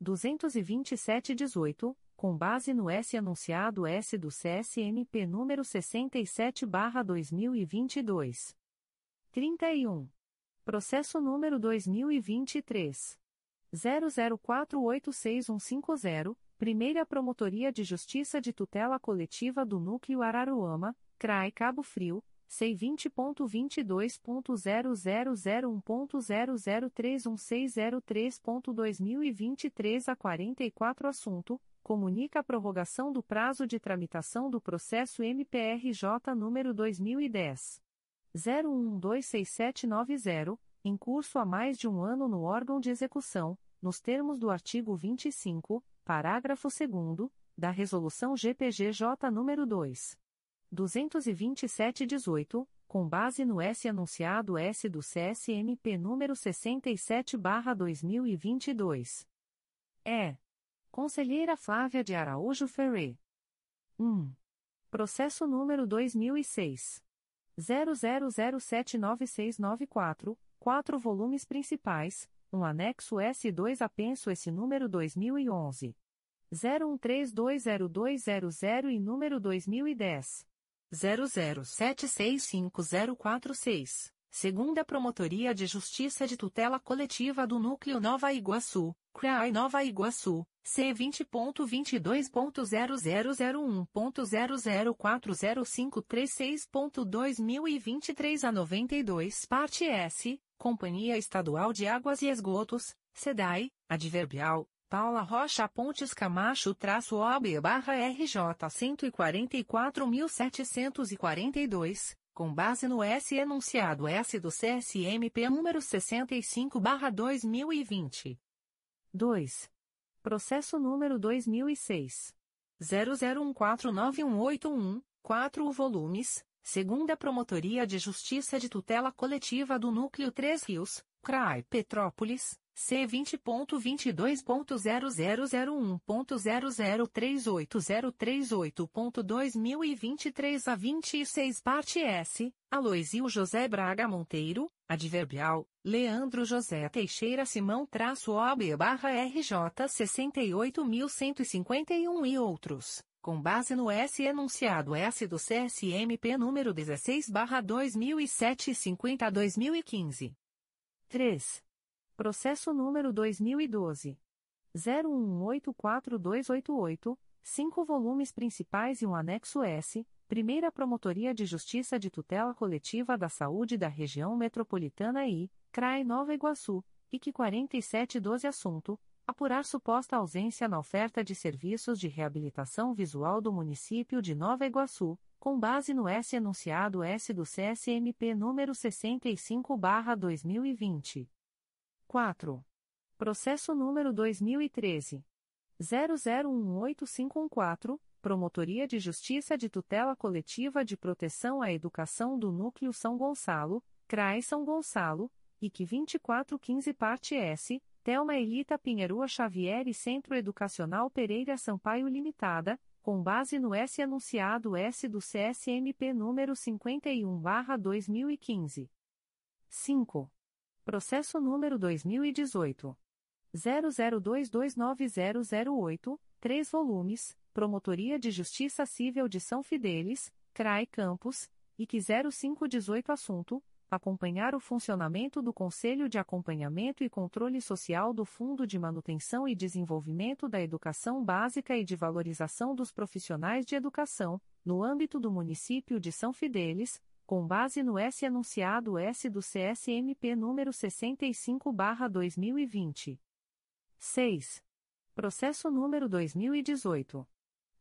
227-18, com base no S anunciado S do CSMP número 67/2022. 31. Processo número 2023 00486150, Primeira Promotoria de Justiça de Tutela Coletiva do Núcleo Araruama, CRAI Cabo Frio C20.22.0001.0031603.2023 a 44 Assunto: Comunica a prorrogação do prazo de tramitação do processo MPRJ número 2010. 01126790, em curso há mais de um ano no órgão de execução, nos termos do artigo 25, parágrafo 2 da Resolução GPGJ número 2. 227-18, com base no S anunciado S do CSMP número 67/2022. É. Conselheira Flávia de Araújo Ferré. 1. Processo número 2006 00079694, quatro volumes principais, um anexo S2 apenso esse número 2011 01320200 e número 2010 00765046, segunda Promotoria de Justiça de Tutela Coletiva do Núcleo Nova Iguaçu, CRAI Nova Iguaçu, C20.22.0001.0040536.2023 a 92 Parte S, Companhia Estadual de Águas e Esgotos, SEDAI, Adverbial, Paula Rocha Pontes Camacho traço OB barra RJ 144.742, com base no S enunciado S do CSMP número 65 barra 2020. 2. Processo número 2006. 00149181, 4 volumes, segunda Promotoria de Justiça de Tutela Coletiva do Núcleo 3 Rios, CRAI Petrópolis, C20.22.0001.0038038.2023 a 26 Parte S, Aloysio José Braga Monteiro, Adverbial, Leandro José Teixeira Simão traço OB barra RJ 68.151 e outros, com base no S enunciado S do CSMP número 16 barra 2007 50 2015. 3. Processo número 2012. 01184288, cinco volumes principais e um anexo S, Primeira Promotoria de Justiça de Tutela Coletiva da Saúde da Região Metropolitana I, CRAE Nova Iguaçu, IC 4712 Assunto: Apurar suposta ausência na oferta de serviços de reabilitação visual do município de Nova Iguaçu, com base no S enunciado S do CSMP número 65/2020. 4. Processo número 2013. 001854, Promotoria de Justiça de Tutela Coletiva de Proteção à Educação do Núcleo São Gonçalo, CRAE São Gonçalo, IC 2415 Parte S, Telma Elita Pinheirua Xavier e Centro Educacional Pereira Sampaio Limitada, com base no S anunciado S do CSMP número 51/2015. 5. Processo número 2018 00229008, 3 volumes, Promotoria de Justiça Civil de São Fidélis, CRAI Campos, IC 0518 assunto acompanhar o funcionamento do Conselho de Acompanhamento e Controle Social do Fundo de Manutenção e Desenvolvimento da Educação Básica e de Valorização dos Profissionais de Educação, no âmbito do município de São Fidélis, com base no S anunciado S do CSMP número 65/2020. 6. Processo número 2018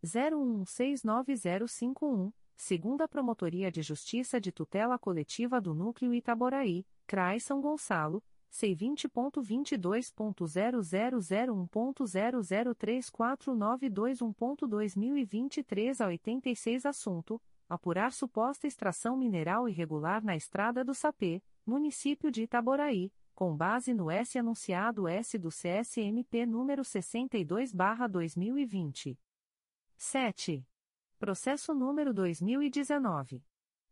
01690551 segunda Promotoria de Justiça de Tutela Coletiva do Núcleo Itaboraí, CRAI São Gonçalo, C20.22.0001.0034921.2023 a 86 assunto, apurar suposta extração mineral irregular na Estrada do Sapê, município de Itaboraí, com base no S anunciado S do CSMP número 62/2020. 7. Processo número 2019.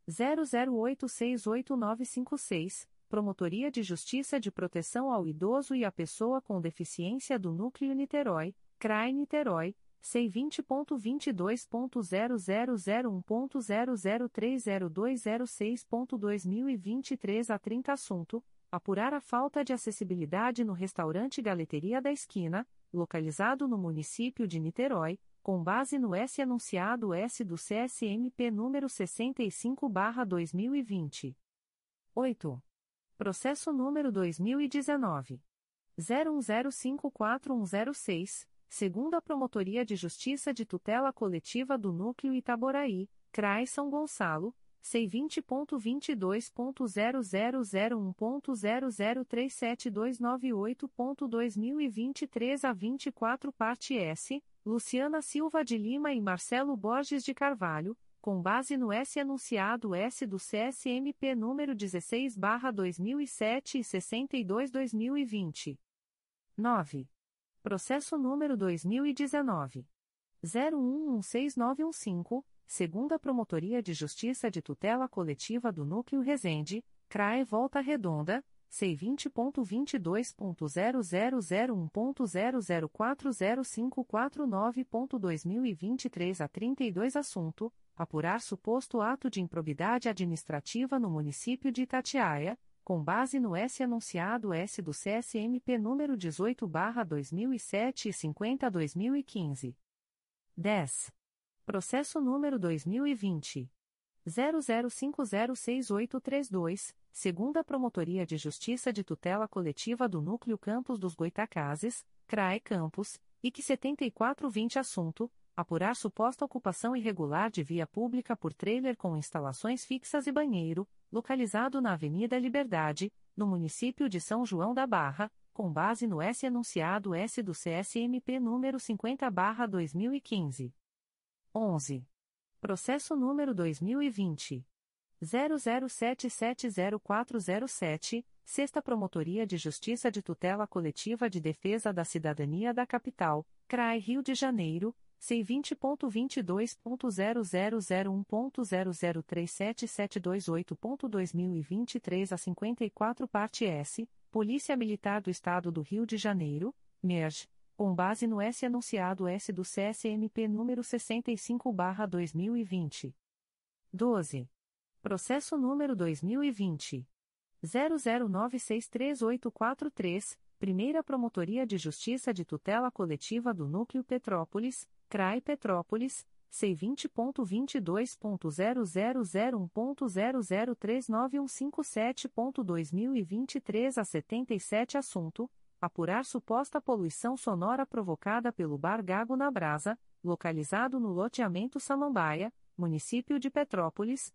00868956, Promotoria de Justiça de Proteção ao Idoso e à Pessoa com Deficiência do Núcleo Niterói, CRAI Niterói, C20.22.0001.0030206.2023 a 30 assunto, apurar a falta de acessibilidade no restaurante Galeteria da Esquina, localizado no município de Niterói, com base no S anunciado S do CSMP número 65/2020. 8. Processo número 2019 01054106, segunda Promotoria de Justiça de Tutela Coletiva do Núcleo Itaboraí, CRAI São Gonçalo. C20.22.0001.0037298.2023 a 24 parte S, Luciana Silva de Lima e Marcelo Borges de Carvalho, com base no S anunciado S do CSMP número 16/2007 e 62/2020. 9. Processo número 2019 01169915, segunda Promotoria de Justiça de Tutela Coletiva do Núcleo Resende, CRAE Volta Redonda C20.22.0001.0040549.2023 a 32 assunto, apurar suposto ato de improbidade administrativa no município de Itatiaia, com base no S anunciado S do CSMP número 18/2007 e 50/2015. 10. Processo número 2020 00506832 segunda Promotoria de Justiça de Tutela Coletiva do Núcleo Campos dos Goitacazes, CRAE Campos, IC 7420 assunto, apurar suposta ocupação irregular de via pública por trailer com instalações fixas e banheiro, localizado na Avenida Liberdade, no município de São João da Barra, com base no S anunciado S do CSMP número 50/2015. 11. Processo número 2020 00770407, Sexta Promotoria de Justiça de Tutela Coletiva de Defesa da Cidadania da Capital, CRAI Rio de Janeiro, C20.22.0001.0037728.2023 a 54 parte S, Polícia Militar do Estado do Rio de Janeiro, MERJ, com base no S anunciado S do CSMP número 65/2020. 12. Processo número 2020. 00963843, Primeira Promotoria de Justiça de Tutela Coletiva do Núcleo Petrópolis, CRAI Petrópolis, C20.22.0001.0039157.2023 a 77 assunto, apurar suposta poluição sonora provocada pelo Bar Gago na Brasa, localizado no loteamento Samambaia, município de Petrópolis,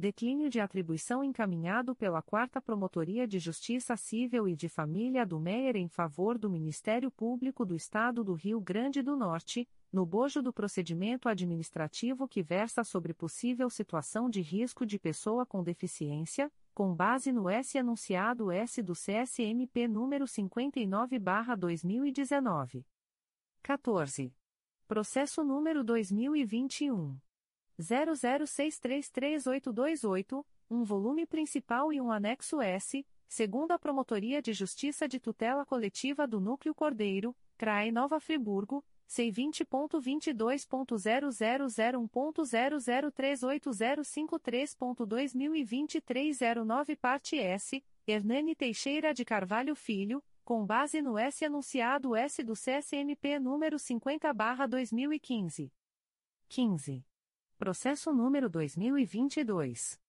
Declínio de atribuição encaminhado pela 4 Promotoria de Justiça Civil e de Família do Meier em favor do Ministério Público do Estado do Rio Grande do Norte, no bojo do procedimento administrativo que versa sobre possível situação de risco de pessoa com deficiência, com base no S anunciado S do CSMP número 59/2019. 14. Processo número 2021 00633828, um volume principal e um anexo S, segundo a Promotoria de Justiça de Tutela Coletiva do Núcleo Cordeiro, CRAE Nova Friburgo C20.22.0001.0038053.2023 09 parte S, Hernani Teixeira de Carvalho Filho, com base no S anunciado S do CSMP número 50/2015. 15. Processo número 2022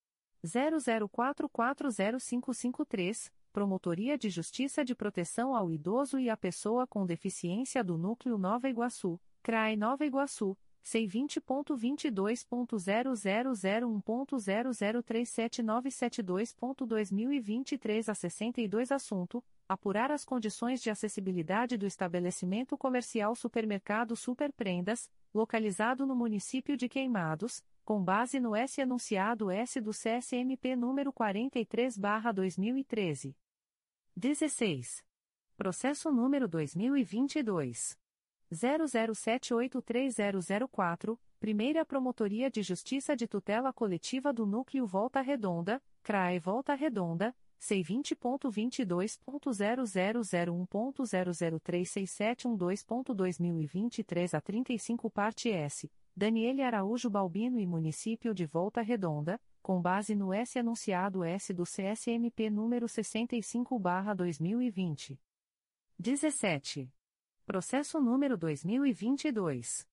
00440553 Promotoria de Justiça de Proteção ao Idoso e à Pessoa com Deficiência do Núcleo Nova Iguaçu, CRAE Nova Iguaçu, C20.22.0001.0037972.2023 a 62 Assunto: Apurar as condições de acessibilidade do estabelecimento comercial Supermercado Superprendas, localizado no município de Queimados, com base no S anunciado S do CSMP número 43/2013. 16. Processo número 2022 00783004, Primeira Promotoria de Justiça de Tutela Coletiva do Núcleo Volta Redonda, CRAE Volta Redonda, C20.22.0001.0036712.2023 a 35 parte S, Daniele Araújo Balbino e Município de Volta Redonda, com base no S anunciado S do CSMP número 65/2020. 17. Processo número 2022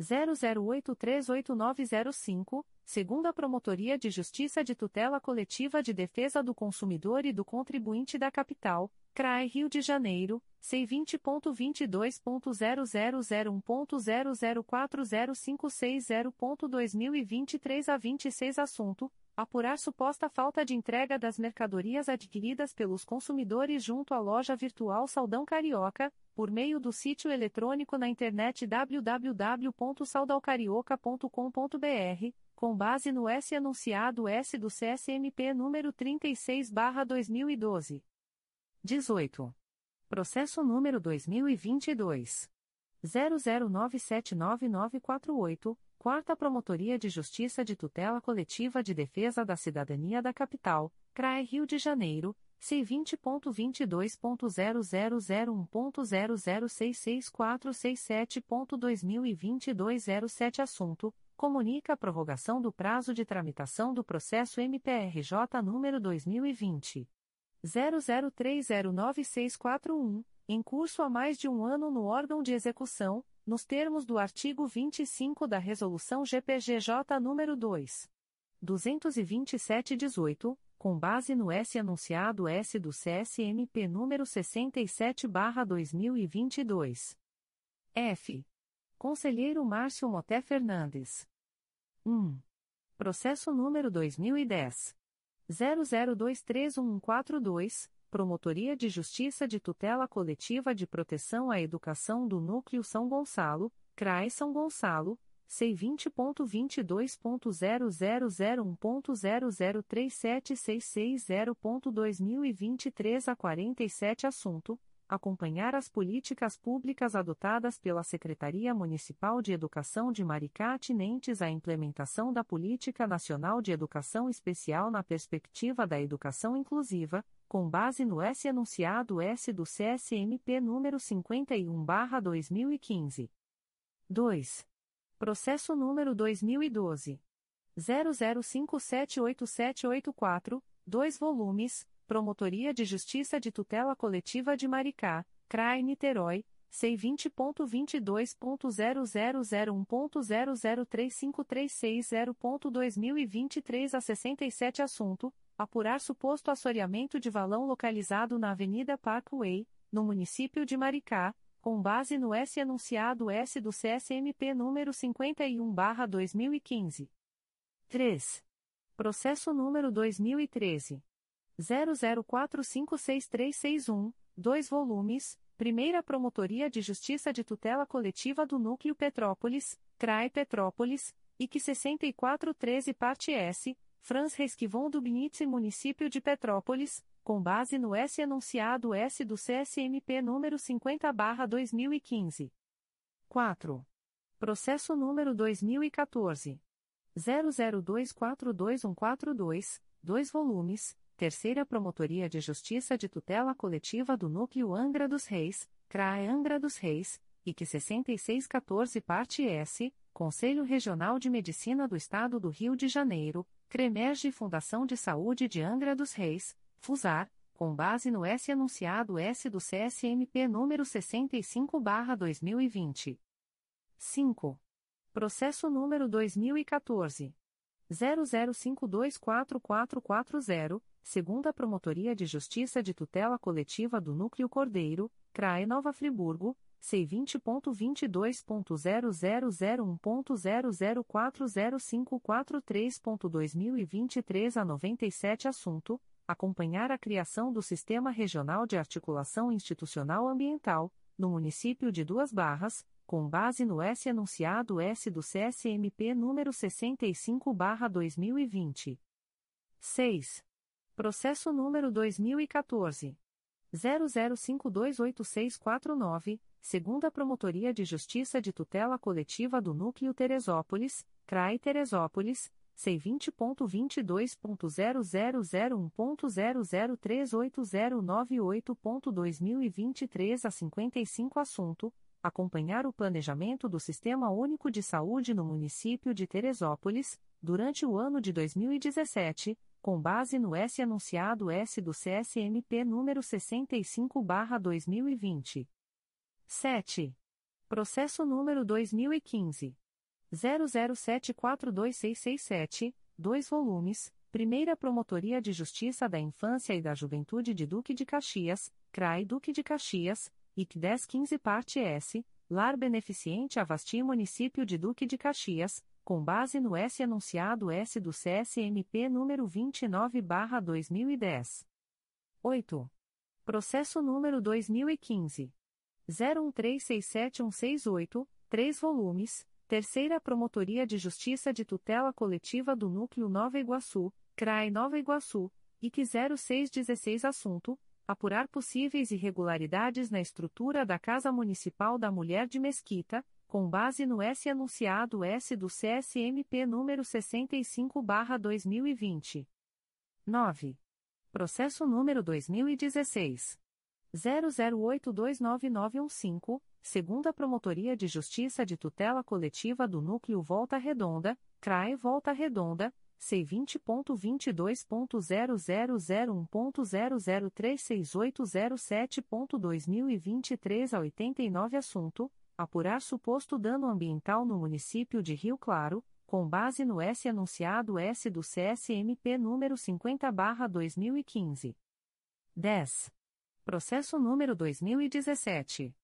00838905, segunda Promotoria de Justiça de Tutela Coletiva de Defesa do Consumidor e do Contribuinte da Capital, CRAE Rio de Janeiro, C20.22.0001.0040560.2023 a 26 assunto apurar suposta falta de entrega das mercadorias adquiridas pelos consumidores junto à loja virtual Saldão Carioca, por meio do sítio eletrônico na internet www.saudalcarioca.com.br, com base no S anunciado S do CSMP número 36/2012. 18. Processo número 2022 00979948 Quarta Promotoria de Justiça de Tutela Coletiva de Defesa da Cidadania da Capital, CRAE Rio de Janeiro, C20.22.0001.0066467.2022 07 Assunto: Comunica a prorrogação do prazo de tramitação do processo MPRJ número 2020. 00309641, em curso há mais de um ano no órgão de execução nos termos do artigo 25 da Resolução GPGJ nº 2. 227-18, com base no S anunciado S do CSMP número 67/2022. F. Conselheiro Márcio Moté Fernandes. 1. Processo número 2010 00231142 Promotoria de Justiça de Tutela Coletiva de Proteção à Educação do Núcleo São Gonçalo, CRAE São Gonçalo, C20.22.0001.0037660.2023 a 47 Assunto: Acompanhar as políticas públicas adotadas pela Secretaria Municipal de Educação de Maricá atinentes à implementação da Política Nacional de Educação Especial na perspectiva da educação inclusiva com base no S anunciado S do CSMP número 51/2015. 2. Processo número 2012 00578784, 2 volumes, Promotoria de Justiça de Tutela Coletiva de Maricá, CRAI Niterói. C20.22.0001.0035360.2023 a 67 assunto apurar suposto assoreamento de valão localizado na Avenida Parkway, no município de Maricá, com base no S enunciado S do CSMP número 51/2015. 3. Processo número 2013 00456361, 2 volumes. Primeira Promotoria de Justiça de Tutela Coletiva do Núcleo Petrópolis, CRAE Petrópolis, IC 6413 Parte S, Franz Resquivon Dubnitz Município de Petrópolis, com base no S enunciado S do CSMP número 50/2015. 4. Processo número 2014 00242142, 2 volumes. Terceira Promotoria de Justiça de Tutela Coletiva do Núcleo Angra dos Reis, CRAE Angra dos Reis, IC 6614 Parte S, Conselho Regional de Medicina do Estado do Rio de Janeiro, CREMERGE Fundação de Saúde de Angra dos Reis, FUSAR, com base no S anunciado S do CSMP número 65/2020. 5. Processo número 2014 00524440, segunda Promotoria de Justiça de Tutela Coletiva do Núcleo Cordeiro, CRAE Nova Friburgo, C20.22.0001.0040543.2023 a 97 assunto, acompanhar a criação do Sistema Regional de Articulação Institucional Ambiental, no município de Duas Barras, com base no S enunciado S do CSMP número 65/2020. 6. Processo número 2014 00528649, segunda Promotoria de Justiça de Tutela Coletiva do Núcleo Teresópolis, CRAI Teresópolis, C20.22.0001.0038098.2023 a 55 assunto, acompanhar o planejamento do Sistema Único de Saúde no município de Teresópolis, durante o ano de 2017, com base no S anunciado S do CSMP número 65/2020. 7. Processo número 2015 00742667, 2 volumes. Primeira Promotoria de Justiça da Infância e da Juventude de Duque de Caxias, CRAI Duque de Caxias, IC 1015 Parte S, Lar Beneficiente Avasti Município de Duque de Caxias, com base no S anunciado S do CSMP número 29/2010. 8. Processo número 2015 01367168, 3 volumes. Terceira Promotoria de Justiça de Tutela Coletiva do Núcleo Nova Iguaçu, CRAE Nova Iguaçu, IC 0616 Assunto: Apurar possíveis irregularidades na estrutura da Casa Municipal da Mulher de Mesquita, com base no S anunciado S do CSMP número 65/2020. 9. Processo número 2016 00829915, segunda Promotoria de Justiça de Tutela Coletiva do Núcleo Volta Redonda, CRAE Volta Redonda, C20.22.0001.0036807.2023 a 89 assunto, apurar suposto dano ambiental no município de Rio Claro, com base no S anunciado S do CSMP número 50/2015. 10. Processo número 2017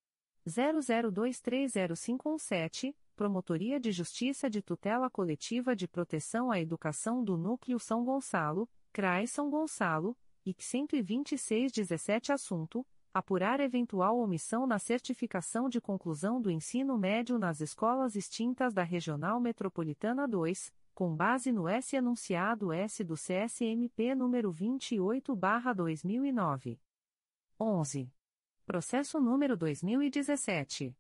00230517, Promotoria de Justiça de Tutela Coletiva de Proteção à Educação do Núcleo São Gonçalo, CRAE São Gonçalo, IC 12617 assunto: apurar eventual omissão na certificação de conclusão do ensino médio nas escolas extintas da Regional Metropolitana 2, com base no S anunciado S do CSMP número 28/2009. 11. Processo número 2017.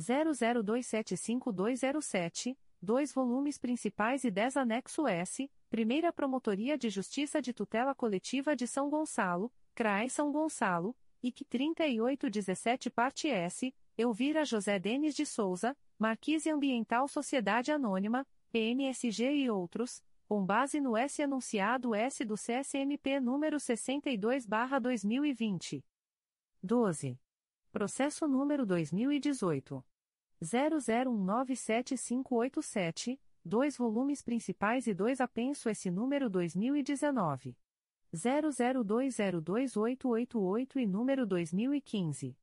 00275207, 2 volumes principais e 10 anexo S, Primeira Promotoria de Justiça de Tutela Coletiva de São Gonçalo, CRAE São Gonçalo, IC 3817 Parte S, Elvira José Denis de Souza, Marquise Ambiental Sociedade Anônima, PMSG e outros, com base no S anunciado S do CSMP número 62/2020. 12. Processo número 2018. 00197587, dois volumes principais e dois apenso esse número 2019. 00202888 e número 2015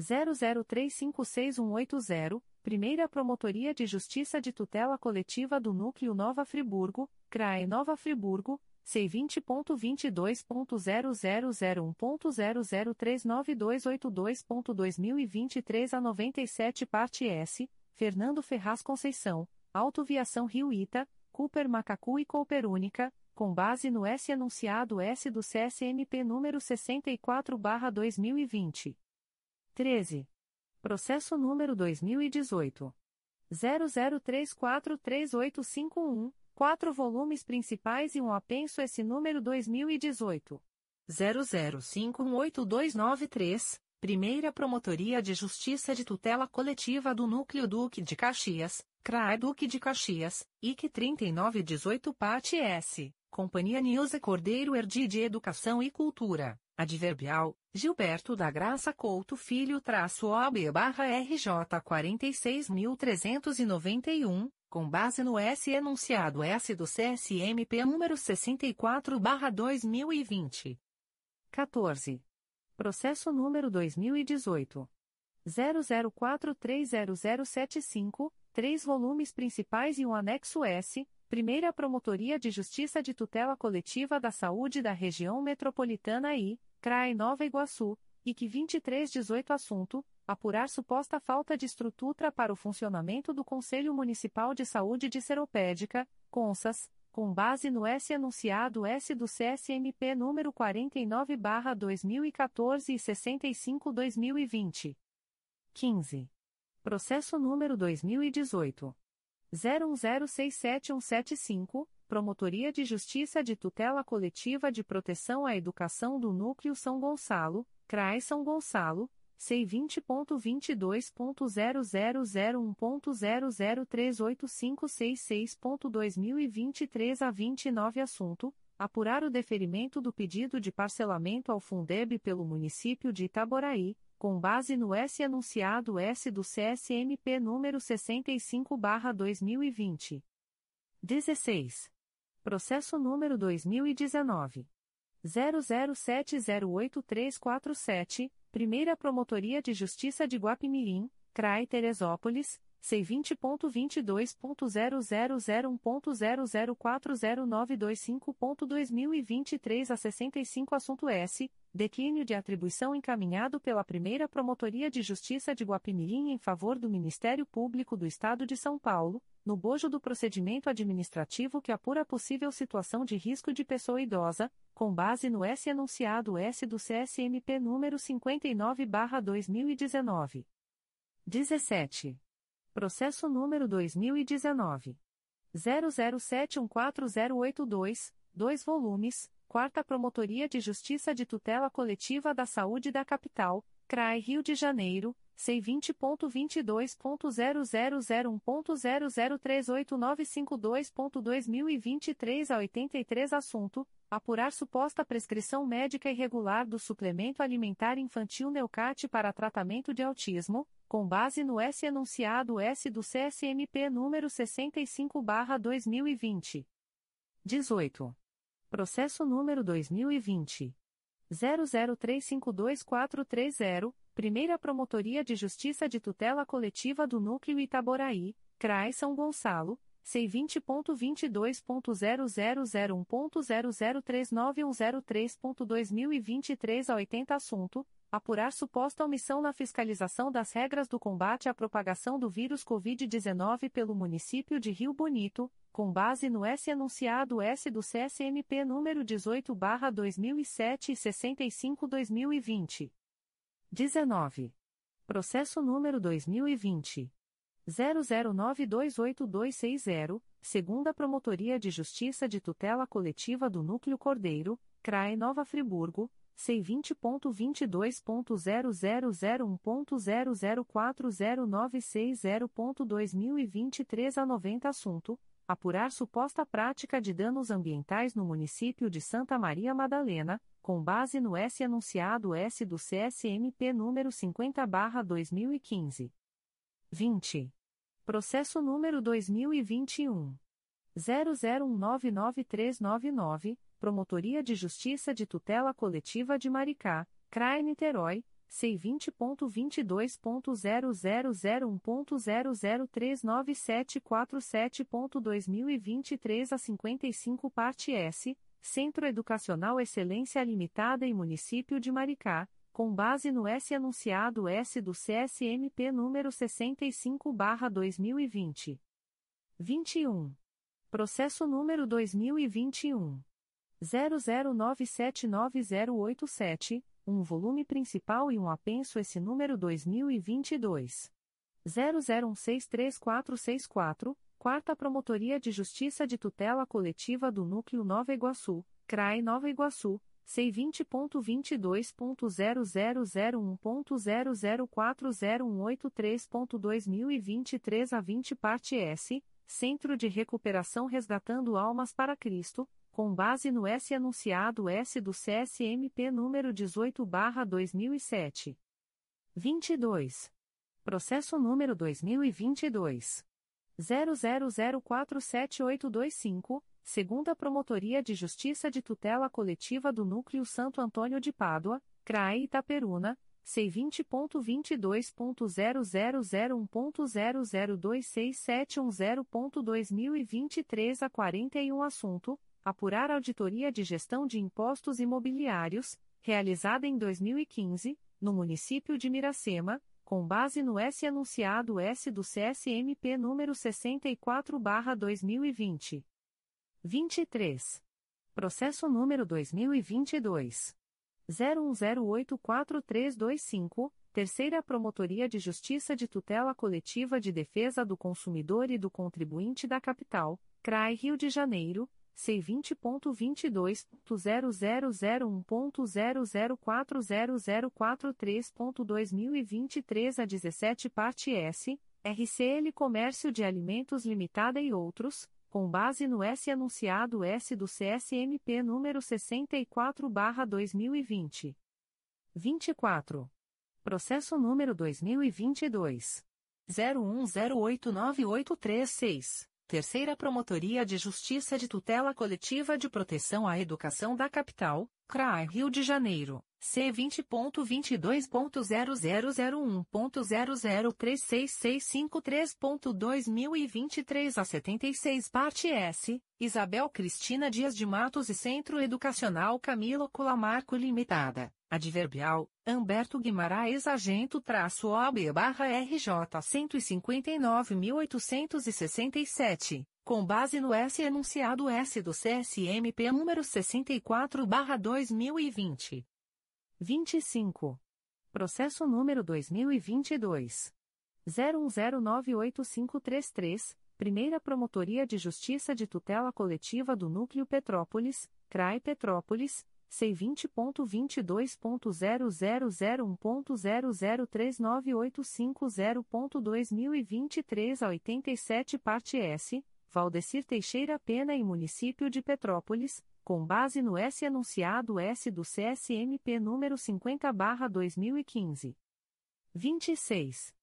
00356180, Primeira Promotoria de Justiça de Tutela Coletiva do Núcleo Nova Friburgo, CRAE Nova Friburgo, C20.22.0001.0039282.2023 a 97 parte S, Fernando Ferraz Conceição, Autoviação Rio Ita, Cooper Macacu e Cooperúnica, com base no S enunciado S do CSMP número 64/2020. 13. Processo número 2018 00343851, quatro volumes principais e um apenso esse número 2018 00518293. Primeira Promotoria de Justiça de Tutela Coletiva do Núcleo Duque de Caxias, CRAE Duque de Caxias, IC 3918 Parte S. Companhia Nilza Cordeiro Erdi de Educação e Cultura, Adverbial, Gilberto da Graça Couto Filho traço OB barra RJ 46.391, com base no S enunciado S do CSMP número 64 barra 2020. 14. Processo número 2018. 00430075, três volumes principais e um anexo S, Primeira Promotoria de Justiça de Tutela Coletiva da Saúde da Região Metropolitana I, CRAE Nova Iguaçu, IC 2318 Assunto: Apurar suposta falta de estrutura para o funcionamento do Conselho Municipal de Saúde de Seropédica, CONSAS, com base no S anunciado S do CSMP número 49/2014 e 65/2020. 15. Processo número 2018 01067175, Promotoria de Justiça de Tutela Coletiva de Proteção à Educação do Núcleo São Gonçalo, CRAE São Gonçalo, C20.22.0001.0038566.2023 a 29 assunto, apurar o deferimento do pedido de parcelamento ao Fundeb pelo município de Itaboraí, com base no S anunciado S do CSMP número 65/2020. 16. Processo número 2019 00708347, Primeira Promotoria de Justiça de Guapimirim, CRAI Teresópolis. C20.22.0001.0040925.2023 a 65 Assunto S. Declínio de atribuição encaminhado pela Primeira Promotoria de Justiça de Guapimirim em favor do Ministério Público do Estado de São Paulo, no bojo do procedimento administrativo que apura possível situação de risco de pessoa idosa, com base no S enunciado S do CSMP número 59/2019. 17. Processo número 2019. 00714082, 2 volumes, Quarta Promotoria de Justiça de Tutela Coletiva da Saúde da Capital, CRAI Rio de Janeiro, C20.22.0001.0038952.2023 a 83 Assunto: Apurar suposta prescrição médica irregular do suplemento alimentar infantil Neucate para tratamento de autismo com base no S enunciado S do CSMP número 65/2020. 18. Processo número 2020 00352430, Primeira Promotoria de Justiça de Tutela Coletiva do Núcleo Itaboraí, CRAI São Gonçalo. C20.22.0001.0039103.2023 a 80 assunto, apurar suposta omissão na fiscalização das regras do combate à propagação do vírus Covid-19 pelo município de Rio Bonito, com base no S enunciado S do CSMP número 18/2007 e 65/2020. 19. Processo número 2020 00928260, segunda Promotoria de Justiça de Tutela Coletiva do Núcleo Cordeiro, CRAE Nova Friburgo C20.22.0001.0040960.2023 a 90 assunto, apurar suposta prática de danos ambientais no município de Santa Maria Madalena, com base no S anunciado S do CSMP número 50/2015. 20. Processo número 2021 00199399 Promotoria de Justiça de Tutela Coletiva de Maricá, CRAE Niterói, C20.22.0001.0039747.2023 a 55 parte S, Centro Educacional Excelência Limitada e Município de Maricá, com base no S anunciado S do CSMP número 65/2020. 21. Processo número 2021 00979087, um volume principal e um apenso esse número 2022 00163464, Quarta Promotoria de Justiça de Tutela Coletiva do Núcleo Nova Iguaçu, CRAE Nova Iguaçu, C20.22.0001.0040183.2023 a 20 parte S, Centro de Recuperação Resgatando Almas para Cristo, com base no S anunciado S do CSMP número 18/2007. 22. Processo número 2022 00047825, segunda Promotoria de Justiça de Tutela Coletiva do Núcleo Santo Antônio de Pádua, CRAE Itaperuna. C20.22.0001.0026710.2023 a 41 assunto apurar auditoria de gestão de impostos imobiliários, realizada em 2015, no município de Miracema, com base no S anunciado S do CSMP número 64/2020. 23. Processo número 2022 01084325, Terceira Promotoria de Justiça de Tutela Coletiva de Defesa do Consumidor e do Contribuinte da Capital, CRAI Rio de Janeiro C20.22.0001.0040043.2023 a 17 parte S, RCL Comércio de Alimentos Limitada e outros, com base no S anunciado S do CSMP número 64/2020. 24. Processo número 2022 01089836. Terceira Promotoria de Justiça de Tutela Coletiva de Proteção à Educação da Capital, CRAI Rio de Janeiro, C20.22.0001.0036653.2023 a 76 Parte S, Isabel Cristina Dias de Matos e Centro Educacional Camilo Colamarco Limitada. Adverbial, Humberto Guimarães Agento traço OB barra RJ 159.867, com base no S enunciado S do CSMP número 64 barra 2020. 25. Processo número 2022. 01098533, Primeira Promotoria de Justiça de Tutela Coletiva do Núcleo Petrópolis, CRAI Petrópolis, C20.22.0001.0039850.2023 a 87 parte S, Valdecir Teixeira Pena e Município de Petrópolis, com base no S anunciado S do CSMP número 50/2015. 26.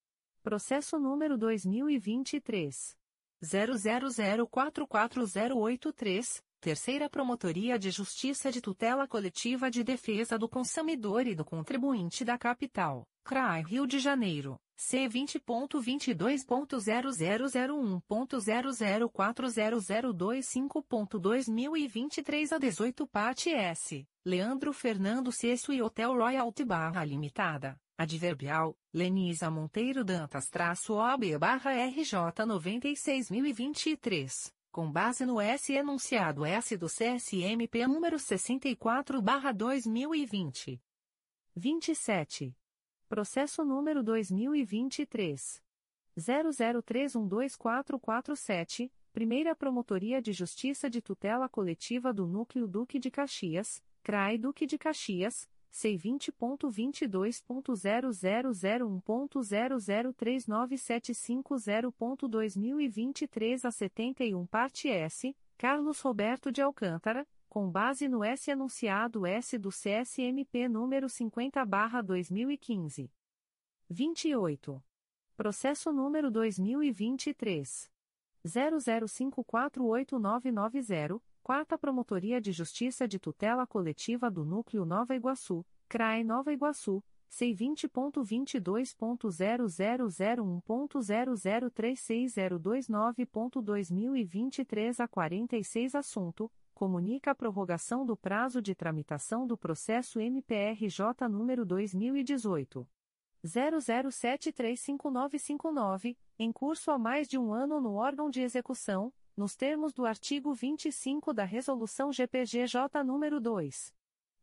Processo número 2023 00044083 Terceira Promotoria de Justiça de Tutela Coletiva de Defesa do Consumidor e do Contribuinte da Capital, CRAI Rio de Janeiro, C20.22.0001.0040025.2023 a 18 Parte S, Leandro Fernando Cesso e Hotel Royalty Barra Limitada, Adverbial, Lenisa Monteiro Dantas traço OB barra RJ 96.023 com base no S enunciado S do CSMP número 64/2020. 27. Processo número 2023 00312447, Primeira Promotoria de Justiça de Tutela Coletiva do Núcleo Duque de Caxias, CRAI Duque de Caxias C20.22.0001.0039750.2023 a 71 parte S, Carlos Roberto de Alcântara, com base no S anunciado S do CSMP número 50/2015. 28. Processo número 2023 00548990 Quarta Promotoria de Justiça de Tutela Coletiva do Núcleo Nova Iguaçu, CRAE Nova Iguaçu, C20.22.0001.0036029.2023 a 46 Assunto: Comunica a prorrogação do prazo de tramitação do processo MPRJ número 2018. 00735959, em curso há mais de um ano no órgão de execução nos termos do artigo 25 da Resolução GPGJ nº 2.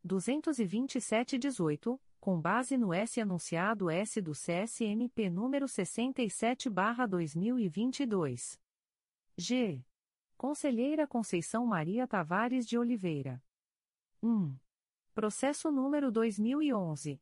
227-18, com base no S anunciado S do CSMP número 67/2022. G. Conselheira Conceição Maria Tavares de Oliveira. 1. Processo número 2011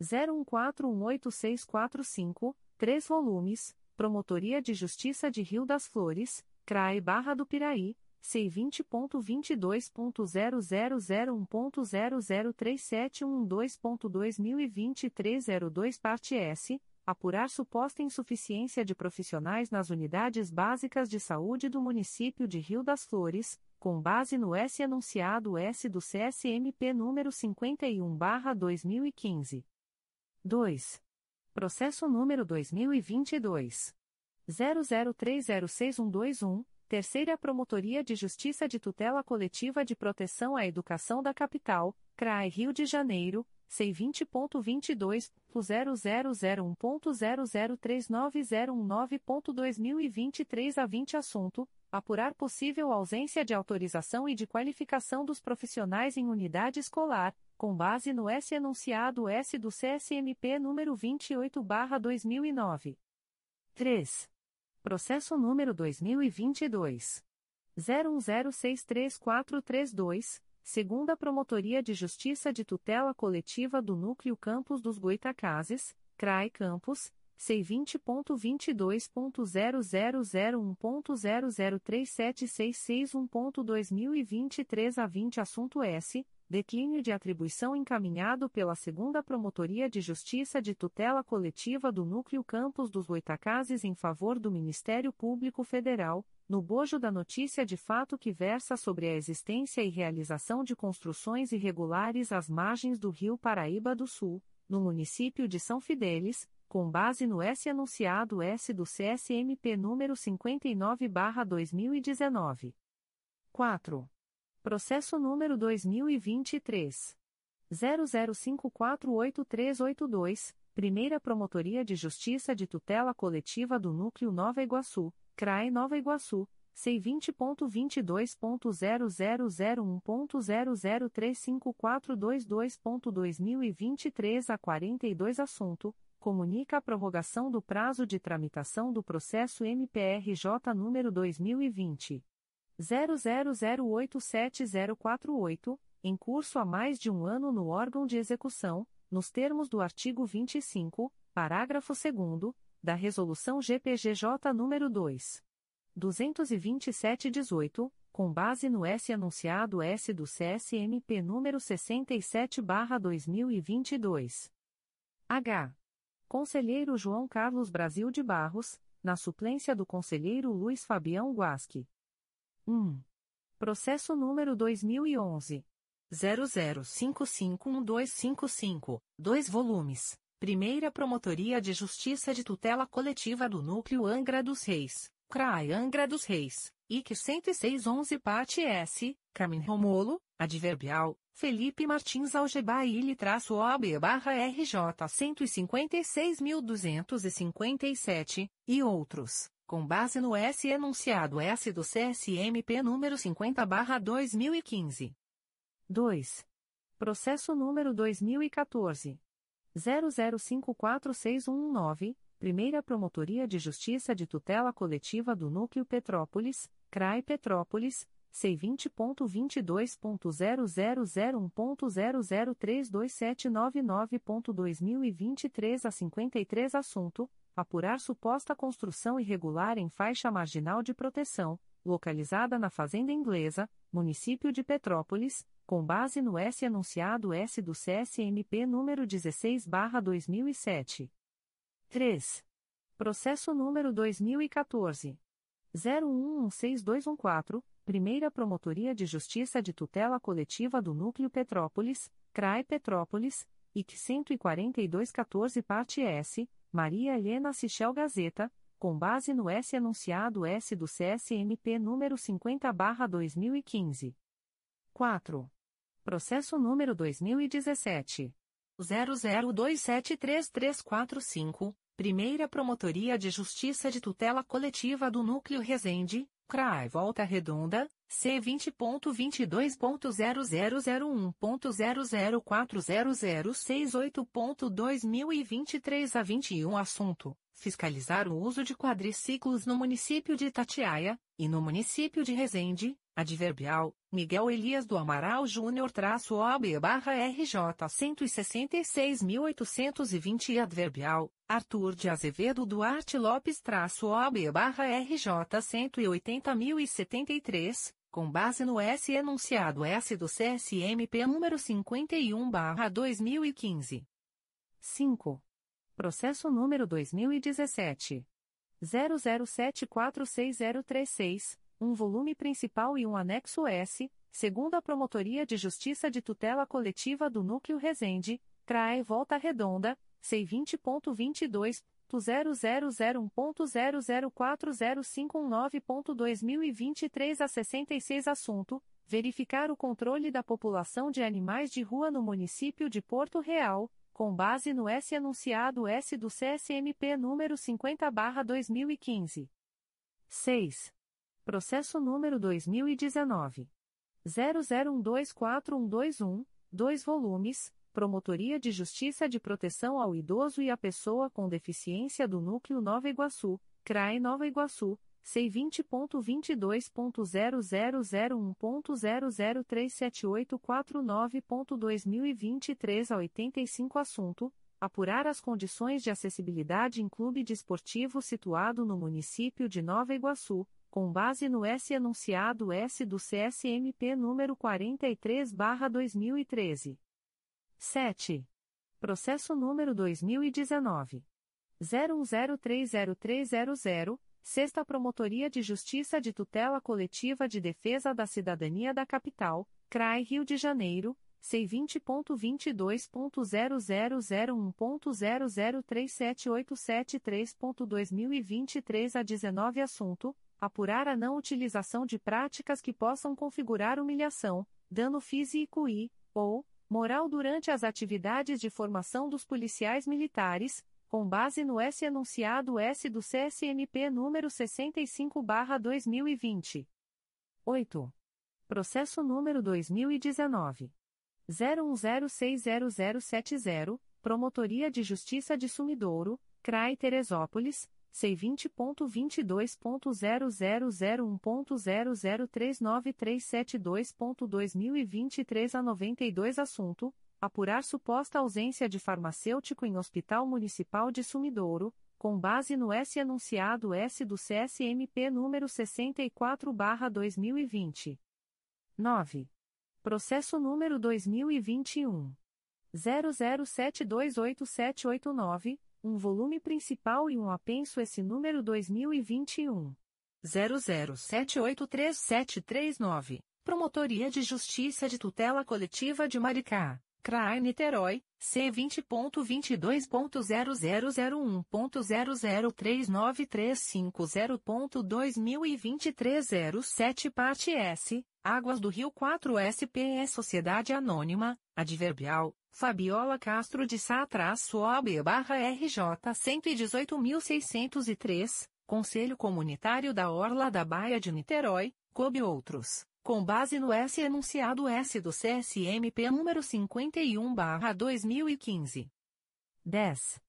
01418645, 3 volumes, Promotoria de Justiça de Rio das Flores CRAE Barra do Piraí, C20.22.0001.0037112.2023 02 parte S, apurar suposta insuficiência de profissionais nas unidades básicas de saúde do município de Rio das Flores, com base no S anunciado S do CSMP número 51/2015. 2. Processo número 2022 00306121, Terceira Promotoria de Justiça de Tutela Coletiva de Proteção à Educação da Capital, CRAE Rio de Janeiro, C20.22.0001.0039019.2023 a 20 Assunto: Apurar possível ausência de autorização e de qualificação dos profissionais em unidade escolar, com base no S enunciado S do CSMP número 28/2009. 3. Processo número 2022. 01063432, segunda Promotoria de Justiça de Tutela Coletiva do Núcleo Campos dos Goitacazes, CRAI Campos, C20.22.0001.0037661.2023 a 20 Assunto S. Declínio de atribuição encaminhado pela Segunda Promotoria de Justiça de Tutela Coletiva do Núcleo Campos dos Goitacazes em favor do Ministério Público Federal, no bojo da notícia de fato que versa sobre a existência e realização de construções irregulares às margens do Rio Paraíba do Sul, no município de São Fidélis, com base no S anunciado S do CSMP número 59/2019. 4. Processo número 2023. 00548382, Primeira Promotoria de Justiça de Tutela Coletiva do Núcleo Nova Iguaçu, CRAE Nova Iguaçu, C20.22.0001.0035422.2023 a 42 Assunto: Comunica a prorrogação do prazo de tramitação do processo MPRJ número 2020. 00087048, em curso há mais de um ano no órgão de execução, nos termos do artigo 25, parágrafo 2 da Resolução GPGJ nº 2. 227-18, com base no S anunciado S do CSMP número 67/2022. H. Conselheiro João Carlos Brasil de Barros, na suplência do conselheiro Luiz Fabião Guasque. 1. Processo número 2011. 00551255, 2 volumes. Primeira Promotoria de Justiça de Tutela Coletiva do Núcleo Angra dos Reis, CRAI Angra dos Reis, IC 10611 Parte S, Camin Romolo, Adverbial, Felipe Martins Algebaile-OAB barra RJ 156.257, e outros com base no S enunciado S do CSMP número 50/2015. 2. Processo número 2014 00546119, Primeira Promotoria de Justiça de Tutela Coletiva do Núcleo Petrópolis, CRAI Petrópolis. C20.22.0001.0032799.2023 a 53 Assunto: apurar suposta construção irregular em faixa marginal de proteção, localizada na Fazenda Inglesa, município de Petrópolis, com base no S anunciado S do CSMP número 16/2007. 3. Processo número 2014 01161214 Primeira Promotoria de Justiça de Tutela Coletiva do Núcleo Petrópolis, CRAE Petrópolis, IC 14214 Parte S, Maria Helena Sichel Gazeta, com base no S enunciado S do CSMP número 50/2015. 4. Processo número 2017 00273345, Primeira Promotoria de Justiça de Tutela Coletiva do Núcleo Resende, CRAI Volta Redonda, C20.22.0001.0040068.2023 a 21 Assunto: Fiscalizar o uso de quadriciclos no município de Itatiaia, e no município de Resende, adverbial, Miguel Elias do Amaral Júnior traço OB barra RJ 166.820 adverbial, Arthur de Azevedo Duarte Lopes traço OB barra RJ 180.073, com base no S enunciado S do CSMP número 51 barra 2015. 5. Processo número 2017. 00746036 um volume principal e um anexo S, segundo a Promotoria de Justiça de Tutela Coletiva do Núcleo Resende, CRAE Volta Redonda, C20.22, 0001.0040519.2023 a 66 Assunto: Verificar o controle da população de animais de rua no município de Porto Real, com base no S enunciado S do CSMP número 50/2015. 6. Processo número 2019. 00124121, 2 volumes, Promotoria de Justiça de Proteção ao Idoso e à Pessoa com Deficiência do Núcleo Nova Iguaçu, CRAE Nova Iguaçu, C20.22.0001.0037849.2023 a 85 Assunto: Apurar as condições de acessibilidade em clube desportivo situado no município de Nova Iguaçu com base no S enunciado S do CSMP número 43/2013. 7. Processo número 2019 01030300, Sexta Promotoria de Justiça de Tutela Coletiva de Defesa da Cidadania da Capital, CRAI Rio de Janeiro. C20.22.0001.0037873.2023 a 19 assunto apurar a não utilização de práticas que possam configurar humilhação, dano físico e, ou, moral durante as atividades de formação dos policiais militares, com base no S enunciado S do CSMP número 65/2020. 8. Processo número 2019 01060070, Promotoria de Justiça de Sumidouro, CRAI Teresópolis C20.22.0001.0039372.2023 a 92 Assunto: Apurar suposta ausência de farmacêutico em Hospital Municipal de Sumidouro, com base no S enunciado S do CSMP número 64/2020. 9. Processo número 2021 00728789 um volume principal e um apenso esse número 2021 00783739, Promotoria de Justiça de Tutela Coletiva de Maricá, CRAI Niterói, C20.22.0001.0039350.2023 07 Parte S, Águas do Rio 4 SPE Sociedade Anônima, Adverbial, Fabiola Castro de Sá-OB RJ 118.603, Conselho Comunitário da Orla da Baia de Niterói, COB outros, com base no S enunciado S do CSMP número 51/2015. 10.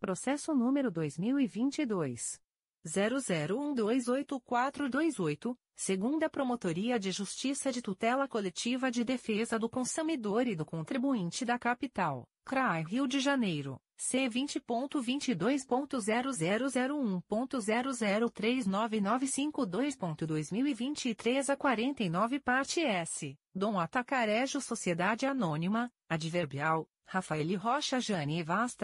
Processo número 2022 00128428 segunda Promotoria de Justiça de Tutela Coletiva de Defesa do Consumidor e do Contribuinte da Capital, CRAI Rio de Janeiro, C20.22.0001.0039952.2023 a 49 Parte S, Dom Atacarejo Sociedade Anônima, Adverbial, Rafael Rocha Jane Vaz-OB-RJ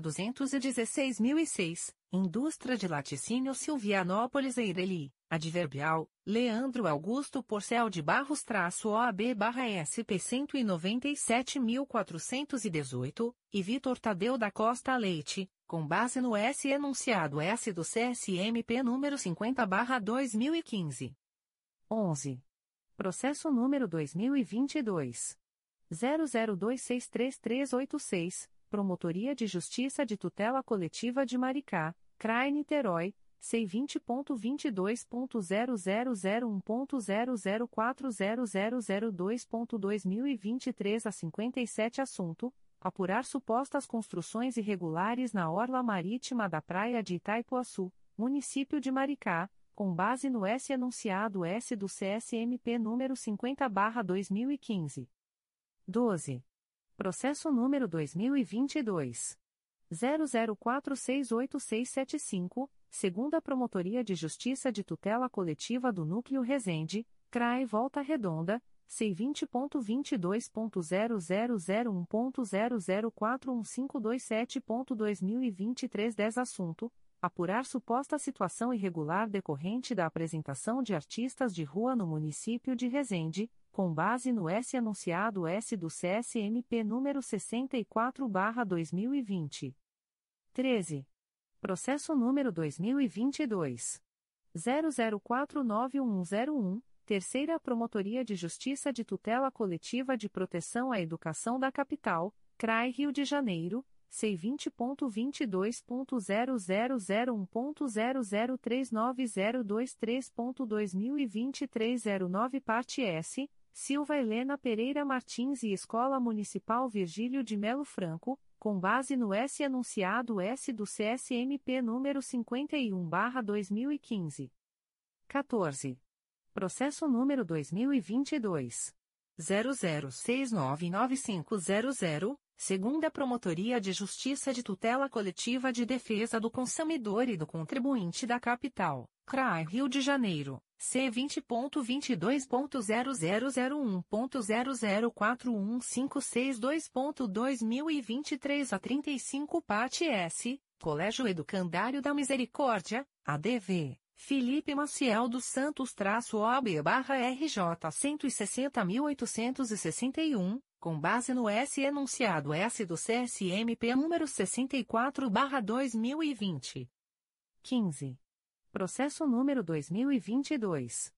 216.006, Indústria de Laticínio Silvianópolis Eireli, Adverbial, Leandro Augusto Porcel de Barros traço OAB barra SP 197.418, e Vitor Tadeu da Costa Leite, com base no S enunciado S do CSMP número 50 barra 2015. 11. Processo número 2022. 00263386, Promotoria de Justiça de Tutela Coletiva de Maricá, CRAE Niterói, C20.22.0001.0040002.2023 a 57 Assunto: Apurar supostas construções irregulares na orla marítima da praia de Itaipuaçu, município de Maricá, com base no S enunciado S do CSMP número 50/2015. 12. Processo número 2022 00468675, segunda Promotoria de Justiça de Tutela Coletiva do Núcleo Resende, CRAE Volta Redonda, C20.22.0001.0041527.2023 10 Assunto: Apurar suposta situação irregular decorrente da apresentação de artistas de rua no município de Resende, com base no S anunciado S do CSMP número 64/2020. 13. Processo número 2022 00491101, Terceira Promotoria de Justiça de Tutela Coletiva de Proteção à Educação da Capital, CRAI Rio de Janeiro. C20.22.0001.0039023.2023 09 Parte S, Silva Helena Pereira Martins e Escola Municipal Virgílio de Melo Franco, com base no S anunciado S do CSMP número 51/2015. 14. Processo número 2022 00699500, segunda Promotoria de Justiça de Tutela Coletiva de Defesa do Consumidor e do Contribuinte da Capital, CRAI Rio de Janeiro. C20.22.0001.0041562.2023 a 35 Parte S, Colégio Educandário da Misericórdia, ADV, Felipe Maciel dos Santos traço OB barra RJ 160.861, com base no S enunciado S do CSMP número 64 barra 2020. 15. Processo número 2022.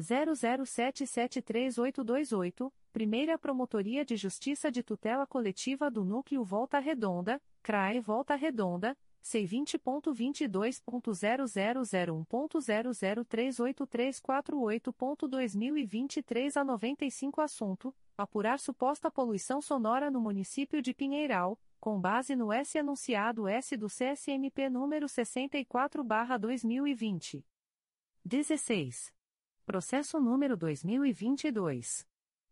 00773828, Primeira Promotoria de Justiça de Tutela Coletiva do Núcleo Volta Redonda, CRAE Volta Redonda, C20.22.0001.0038348.2023 a 95 Assunto: Apurar suposta poluição sonora no município de Pinheiral com base no S anunciado S do CSMP número 64/2020. 16. Processo número 2022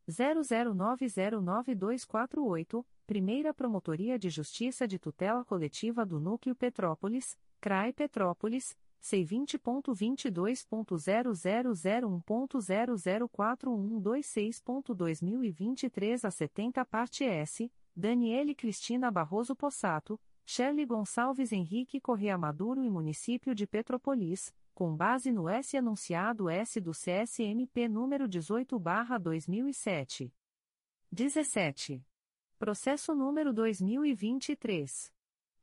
00909248, Primeira Promotoria de Justiça de Tutela Coletiva do Núcleo Petrópolis, CRAI Petrópolis. C20.22.0001.0041126.2023 a 70 parte S, Daniele Cristina Barroso Possato, Shirley Gonçalves Henrique Correa Maduro e Município de Petropolis, com base no S anunciado S do CSMP número 18/2007. 17. Processo número 2023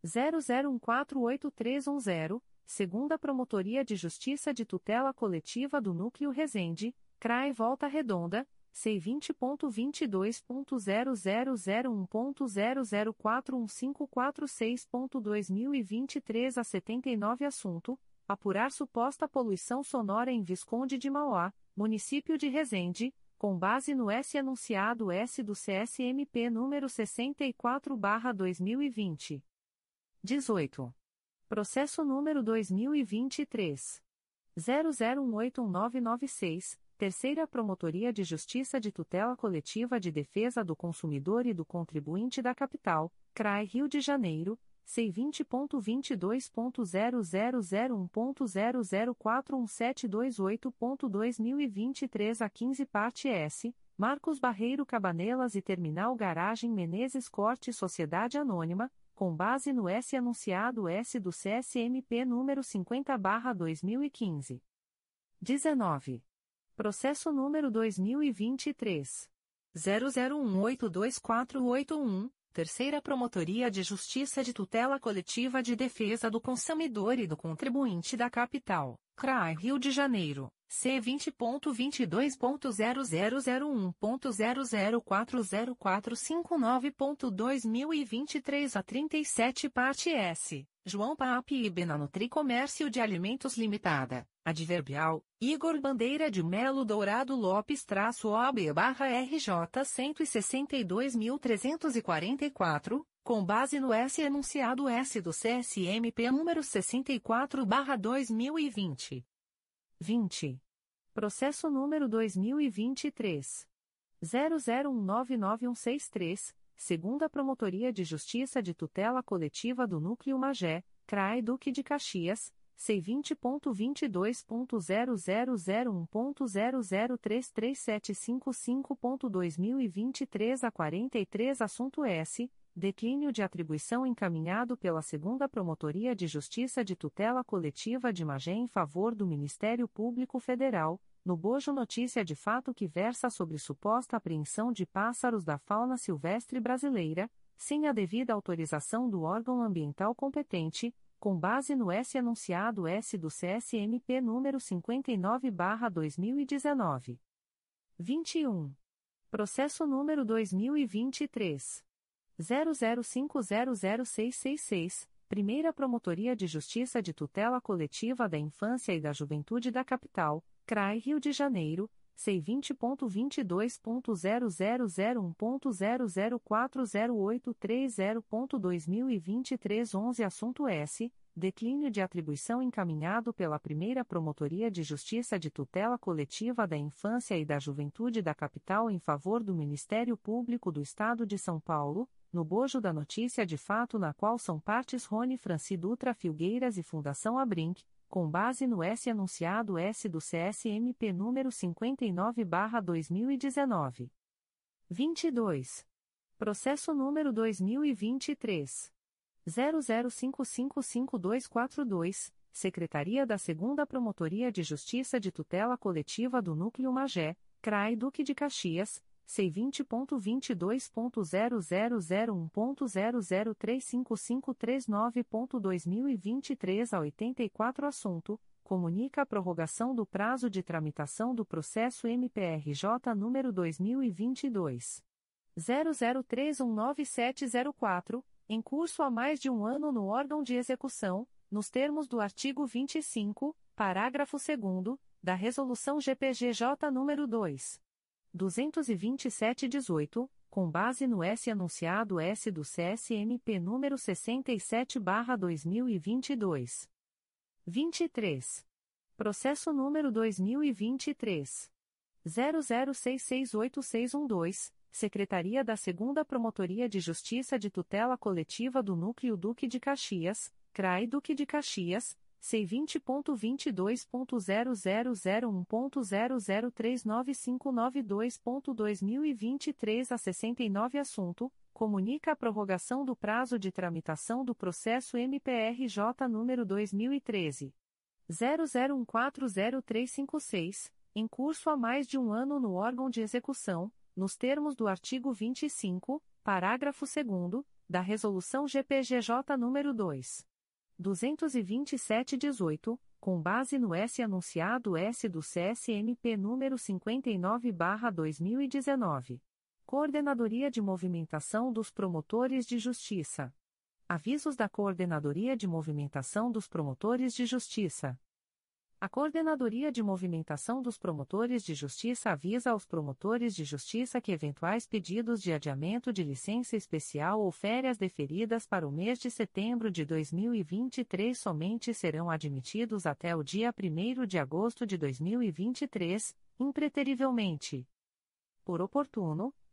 00148310, segunda Promotoria de Justiça de Tutela Coletiva do Núcleo Resende, CRAE Volta Redonda C20.22.0001.0041546.2023 a 79 Assunto: Apurar suposta poluição sonora em Visconde de Mauá, município de Resende, com base no S anunciado S do CSMP número 64/2020. 18. Processo número 2023 00181996. Terceira Promotoria de Justiça de Tutela Coletiva de Defesa do Consumidor e do Contribuinte da Capital, CRAI Rio de Janeiro, C20.22.0001.0041728.2023 a 15 parte S, Marcos Barreiro Cabanelas e Terminal Garagem Menezes Corte Sociedade Anônima, com base no S anunciado S do CSMP número 50/2015. 19. Processo número 2023 00182481, Terceira Promotoria de Justiça de Tutela Coletiva de Defesa do Consumidor e do Contribuinte da Capital, CRAI Rio de Janeiro, C20.22.0001.0040459.2023 a 37 parte S, João Paap e Benanutri Comércio de Alimentos Limitada, Adverbial, Igor Bandeira de Melo Dourado Lopes traço OB barra RJ 162.344, com base no S enunciado S do CSMP número sessenta e quatro barra dois mil e vinte 20. Processo número 2023. 00199163, segunda Promotoria de Justiça de Tutela Coletiva do Núcleo Magé, CRAE Duque de Caxias, C20.22.0001.0033755.2023 a 43 Assunto S. Declínio de atribuição encaminhado pela Segunda Promotoria de Justiça de Tutela Coletiva de Magé em favor do Ministério Público Federal, no bojo notícia de fato que versa sobre suposta apreensão de pássaros da fauna silvestre brasileira, sem a devida autorização do órgão ambiental competente, com base no S anunciado S do CSMP número 59/2019. 21. Processo número 2023 00500666, Primeira Promotoria de Justiça de Tutela Coletiva da Infância e da Juventude da Capital, CRAI Rio de Janeiro, C20.22.0001.0040830.2023 11 Assunto S. Declínio de atribuição encaminhado pela Primeira Promotoria de Justiça de Tutela Coletiva da Infância e da Juventude da Capital em favor do Ministério Público do Estado de São Paulo, no bojo da notícia de fato na qual são partes Rony Franci Dutra Filgueiras e Fundação Abrinq, com base no S anunciado S do CSMP número 59/2019. 22. Processo número 2023 00555242, Secretaria da 2 Promotoria de Justiça de Tutela Coletiva do Núcleo Magé, CRAI Duque de Caxias C20.22.0001.0035539.2023 a 84 Assunto: Comunica a prorrogação do prazo de tramitação do processo MPRJ número 2022. 00319704, em curso há mais de um ano no órgão de execução, nos termos do artigo 25, parágrafo 2 da Resolução GPGJ nº 2. 22718, com base no S anunciado S do CSMP número 67/2022. 23. Processo número 2023 00668612, Secretaria da 2 Promotoria de Justiça de Tutela Coletiva do Núcleo Duque de Caxias, CRAI Duque de Caxias C20.22.0001.0039592.2023 a 69 Assunto: Comunica a prorrogação do prazo de tramitação do processo MPRJ número 2013. 00140356, em curso há mais de um ano no órgão de execução, nos termos do artigo 25, parágrafo 2 da Resolução GPGJ número 2. 22718, com base no S anunciado S do CSMP número 59/2019. Coordenadoria de Movimentação dos Promotores de Justiça. Avisos da Coordenadoria de Movimentação dos Promotores de Justiça. A Coordenadoria de Movimentação dos Promotores de Justiça avisa aos promotores de justiça que eventuais pedidos de adiamento de licença especial ou férias deferidas para o mês de setembro de 2023 somente serão admitidos até o dia 1 de agosto de 2023, impreterivelmente. Por oportuno,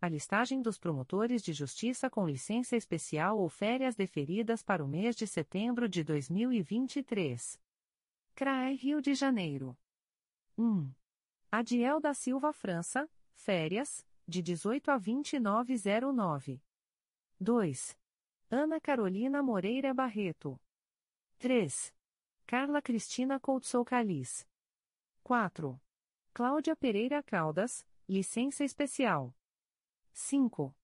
a listagem dos promotores de justiça com licença especial ou férias deferidas para o mês de setembro de 2023. CRAE Rio de Janeiro. 1. Adiel da Silva França, férias, de 18 a 2909. 2. Ana Carolina Moreira Barreto. 3. Carla Cristina Coutsou Calis. 4. Cláudia Pereira Caldas, licença especial. 5.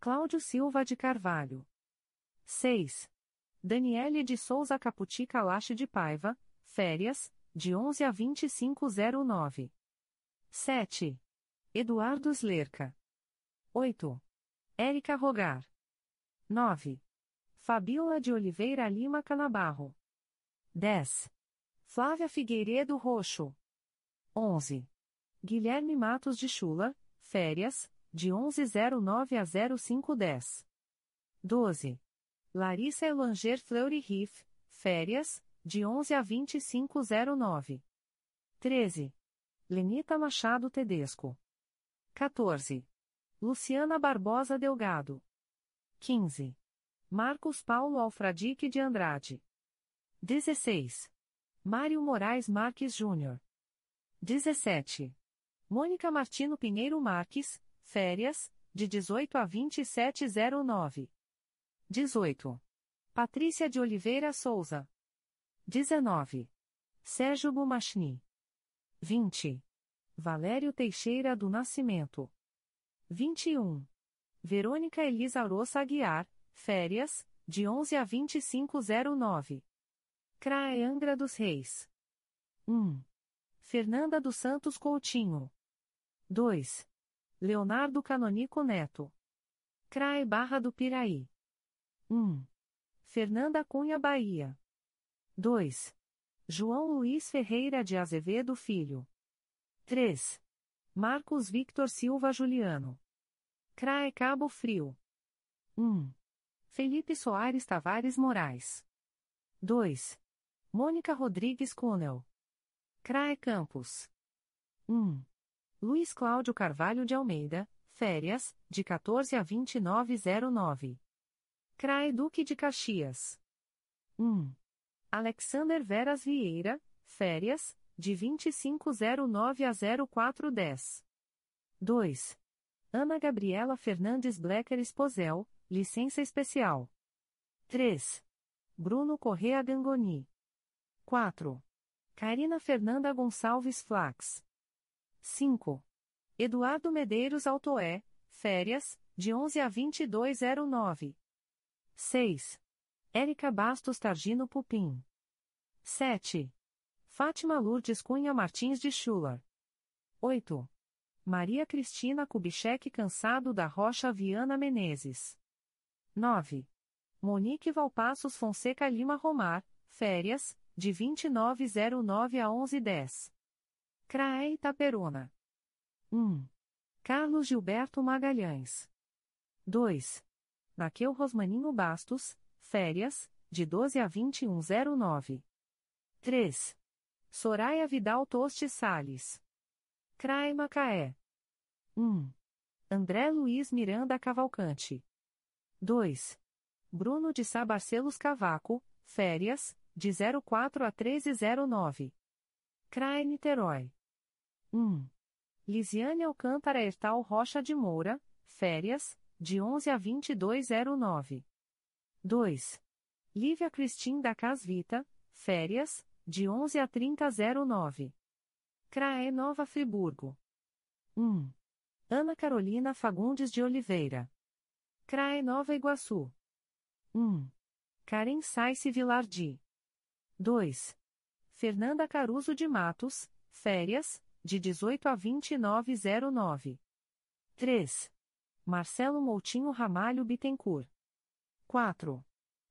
Cláudio Silva de Carvalho. 6. Daniele de Souza Caputi Calache de Paiva, férias, de 11 a 2509. 7. Eduardo Slerca. 8. Érica Rogar. 9. Fabiola de Oliveira Lima Canabarro. 10. Flávia Figueiredo Roxo. 11. Guilherme Matos de Chula, férias, de 1109 a 0510. 12. Larissa Elanger Fleury Riff, férias, de 11 a 2509. 13. Lenita Machado Tedesco. 14. Luciana Barbosa Delgado. 15. Marcos Paulo Alfradique de Andrade. 16. Mário Moraes Marques Júnior. 17. Mônica Martino Pinheiro Marques, Férias, de 18 a 2709. 18. Patrícia de Oliveira Souza. 19. Sérgio Bumachni. 20. Valério Teixeira do Nascimento. 21. Verônica Elisa Roça Aguiar, Férias, de 11 a 2509. CRAE Angra dos Reis. 1. Fernanda dos Santos Coutinho. 2. Leonardo Canonico Neto. CRAE Barra do Piraí. 1. Fernanda Cunha Bahia. 2. João Luiz Ferreira de Azevedo Filho. 3. Marcos Victor Silva Juliano. CRAE Cabo Frio. 1. Felipe Soares Tavares Moraes. 2. Mônica Rodrigues Cunel. CRAE Campos. 1. Luiz Cláudio Carvalho de Almeida, férias, de 14 a 2909. CRAE Duque de Caxias. 1. Alexander Veras Vieira, férias, de 2509 a 0410. 2. Ana Gabriela Fernandes Blecker Esposel, licença especial. 3. Bruno Correa Gangoni. 4. Karina Fernanda Gonçalves Flax. 5. Eduardo Medeiros Altoé, férias, de 11 a 2209. 6. Érica Bastos Targino Pupim. 7. Fátima Lourdes Cunha Martins de Schuller. 8. Maria Cristina Kubitschek Cansado da Rocha Viana Menezes. 9. Monique Valpassos Fonseca Lima Romar, férias, de 2909 a 1110. CRAE Itaperuna. 1. Carlos Gilberto Magalhães. 2. Naquel Rosmaninho Bastos, férias, de 12 a 2109. 3. Soraya Vidal Toste Sales. CRAE Macaé. 1. André Luiz Miranda Cavalcante. 2. Bruno de Sá Barcelos Cavaco, férias, de 04 a 1309. CRAE Niterói. 1. Lisiane Alcântara Ertal Rocha de Moura, férias, de 11 a 2209. 2. Lívia Cristim da Casvita, férias, de 11 a 3009. CRAE Nova Friburgo. 1. Ana Carolina Fagundes de Oliveira. CRAE Nova Iguaçu. 1. Karen Saice Vilardi. 2. Fernanda Caruso de Matos, férias, de 18 a 2909. 3. Marcelo Moutinho Ramalho Bittencourt. 4.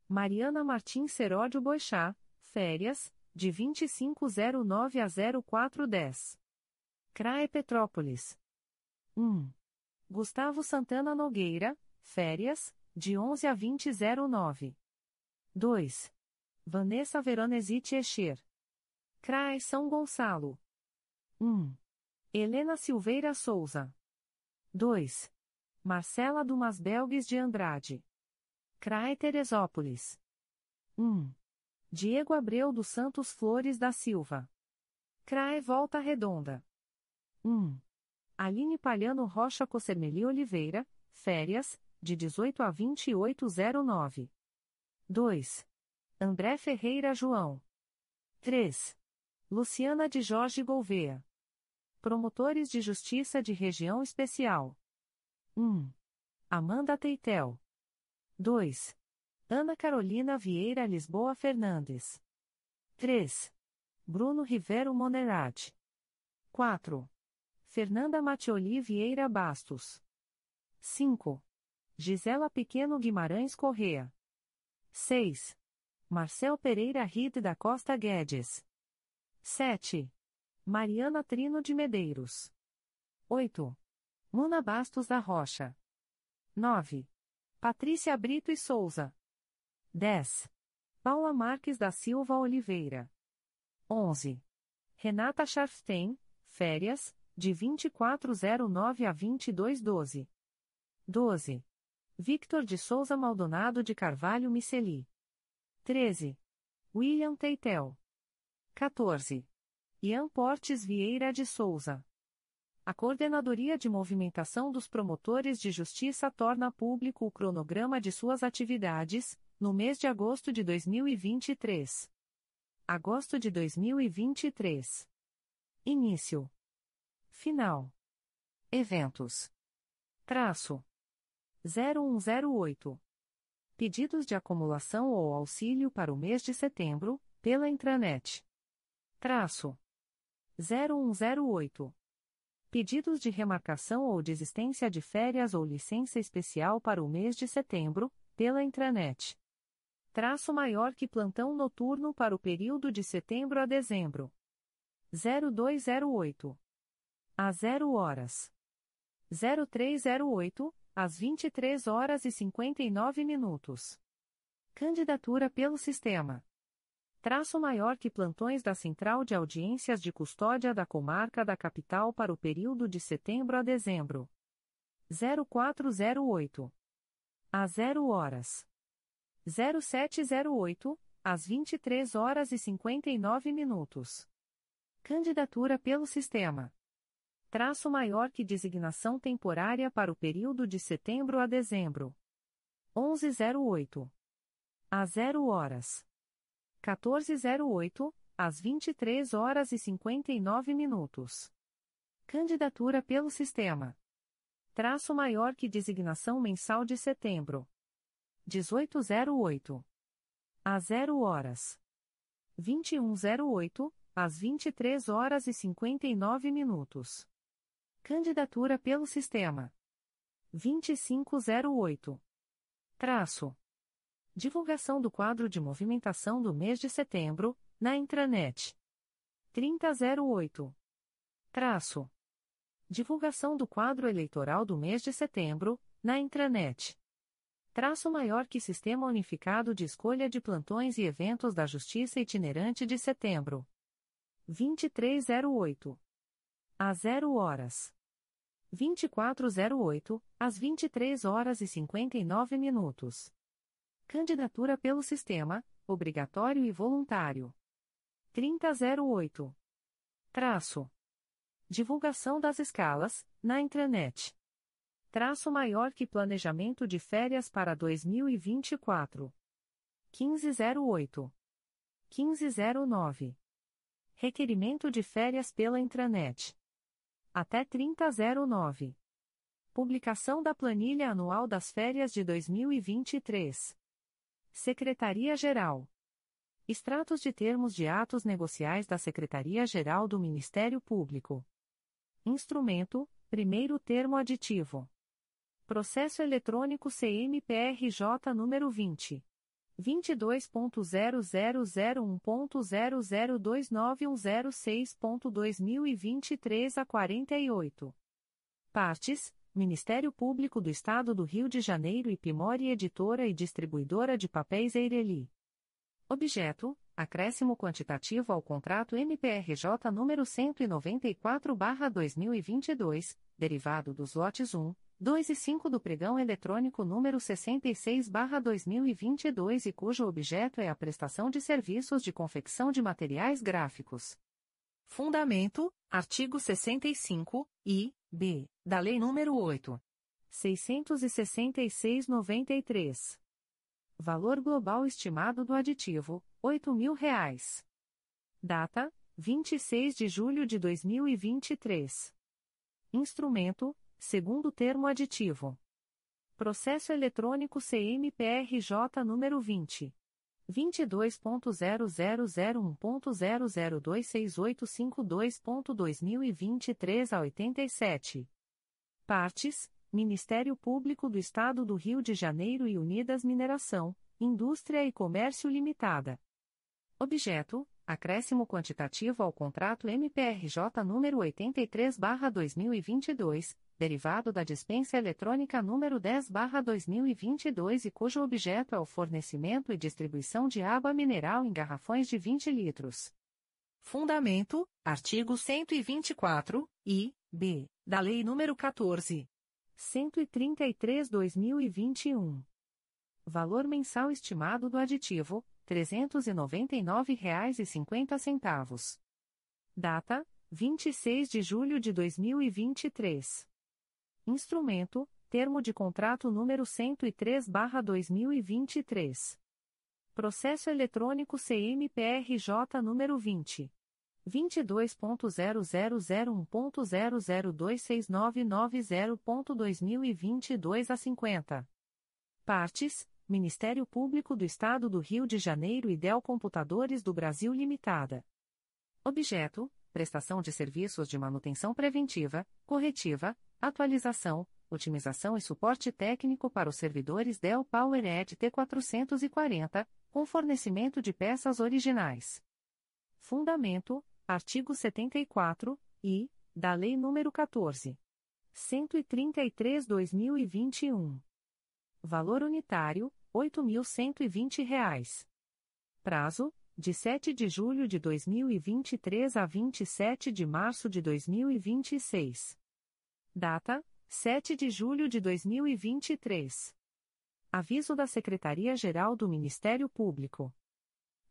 Mariana Martins Seródio Boixá, férias, de 2509 a 0410. CRAE Petrópolis. 1. Gustavo Santana Nogueira, férias, de 11 a 2009. 2. Vanessa Veronese Teixeira. CRAE São Gonçalo. 1. Helena Silveira Souza. 2. Marcela Dumas Belgues de Andrade. CRAE Teresópolis. 1. Diego Abreu dos Santos Flores da Silva. CRAE Volta Redonda. 1. Aline Palhano Rocha Cossermeli Oliveira, férias, de 18 a 2809. 2. André Ferreira João. 3. Luciana de Jorge Gouveia. Promotores de Justiça de Região Especial. 1. Amanda Teitel. 2. Ana Carolina Vieira Lisboa Fernandes. 3. Bruno Rivero Monerati. 4. Fernanda Matioli Vieira Bastos. 5. Gisela Pequeno Guimarães Correa. 6. Marcel Pereira Ride da Costa Guedes. 7. Mariana Trino de Medeiros. 8. Muna Bastos da Rocha. 9. Patrícia Brito e Souza. 10. Paula Marques da Silva Oliveira. 11. Renata Scharfstein, férias, de 2409 a 2212. 12. Victor de Souza Maldonado de Carvalho Miceli. 13. William Teitel. 14. Ian Portes Vieira de Souza. A Coordenadoria de Movimentação dos Promotores de Justiça torna público o cronograma de suas atividades, no mês de agosto de 2023. Agosto de 2023. Início. Final. Eventos. Traço. 0108. Pedidos de acumulação ou auxílio para o mês de setembro, pela intranet. Traço. 0108. Pedidos de remarcação ou desistência de férias ou licença especial para o mês de setembro, pela intranet. Traço maior que plantão noturno para o período de setembro a dezembro. 0208. A 0 horas. 0308, às 23 horas e 59 minutos. Candidatura pelo sistema traço maior que plantões da Central de Audiências de Custódia da Comarca da Capital para o período de setembro a dezembro. 0408. A 0 horas. 0708, às 23 horas e 59 minutos. Candidatura pelo Sistema. Traço maior que designação temporária para o período de setembro a dezembro. 1108. A 0 horas. 1408, às 23 horas e 59 minutos. Candidatura pelo Sistema. Traço maior que designação mensal de setembro. 1808. A 0 horas. 2108, às 23 horas e 59 minutos. Candidatura pelo Sistema. 2508. Traço. Divulgação do quadro de movimentação do mês de setembro, na intranet. 3008. Traço. Divulgação do quadro eleitoral do mês de setembro, na intranet. Traço maior que Sistema Unificado de Escolha de Plantões e Eventos da Justiça Itinerante de Setembro. 2308. A 0 horas. 2408, às 23 horas e 59 minutos. Candidatura pelo Sistema, obrigatório e voluntário. 3008. Traço. Divulgação das escalas, na intranet. Traço maior que planejamento de férias para 2024. 1508. 1509. Requerimento de férias pela intranet. Até 3009. Publicação da planilha anual das férias de 2023. Secretaria-Geral. Extratos de termos de atos negociais da Secretaria-Geral do Ministério Público. Instrumento: Primeiro termo aditivo. Processo eletrônico CMPRJ número 20 22.0001.0029106.2023 a 48. Partes: Ministério Público do Estado do Rio de Janeiro e Primori Editora e Distribuidora de Papéis Eireli. Objeto: acréscimo quantitativo ao contrato MPRJ número 194/2022, derivado dos lotes 1, 2 e 5 do pregão eletrônico número 66/2022 e cujo objeto é a prestação de serviços de confecção de materiais gráficos. Fundamento: artigo 65 e b da Lei nº 8. 666/93. Valor global estimado do aditivo: R$ 8.000. Data: 26 de julho de 2023. Instrumento: segundo termo aditivo. Processo eletrônico CMPRJ número 20 22.0001.0026852.2023 a 87. Partes: Ministério Público do Estado do Rio de Janeiro e Unidas Mineração, Indústria e Comércio Limitada. Objeto: acréscimo quantitativo ao contrato MPRJ número 83/2022, derivado da dispensa eletrônica número 10/2022 e cujo objeto é o fornecimento e distribuição de água mineral em garrafões de 20 litros. Fundamento: artigo 124 e b da Lei nº 14. 133/2021. Valor mensal estimado do aditivo: R$ 399,50. Data: 26 de julho de 2023. Instrumento: Termo de contrato número 103/2023. Processo eletrônico CMPRJ número 20 22.0001.0026990.2022 a 50. Partes: Ministério Público do Estado do Rio de Janeiro e Dell Computadores do Brasil Limitada. Objeto: prestação de serviços de manutenção preventiva, corretiva, atualização, otimização e suporte técnico para os servidores Dell PowerEdge T440, com fornecimento de peças originais. Fundamento: artigo 74 e da Lei nº 14. 133/2021. Valor unitário: R$ 8.120. Prazo: de 7 de julho de 2023 a 27 de março de 2026. Data: 7 de julho de 2023. Aviso da Secretaria-Geral do Ministério Público.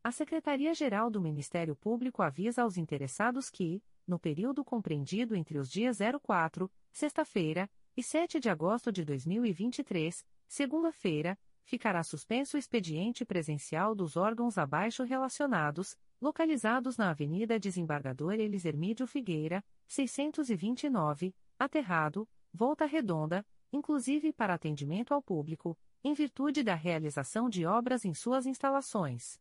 A Secretaria-Geral do Ministério Público avisa aos interessados que, no período compreendido entre os dias 04, sexta-feira, e 7 de agosto de 2023, segunda-feira, ficará suspenso o expediente presencial dos órgãos abaixo relacionados, localizados na Avenida Desembargador Elis Hermídio Figueira, 629, Aterrado, Volta Redonda, inclusive para atendimento ao público, em virtude da realização de obras em suas instalações.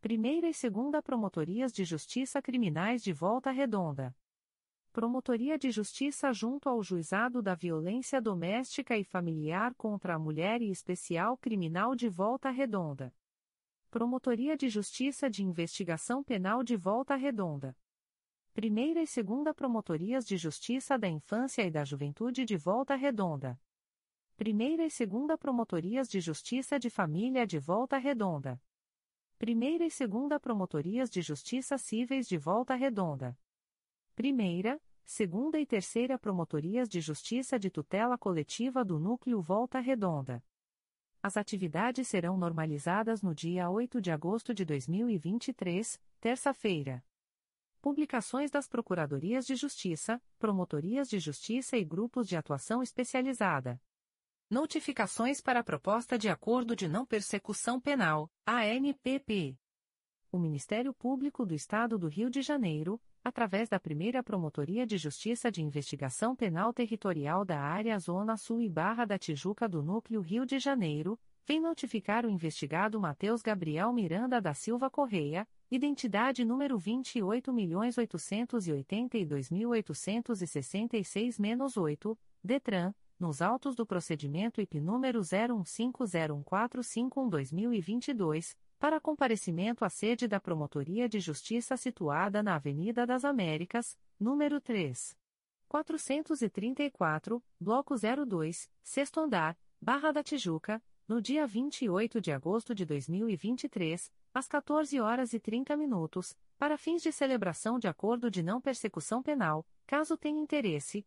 Primeira e Segunda Promotorias de Justiça Criminais de Volta Redonda. Promotoria de Justiça junto ao Juizado da Violência Doméstica e Familiar contra a Mulher e Especial Criminal de Volta Redonda. Promotoria de Justiça de Investigação Penal de Volta Redonda. Primeira e Segunda Promotorias de Justiça da Infância e da Juventude de Volta Redonda. Primeira e Segunda Promotorias de Justiça de Família de Volta Redonda. Primeira e Segunda Promotorias de Justiça Cíveis de Volta Redonda. Primeira, Segunda e Terceira Promotorias de Justiça de Tutela Coletiva do Núcleo Volta Redonda. As atividades serão normalizadas no dia 8 de agosto de 2023, terça-feira. Publicações das Procuradorias de Justiça, Promotorias de Justiça e Grupos de Atuação Especializada. Notificações para a Proposta de Acordo de Não Persecução Penal, ANPP. O Ministério Público do Estado do Rio de Janeiro, através da primeira Promotoria de Justiça de Investigação Penal Territorial da Área Zona Sul e Barra da Tijuca do Núcleo Rio de Janeiro, vem notificar o investigado Matheus Gabriel Miranda da Silva Correia, identidade número 28.882.866-8, Detran, nos autos do procedimento IP número 01501451-2022 para comparecimento à sede da Promotoria de Justiça situada na Avenida das Américas, número 3. 434, Bloco 02, Sexto Andar, Barra da Tijuca, no dia 28 de agosto de 2023, às 14 horas e 30 minutos, para fins de celebração de acordo de não persecução penal, caso tenha interesse,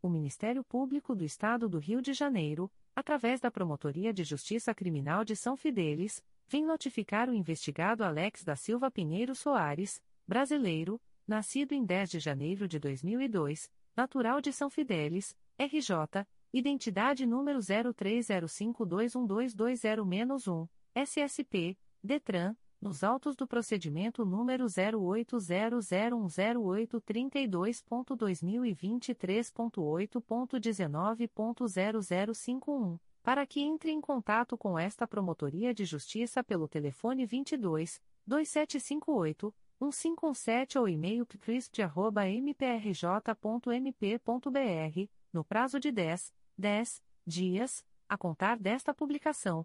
O Ministério Público do Estado do Rio de Janeiro, através da Promotoria de Justiça Criminal de São Fidélis, vem notificar o investigado Alex da Silva Pinheiro Soares, brasileiro, nascido em 10 de janeiro de 2002, natural de São Fidélis, RJ, identidade número 0305212220-1, SSP, DETRAN, nos autos do procedimento número 080010832.2023.8.19.0051, para que entre em contato com esta Promotoria de Justiça pelo telefone 22 2758 1517 ou e-mail crisp.mprj.mp.br, no prazo de 10, 10 dias, a contar desta publicação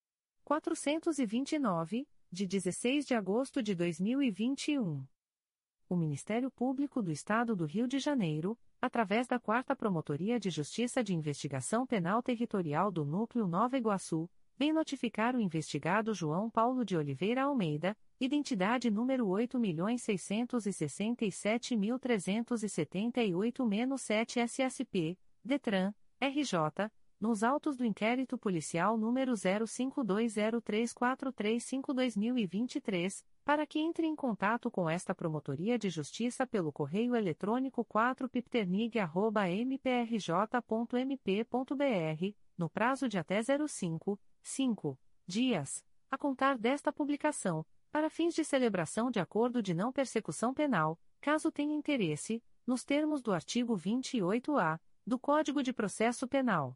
429, de 16 de agosto de 2021. O Ministério Público do Estado do Rio de Janeiro, através da 4 Promotoria de Justiça de Investigação Penal Territorial do Núcleo Nova Iguaçu, vem notificar o investigado João Paulo de Oliveira Almeida, identidade número 8.667.378-7 SSP, DETRAN, RJ, nos autos do inquérito policial número 05203435-2023, para que entre em contato com esta Promotoria de Justiça pelo correio eletrônico 4pipternig.mprj.mp.br, no prazo de até 05, 5 dias, a contar desta publicação, para fins de celebração de acordo de não persecução penal, caso tenha interesse, nos termos do artigo 28-A do Código de Processo Penal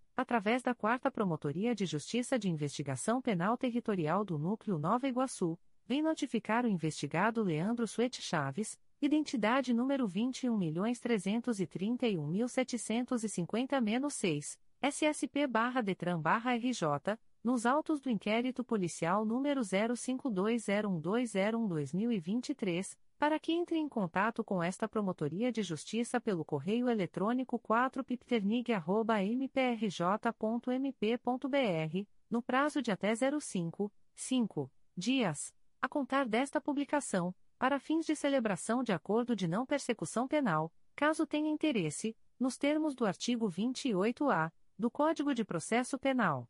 através da Quarta Promotoria de Justiça de Investigação Penal Territorial do Núcleo Nova Iguaçu, vem notificar o investigado Leandro Suete Chaves, identidade número 21.331.750-6, SSP-DETRAN-RJ, nos autos do inquérito policial número 05201201-2023, para que entre em contato com esta Promotoria de Justiça pelo correio eletrônico 4pipternig.mprj.mp.br, no prazo de até 05, 5 dias, a contar desta publicação, para fins de celebração de acordo de não persecução penal, caso tenha interesse, nos termos do artigo 28-A do Código de Processo Penal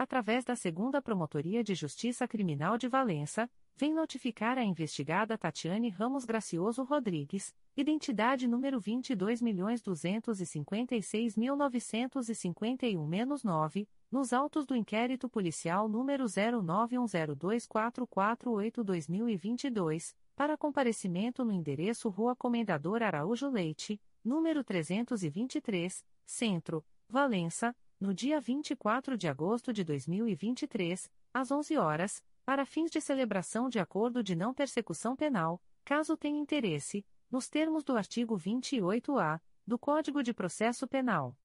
através da Segunda Promotoria de Justiça Criminal de Valença, vem notificar a investigada Tatiane Ramos Gracioso Rodrigues, identidade número 22.256.951-9, nos autos do inquérito policial número 09102448-2022, para comparecimento no endereço Rua Comendador Araújo Leite, número 323, Centro, Valença, no dia 24 de agosto de 2023, às 11 horas, para fins de celebração de acordo de não persecução penal, caso tenha interesse, nos termos do artigo 28-A do Código de Processo Penal.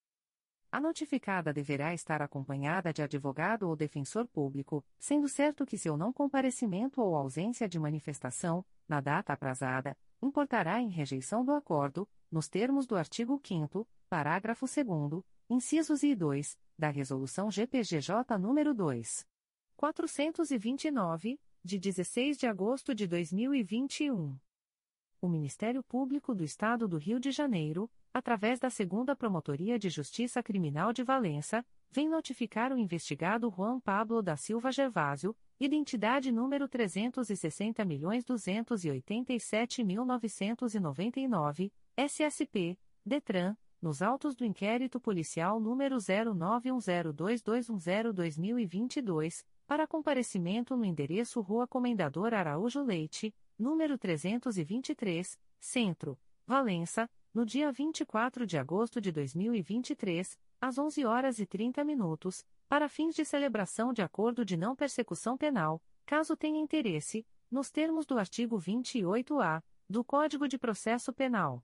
A notificada deverá estar acompanhada de advogado ou defensor público, sendo certo que seu não comparecimento ou ausência de manifestação, na data aprazada, importará em rejeição do acordo, nos termos do artigo 5 parágrafo 2 incisos I e 2, da Resolução GPGJ nº 2. 429, de 16 de agosto de 2021. O Ministério Público do Estado do Rio de Janeiro, através da Segunda Promotoria de Justiça Criminal de Valença, vem notificar o investigado Juan Pablo da Silva Gervásio, identidade número 360.287.999, SSP, DETRAN, nos autos do inquérito policial número 09102210-2022, para comparecimento no endereço Rua Comendador Araújo Leite, número 323, Centro, Valença, no dia 24 de agosto de 2023, às 11 horas e 30 minutos, para fins de celebração de acordo de não persecução penal, caso tenha interesse, nos termos do artigo 28-A do Código de Processo Penal.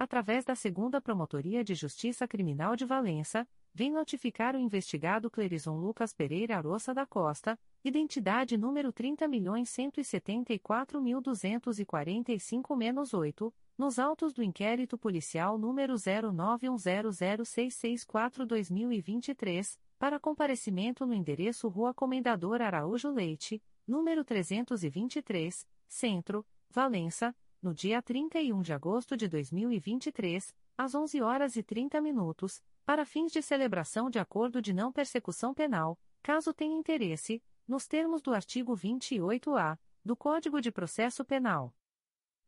através da Segunda Promotoria de Justiça Criminal de Valença, vem notificar o investigado Clerison Lucas Pereira Aroça da Costa, identidade número 30.174.245-8, nos autos do inquérito policial número 09100664-2023, para comparecimento no endereço Rua Comendador Araújo Leite, número 323, Centro, Valença, no dia 31 de agosto de 2023, às 11 horas e 30 minutos, para fins de celebração de acordo de não persecução penal, caso tenha interesse, nos termos do artigo 28-A do Código de Processo Penal.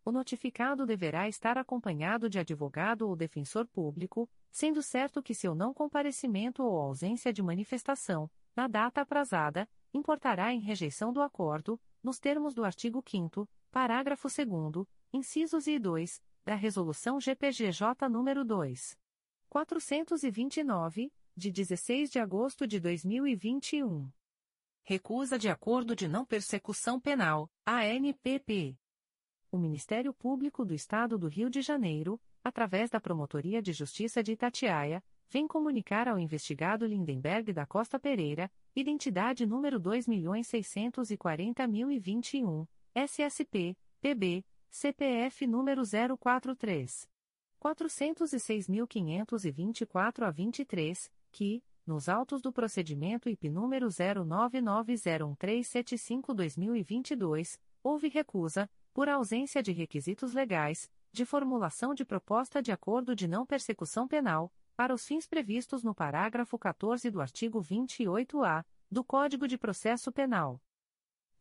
O notificado deverá estar acompanhado de advogado ou defensor público, sendo certo que seu não comparecimento ou ausência de manifestação, na data aprazada, importará em rejeição do acordo, nos termos do artigo 5 parágrafo 2 incisos e 2, da Resolução GPGJ nº 2. 429, de 16 de agosto de 2021. Recusa de acordo de não persecução penal, ANPP. O Ministério Público do Estado do Rio de Janeiro, através da Promotoria de Justiça de Itatiaia, vem comunicar ao investigado Lindenberg da Costa Pereira, identidade número 2.640.021, SSP, PB, CPF número 043. 406.524 a 23, que, nos autos do procedimento IP número 09901375-2022, houve recusa, por ausência de requisitos legais, de formulação de proposta de acordo de não persecução penal, para os fins previstos no parágrafo 14 do artigo 28-A do Código de Processo Penal.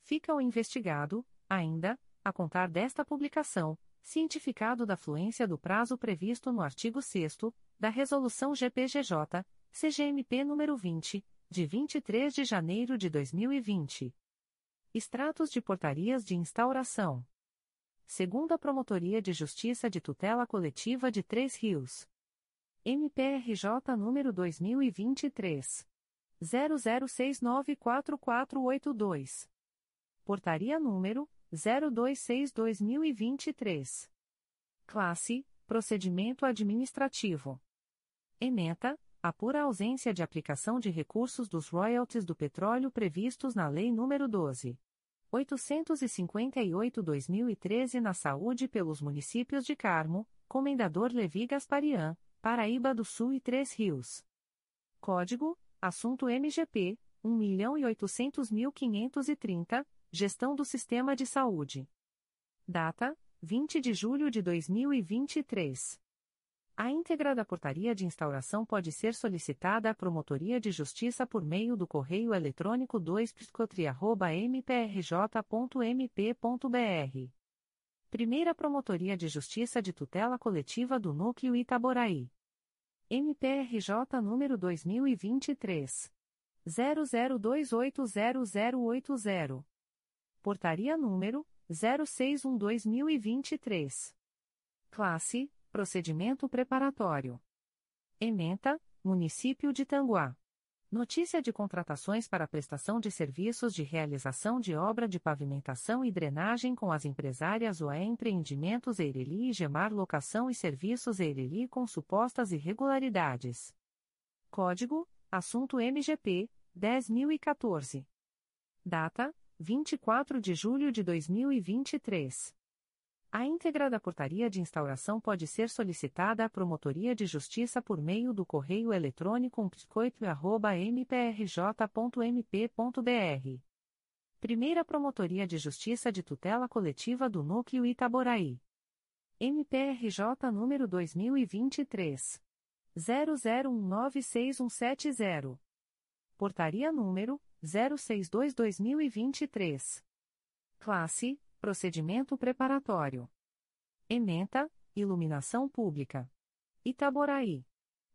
Fica o investigado, ainda, a contar desta publicação, cientificado da fluência do prazo previsto no artigo 6 da Resolução GPGJ, CGMP nº 20, de 23 de janeiro de 2020. Extratos de portarias de instauração. Segunda Promotoria de Justiça de Tutela Coletiva de Três Rios. MPRJ número 2023 00694482. Portaria número 026-2023. Classe: Procedimento Administrativo. Ementa: a pura ausência de aplicação de recursos dos royalties do petróleo previstos na Lei nº 12. 858-2013 na saúde pelos municípios de Carmo, Comendador Levi Gasparian, Paraíba do Sul e Três Rios. Código: Assunto MGP 1.800.530 Gestão do Sistema de Saúde. Data: 20 de julho de 2023. A íntegra da portaria de instauração pode ser solicitada à Promotoria de Justiça por meio do correio eletrônico 2 mprj.mp.br. Primeira Promotoria de Justiça de Tutela Coletiva do Núcleo Itaboraí. MPRJ número 2023 00280080. Portaria número 061/2023. Classe: Procedimento preparatório. Ementa: Município de Tanguá. Notícia de contratações para prestação de serviços de realização de obra de pavimentação e drenagem com as empresárias OE Empreendimentos Eireli e Gemar Locação e Serviços Eireli com supostas irregularidades. Código: Assunto MGP 10014. Data: 24 de julho de 2023. A íntegra da portaria de instauração pode ser solicitada à Promotoria de Justiça por meio do correio eletrônico psicoito.mprj.mp.br. Primeira Promotoria de Justiça de Tutela Coletiva do Núcleo Itaboraí. MPRJ número 2023. 00196170. Portaria número 062-2023. Classe Procedimento preparatório. Ementa, Iluminação Pública. Itaboraí.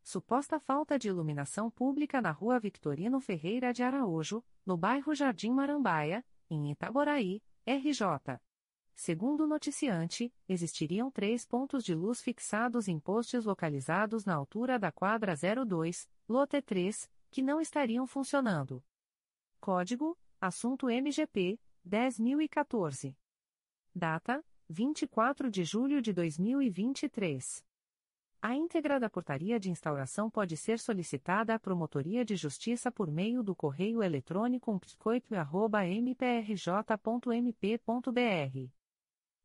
Suposta falta de iluminação pública na rua Victorino Ferreira de Araújo, no bairro Jardim Marambaia, em Itaboraí, RJ. Segundo o noticiante, existiriam três pontos de luz fixados em postes localizados na altura da quadra 02, lote 3, que não estariam funcionando. Código: Assunto MGP 10014. Data: 24 de julho de 2023. A íntegra da portaria de instauração pode ser solicitada à Promotoria de Justiça por meio do correio eletrônico psicoito.mprj.mp.br.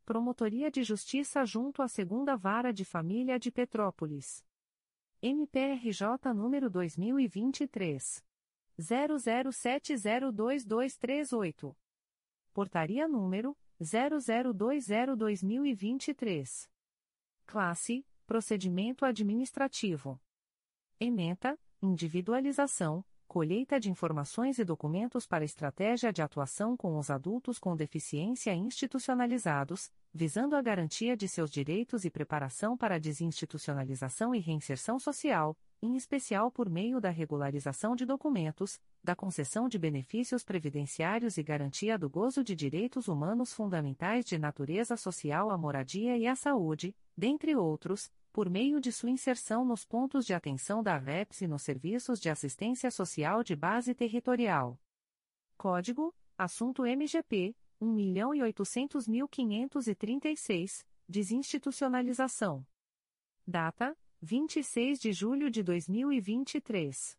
Promotoria de Justiça junto à Segunda Vara de Família de Petrópolis. MPRJ número 2023. 00702238. Portaria número 0020-2023. Classe: Procedimento Administrativo. Ementa: Individualização, colheita de informações e documentos para estratégia de atuação com os adultos com deficiência institucionalizados, visando a garantia de seus direitos e preparação para desinstitucionalização e reinserção social, em especial por meio da regularização de documentos, da concessão de benefícios previdenciários e garantia do gozo de direitos humanos fundamentais de natureza social à moradia e à saúde, dentre outros, por meio de sua inserção nos pontos de atenção da REPS e nos serviços de assistência social de base territorial. Código: Assunto MGP 1.800.536, Desinstitucionalização. Data: 26 de julho de 2023.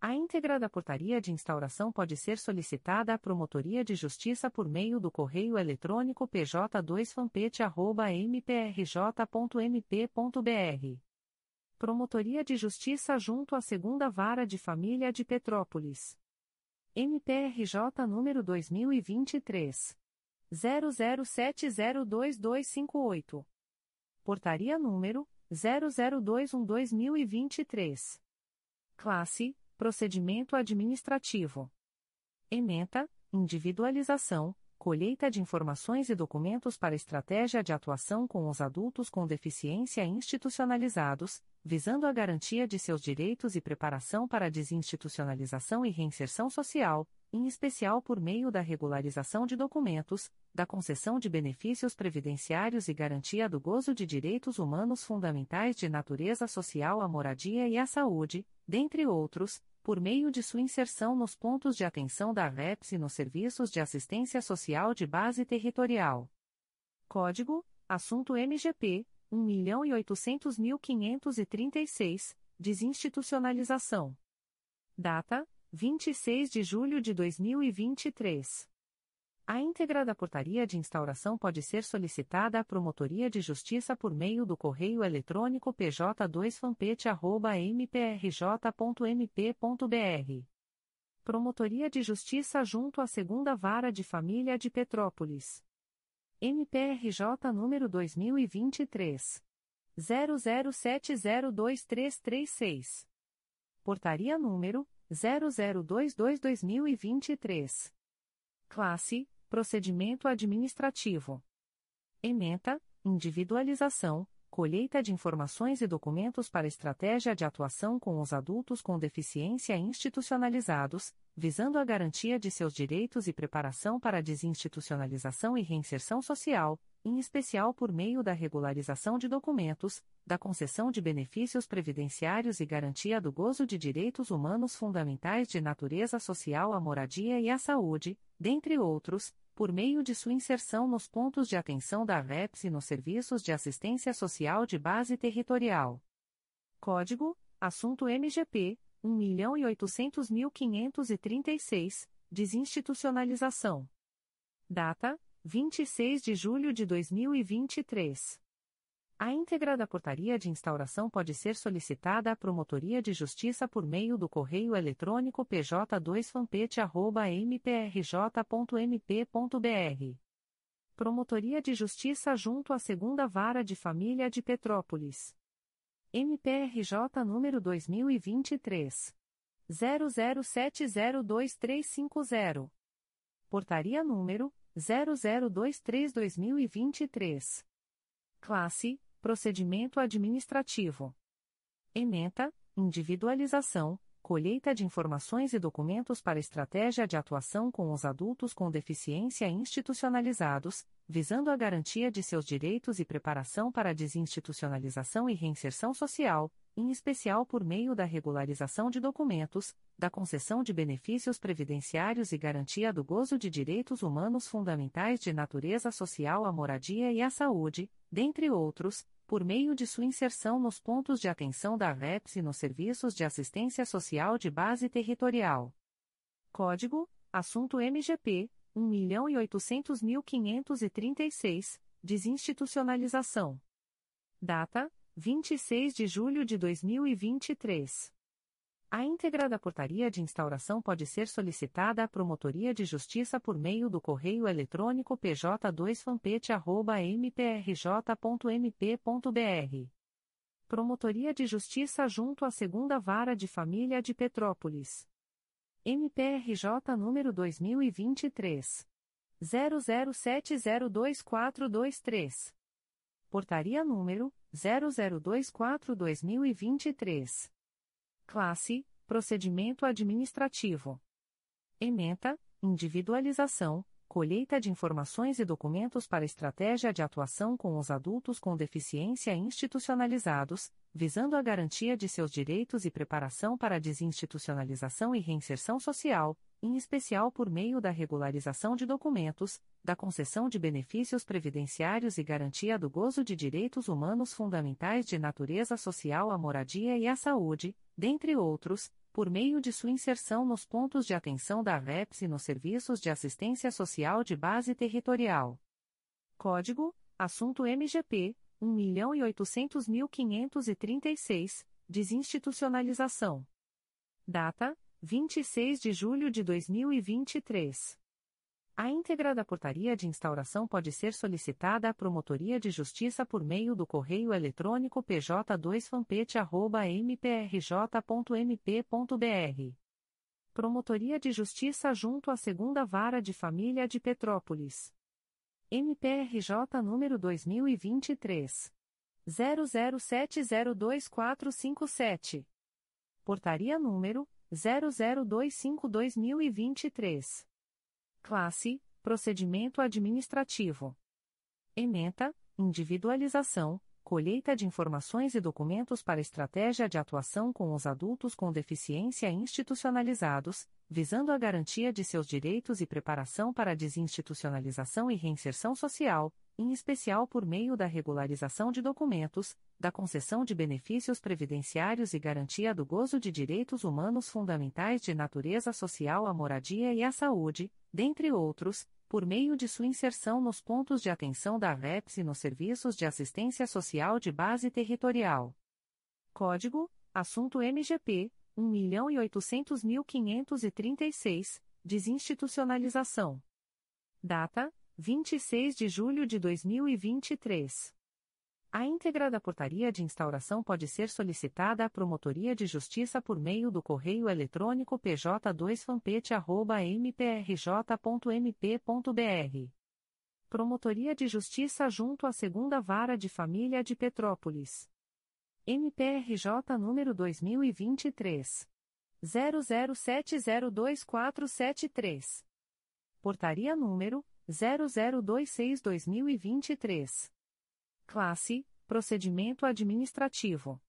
A íntegra da portaria de instauração pode ser solicitada à Promotoria de Justiça por meio do correio eletrônico pj2fampete.mprj.mp.br. Promotoria de Justiça junto à Segunda Vara de Família de Petrópolis. MPRJ número 2023. 00702258. Portaria número 0021-2023. Classe: Procedimento Administrativo. Ementa: Individualização, colheita de informações e documentos para estratégia de atuação com os adultos com deficiência institucionalizados, visando a garantia de seus direitos e preparação para a desinstitucionalização e reinserção social, em especial por meio da regularização de documentos, da concessão de benefícios previdenciários e garantia do gozo de direitos humanos fundamentais de natureza social à moradia e à saúde, dentre outros, por meio de sua inserção nos pontos de atenção da REPS e nos serviços de assistência social de base territorial. Código: Assunto MGP 1.800.536, Desinstitucionalização. Data: 26 de julho de 2023. A íntegra da portaria de instauração pode ser solicitada à Promotoria de Justiça por meio do correio eletrônico pj2fampete.mprj.mp.br. Promotoria de Justiça junto à Segunda Vara de Família de Petrópolis. MPRJ número 2023. 00702336. Portaria número 0022-2023. Classe: Procedimento Administrativo. Ementa: Individualização, colheita de informações e documentos para estratégia de atuação com os adultos com deficiência institucionalizados, visando a garantia de seus direitos e preparação para a desinstitucionalização e reinserção social, em especial por meio da regularização de documentos, da concessão de benefícios previdenciários e garantia do gozo de direitos humanos fundamentais de natureza social à moradia e à saúde, dentre outros, por meio de sua inserção nos pontos de atenção da REPS e nos serviços de assistência social de base territorial. Código: Assunto MGP 1.800.536, Desinstitucionalização. Data: 26 de julho de 2023. A íntegra da portaria de instauração pode ser solicitada à Promotoria de Justiça por meio do correio eletrônico pj2fampete.mprj.mp.br. Promotoria de Justiça junto à Segunda Vara de Família de Petrópolis. MPRJ número 2023. 00702350. Portaria número 0023-2023. Classe Procedimento administrativo. Ementa, individualização, colheita de informações e documentos para estratégia de atuação com os adultos com deficiência institucionalizados, visando a garantia de seus direitos e preparação para desinstitucionalização e reinserção social, em especial por meio da regularização de documentos, da concessão de benefícios previdenciários e garantia do gozo de direitos humanos fundamentais de natureza social à moradia e à saúde, dentre outros, por meio de sua inserção nos pontos de atenção da REPS e nos serviços de assistência social de base territorial. Código: Assunto MGP 1.800.536, Desinstitucionalização. Data: 26 de julho de 2023. A íntegra da portaria de instauração pode ser solicitada à Promotoria de Justiça por meio do correio eletrônico pj2fampete.mprj.mp.br. Promotoria de Justiça junto à Segunda Vara de Família de Petrópolis. MPRJ número 2023. 00702423. Portaria número 0024-2023. Classe: Procedimento Administrativo. Ementa: Individualização, colheita de informações e documentos para estratégia de atuação com os adultos com deficiência institucionalizados, visando a garantia de seus direitos e preparação para a desinstitucionalização e reinserção social, em especial por meio da regularização de documentos, da concessão de benefícios previdenciários e garantia do gozo de direitos humanos fundamentais de natureza social à moradia e à saúde, dentre outros, por meio de sua inserção nos pontos de atenção da REPS e nos serviços de assistência social de base territorial. Código: Assunto MGP 1.800.536, Desinstitucionalização. Data: 26 de julho de 2023. A íntegra da portaria de instauração pode ser solicitada à Promotoria de Justiça por meio do correio eletrônico pj2fampete.mprj.mp.br. Promotoria de Justiça junto à Segunda Vara de Família de Petrópolis. MPRJ número 2023. 00702457. Portaria número 0025-2023. Classe: Procedimento Administrativo. Ementa: Individualização, colheita de informações e documentos para estratégia de atuação com os adultos com deficiência institucionalizados, visando a garantia de seus direitos e preparação para a desinstitucionalização e reinserção social, em especial por meio da regularização de documentos, da concessão de benefícios previdenciários e garantia do gozo de direitos humanos fundamentais de natureza social à moradia e à saúde, dentre outros, por meio de sua inserção nos pontos de atenção da REPS e nos serviços de assistência social de base territorial. Código: Assunto MGP 1.800.536, Desinstitucionalização. Data: 26 de julho de 2023. A íntegra da portaria de instauração pode ser solicitada à Promotoria de Justiça por meio do correio eletrônico pj2fampete.mprj.mp.br. Promotoria de Justiça junto à Segunda Vara de Família de Petrópolis. MPRJ número 2023. 00702473. Portaria número 0026-2023. Classe: Procedimento Administrativo.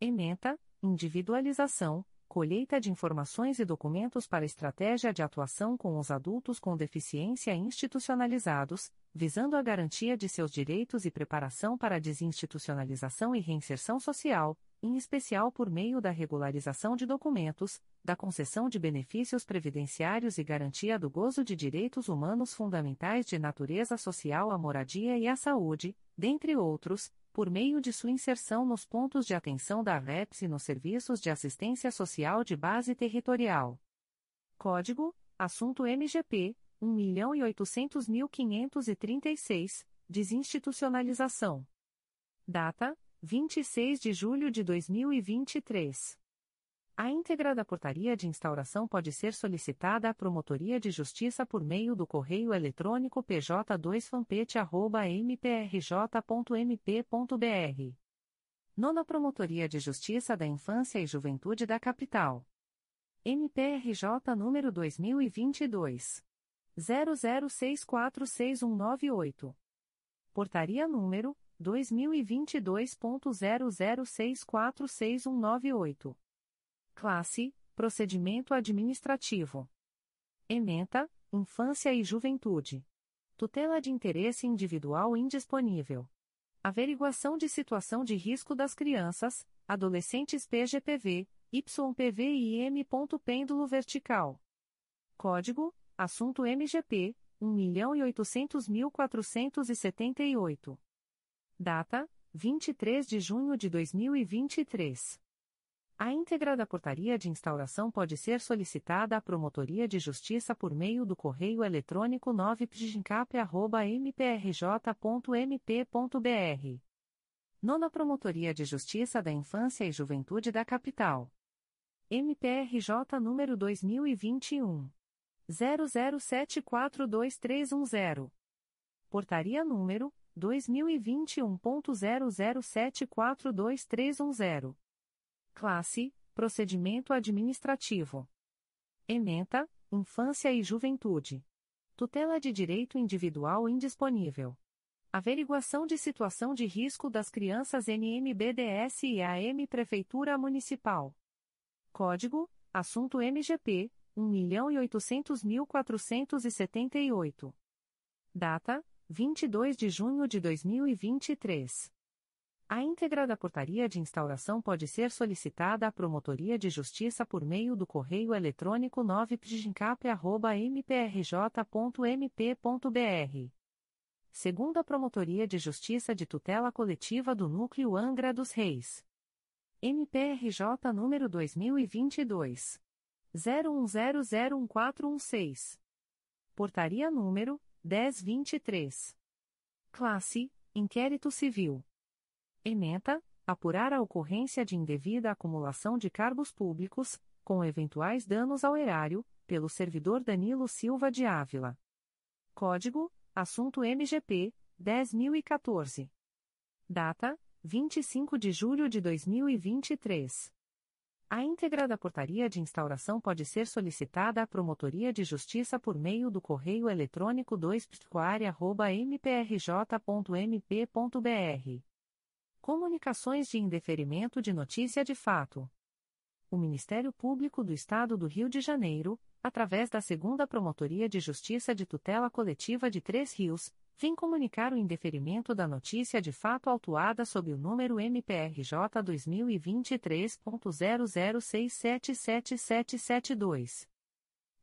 Ementa: Individualização, colheita de informações e documentos para estratégia de atuação com os adultos com deficiência institucionalizados, visando a garantia de seus direitos e preparação para a desinstitucionalização e reinserção social, em especial por meio da regularização de documentos, da concessão de benefícios previdenciários e garantia do gozo de direitos humanos fundamentais de natureza social à moradia e à saúde, dentre outros, por meio de sua inserção nos pontos de atenção da REPS e nos serviços de assistência social de base territorial. Código: Assunto MGP 1.800.536, Desinstitucionalização. Data: 26 de julho de 2023. A íntegra da portaria de instauração pode ser solicitada à Promotoria de Justiça por meio do correio eletrônico pj2fampete.mprj.mp.br. Nona Promotoria de Justiça da Infância e Juventude da Capital. MPRJ número 2022. 00646198. Portaria número 2022.00646198. Classe: Procedimento Administrativo. Ementa: Infância e Juventude. Tutela de interesse individual indisponível. Averiguação de situação de risco das crianças, adolescentes PGPV, YPV e M. Pêndulo vertical. Código: Assunto MGP 1.800.478. Data: 23 de junho de 2023. A íntegra da portaria de instauração pode ser solicitada à Promotoria de Justiça por meio do correio eletrônico 9pgincap.mprj.mp.br. Nona Promotoria de Justiça da Infância e Juventude da Capital. MPRJ número 2021. 00742310. Portaria número 2021.00742310. Classe: Procedimento Administrativo. Ementa: Infância e Juventude. Tutela de Direito Individual Indisponível. Averiguação de situação de risco das crianças NMBDS e AM Prefeitura Municipal. Código: Assunto MGP 1.800.478. Data: 22 de junho de 2023. A íntegra da portaria de instauração pode ser solicitada à Promotoria de Justiça por meio do correio eletrônico 9pgincap.mprj.mp.br. Segundo a Promotoria de Justiça de Tutela Coletiva do Núcleo Angra dos Reis. MPRJ número 2022. 01001416. Portaria número 1023. Classe: Inquérito Civil. Ementa, apurar a ocorrência de indevida acumulação de cargos públicos, com eventuais danos ao erário, pelo servidor Danilo Silva de Ávila. Código: Assunto MGP 10014. Data: 25 de julho de 2023. A íntegra da portaria de instauração pode ser solicitada à Promotoria de Justiça por meio do correio eletrônico 2 mprj.mp.br Comunicações de indeferimento de notícia de fato. O Ministério Público do Estado do Rio de Janeiro, através da Segunda Promotoria de Justiça de Tutela Coletiva de Três Rios, vem comunicar o indeferimento da notícia de fato autuada sob o número MPRJ 2023.00677772.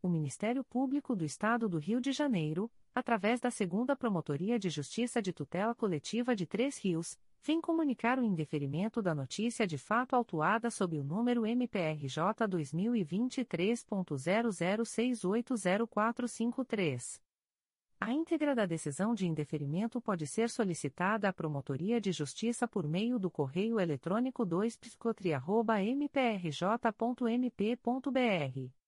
O Ministério Público do Estado do Rio de Janeiro, através da Segunda Promotoria de Justiça de Tutela Coletiva de Três Rios, vem comunicar o indeferimento da notícia de fato autuada sob o número MPRJ 2023.00680453. A íntegra da decisão de indeferimento pode ser solicitada à Promotoria de Justiça por meio do correio eletrônico 2psicotria.mprj.mp.br.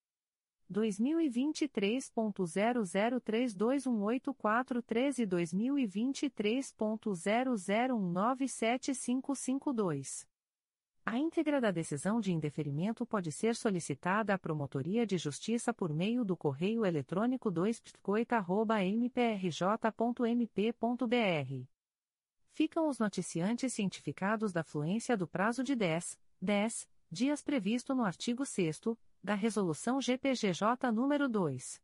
2023.00321843 e 2023.00197552. A íntegra da decisão de indeferimento pode ser solicitada à Promotoria de Justiça por meio do correio eletrônico 2 mprj.mp.br. Ficam os noticiantes cientificados da fluência do prazo de 10, 10 dias previsto no artigo 6 da Resolução GPGJ nº 2.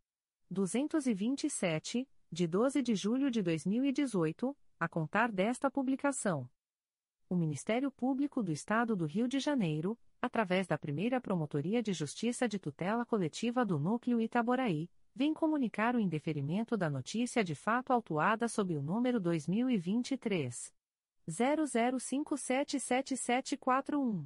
227, de 12 de julho de 2018, a contar desta publicação. O Ministério Público do Estado do Rio de Janeiro, através da primeira Promotoria de Justiça de Tutela Coletiva do Núcleo Itaboraí, vem comunicar o indeferimento da notícia de fato autuada sob o número 2023. 00577741.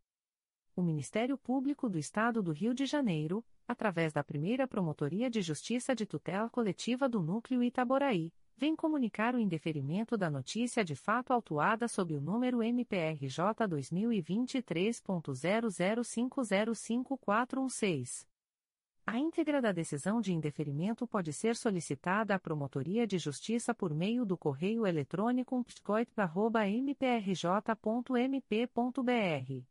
O Ministério Público do Estado do Rio de Janeiro, através da primeira Promotoria de Justiça de Tutela Coletiva do Núcleo Itaboraí, vem comunicar o indeferimento da notícia de fato autuada sob o número MPRJ 2023.00505416. A íntegra da decisão de indeferimento pode ser solicitada à Promotoria de Justiça por meio do correio eletrônico psicoit.mprj.mp.br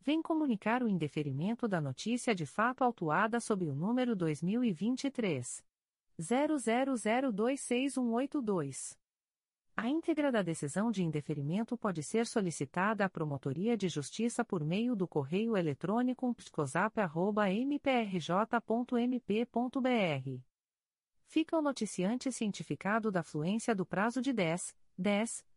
vem comunicar o indeferimento da notícia de fato autuada sob o número 2023 00026182. A íntegra da decisão de indeferimento pode ser solicitada à Promotoria de Justiça por meio do correio eletrônico psicosap.mprj.mp.br. Fica o noticiante cientificado da fluência do prazo de 10, 10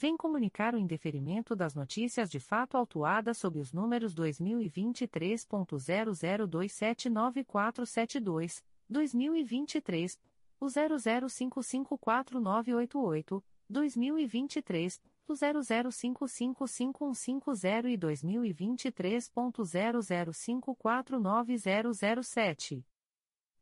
vem comunicar o indeferimento das notícias de fato autuadas sob os números 2023.00279472, 2023, o 00554988, 2023, 00555150 e 2023.00549007.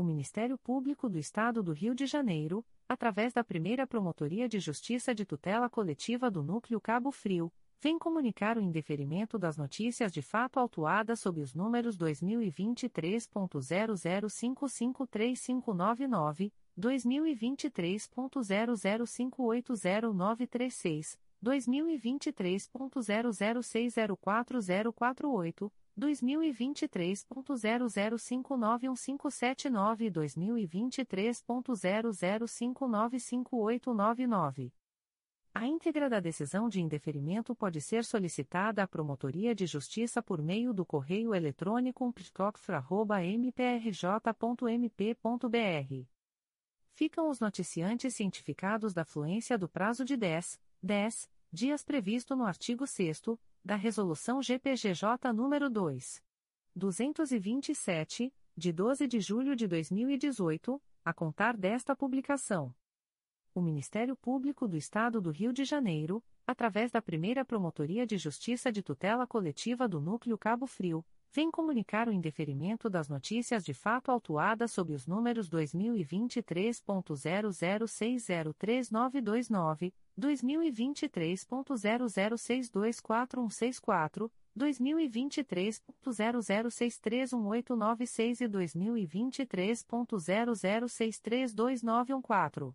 O Ministério Público do Estado do Rio de Janeiro, através da primeira Promotoria de Justiça de Tutela Coletiva do Núcleo Cabo Frio, vem comunicar o indeferimento das notícias de fato autuadas sob os números 2023.00553599, 2023.00580936, 2023.00604048, 2023.00591579 e 2023.00595899. A íntegra da decisão de indeferimento pode ser solicitada à Promotoria de Justiça por meio do correio eletrônico ptocfra.mprj.mp.br. Ficam os noticiantes cientificados da fluência do prazo de 10, 10 dias previsto no artigo 6 da Resolução GPGJ nº 2. 227, de 12 de julho de 2018, a contar desta publicação. O Ministério Público do Estado do Rio de Janeiro, através da primeira Promotoria de Justiça de Tutela Coletiva do Núcleo Cabo Frio, vem comunicar o indeferimento das notícias de fato autuadas sob os números 2023.00603929, 2023.00624164, 2023.00631896 e 2023.00632914.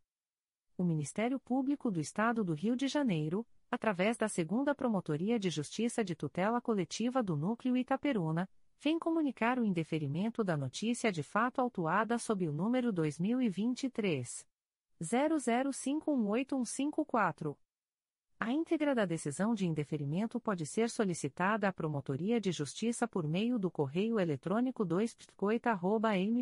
o Ministério Público do Estado do Rio de Janeiro, através da Segunda Promotoria de Justiça de Tutela Coletiva do Núcleo Itaperuna, vem comunicar o indeferimento da notícia de fato autuada sob o número 2023 00518154. A íntegra da decisão de indeferimento pode ser solicitada à Promotoria de Justiça por meio do correio eletrônico 2 mprj.mp.br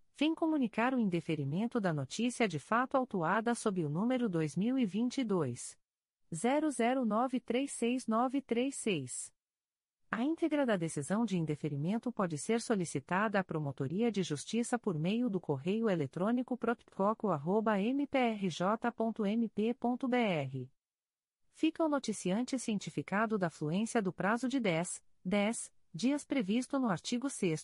vem comunicar o indeferimento da notícia de fato autuada sob o número 2022 00936936. A íntegra da decisão de indeferimento pode ser solicitada à Promotoria de Justiça por meio do correio eletrônico propcoco.mprj.mp.br. Fica o noticiante cientificado da fluência do prazo de 10, 10, dias previsto no artigo 6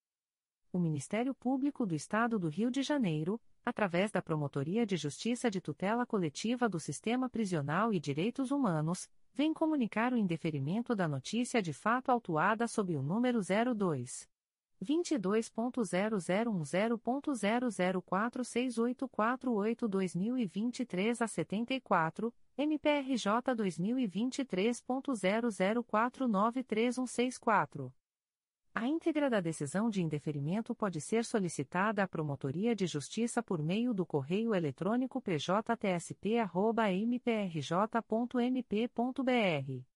O Ministério Público do Estado do Rio de Janeiro, através da Promotoria de Justiça de Tutela Coletiva do Sistema Prisional e Direitos Humanos, vem comunicar o indeferimento da notícia de fato autuada sob o número 02 22.0010.0046848-2023 a 74, MPRJ 2023.00493164. A íntegra da decisão de indeferimento pode ser solicitada à Promotoria de Justiça por meio do correio eletrônico pjtsp.mprj.mp.br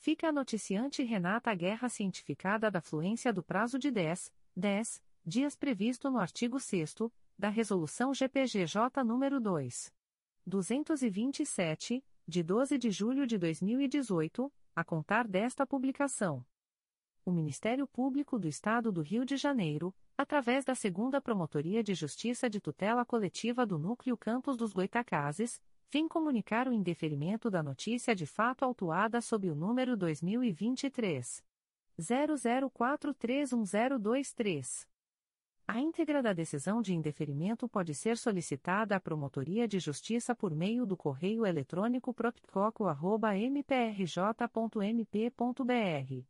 fica a noticiante Renata Guerra cientificada da fluência do prazo de 10, 10 dias previsto no artigo 6 da Resolução GPGJ nº 2. 227, de 12 de julho de 2018, a contar desta publicação. O Ministério Público do Estado do Rio de Janeiro, através da Segunda Promotoria de Justiça de Tutela Coletiva do Núcleo Campos dos Goitacazes, vem comunicar o indeferimento da notícia de fato autuada sob o número 2023 00431023. A íntegra da decisão de indeferimento pode ser solicitada à Promotoria de Justiça por meio do correio eletrônico propcoco.mprj.mp.br.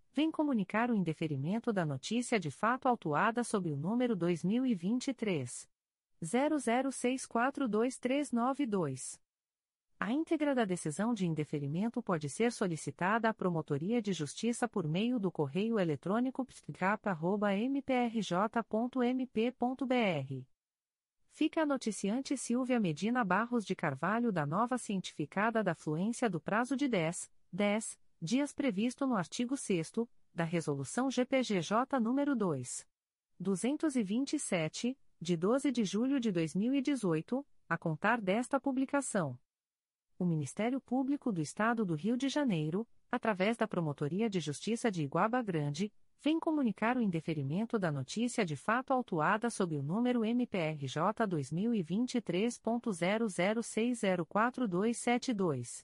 vem comunicar o indeferimento da notícia de fato autuada sob o número 2023 00642392. A íntegra da decisão de indeferimento pode ser solicitada à Promotoria de Justiça por meio do correio eletrônico psicapa.mprj.mp.br. Fica a noticiante Silvia Medina Barros de Carvalho da nova cientificada da fluência do prazo de 10, 10 dias previsto no artigo 6 da Resolução GPGJ nº 2. 227, de 12 de julho de 2018, a contar desta publicação o Ministério Público do Estado do Rio de Janeiro, através da Promotoria de Justiça de Iguaba Grande, vem comunicar o indeferimento da notícia de fato autuada sob o número MPRJ 2023.00604272.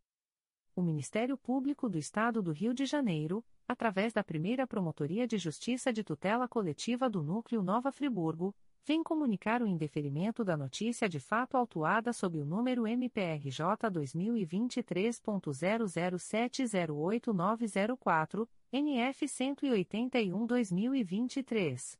O Ministério Público do Estado do Rio de Janeiro, através da primeira Promotoria de Justiça de Tutela Coletiva do Núcleo Nova Friburgo, vem comunicar o indeferimento da notícia de fato autuada sob o número MPRJ 2023.00708904, NF 181-2023.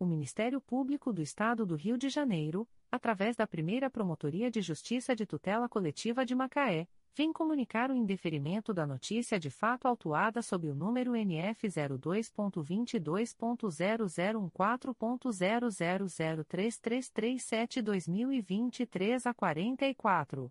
O Ministério Público do Estado do Rio de Janeiro, através da primeira Promotoria de Justiça de Tutela Coletiva de Macaé, vem comunicar o indeferimento da notícia de fato autuada sob o número NF 02.22.0014.0003337-2023 a 44.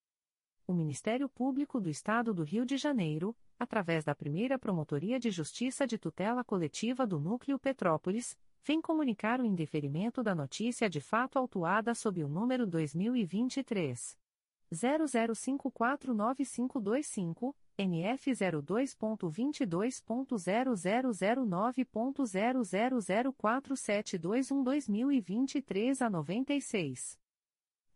O Ministério Público do Estado do Rio de Janeiro, através da primeira Promotoria de Justiça de Tutela Coletiva do Núcleo Petrópolis, vem comunicar o indeferimento da notícia de fato autuada sob o número 2023. 00549525, NF 02.22.0009.0004721-2023 a 96.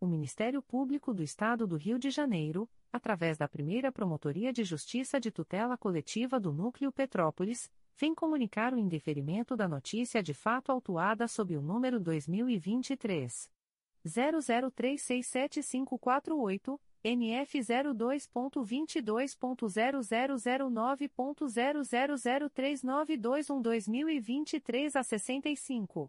O Ministério Público do Estado do Rio de Janeiro, através da primeira Promotoria de Justiça de Tutela Coletiva do Núcleo Petrópolis, vem comunicar o indeferimento da notícia de fato autuada sob o número 2023. 00367548. NF 02.22.0009.0003921 2023 a 65.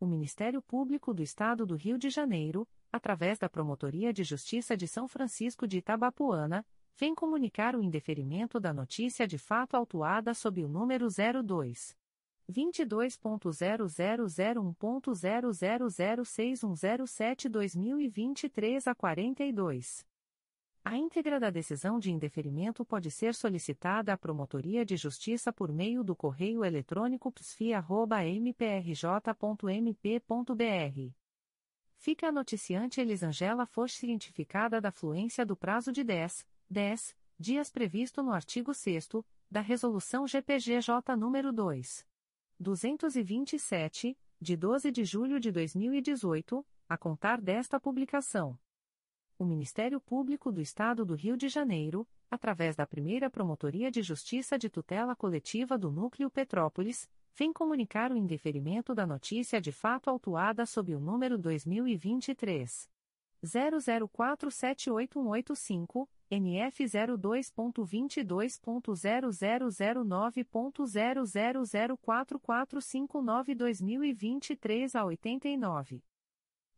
o Ministério Público do Estado do Rio de Janeiro, através da Promotoria de Justiça de São Francisco de Itabapuana, vem comunicar o indeferimento da notícia de fato autuada sob o número 02 22.0001.0006107-2023 a 42. A íntegra da decisão de indeferimento pode ser solicitada à Promotoria de Justiça por meio do correio eletrônico psfia.mprj.mp.br. Fica a noticiante Elisangela Foch cientificada da fluência do prazo de 10, 10 dias previsto no artigo 6 da Resolução GPGJ nº 2. 227, de 12 de julho de 2018, a contar desta publicação o Ministério Público do Estado do Rio de Janeiro, através da primeira Promotoria de Justiça de Tutela Coletiva do Núcleo Petrópolis, vem comunicar o indeferimento da notícia de fato autuada sob o número 2023. 00478185, NF 02.22.0009.0004459-2023 a 89.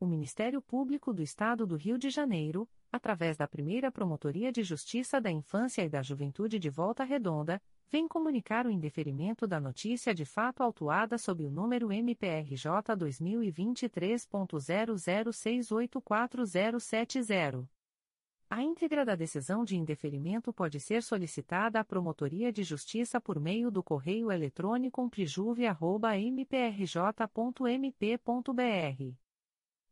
o Ministério Público do Estado do Rio de Janeiro, através da primeira Promotoria de Justiça da Infância e da Juventude de Volta Redonda, vem comunicar o indeferimento da notícia de fato autuada sob o número MPRJ 2023.00684070. A íntegra da decisão de indeferimento pode ser solicitada à Promotoria de Justiça por meio do correio eletrônico umplijuve.mprj.mp.br.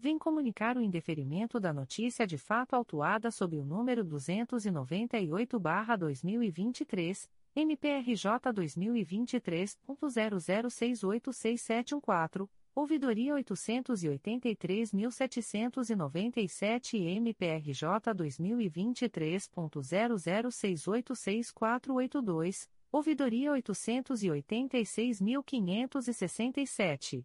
vem comunicar o indeferimento da notícia de fato autuada sob o número 298-2023, MPRJ 2023.00686714 Ouvidoria 883.797 e MPRJ 2023.00686482, Ouvidoria 886.567.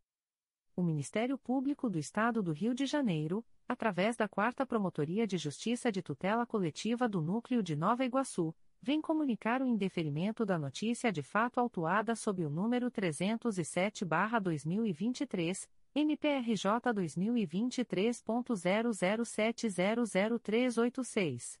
O Ministério Público do Estado do Rio de Janeiro, através da 4 Promotoria de Justiça de Tutela Coletiva do Núcleo de Nova Iguaçu, vem comunicar o indeferimento da notícia de fato autuada sob o número 307-2023, MPRJ 2023.00700386.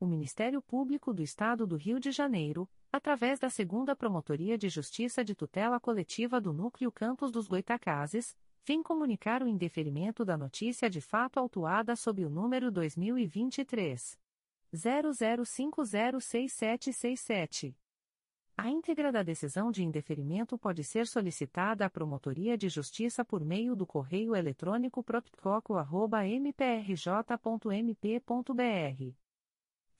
O Ministério Público do Estado do Rio de Janeiro, através da Segunda Promotoria de Justiça de Tutela Coletiva do Núcleo Campos dos Goitacazes, vem comunicar o indeferimento da notícia de fato autuada sob o número 2023 00506767. A íntegra da decisão de indeferimento pode ser solicitada à Promotoria de Justiça por meio do correio eletrônico propcoco.mprj.mp.br.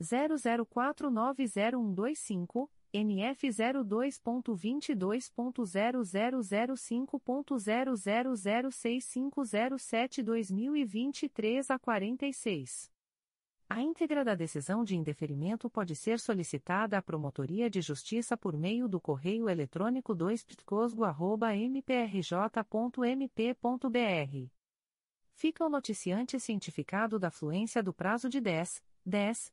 00490125. NF 02.22.0005.0006507-2023 a 46. A íntegra da decisão de indeferimento pode ser solicitada à Promotoria de Justiça por meio do correio eletrônico 2ptcosgo.mprj.mp.br. Fica o noticiante cientificado da fluência do prazo de 10, 10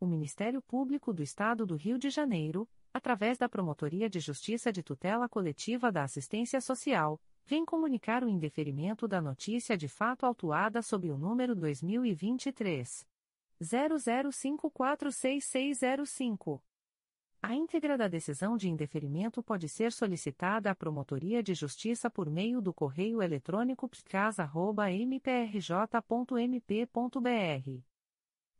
O Ministério Público do Estado do Rio de Janeiro, através da Promotoria de Justiça de Tutela Coletiva da Assistência Social, vem comunicar o indeferimento da notícia de fato autuada sob o número 2023 00546605. A íntegra da decisão de indeferimento pode ser solicitada à Promotoria de Justiça por meio do correio eletrônico picasa.mprj.mp.br.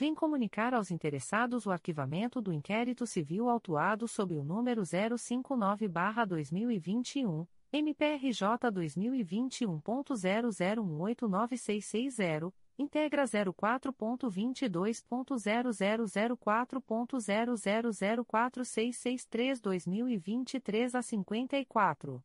vem comunicar aos interessados o arquivamento do inquérito civil autuado sob o número 059-2021, MPRJ 2021.00189660, integra 04.22.0004.0004663-2023 a 54.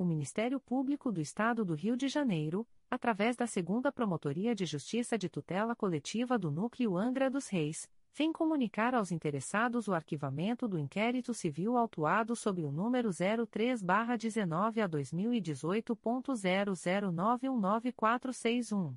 o Ministério Público do Estado do Rio de Janeiro, através da Segunda Promotoria de Justiça de Tutela Coletiva do Núcleo Angra dos Reis, vem comunicar aos interessados o arquivamento do inquérito civil autuado sob o número 03-19 a 2018.00919461.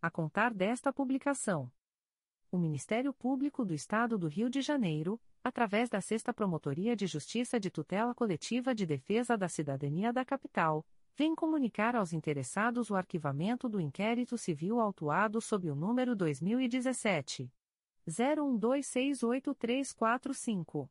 a contar desta publicação. O Ministério Público do Estado do Rio de Janeiro, através da Sexta Promotoria de Justiça de Tutela Coletiva de Defesa da Cidadania da Capital, vem comunicar aos interessados o arquivamento do inquérito civil autuado sob o número 2017 01268345.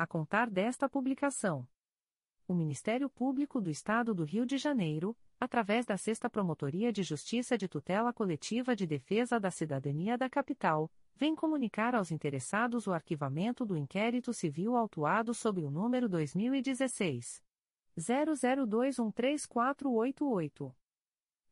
a contar desta publicação. O Ministério Público do Estado do Rio de Janeiro, através da Sexta Promotoria de Justiça de Tutela Coletiva de Defesa da Cidadania da Capital, vem comunicar aos interessados o arquivamento do inquérito civil autuado sob o número 2016 00213488.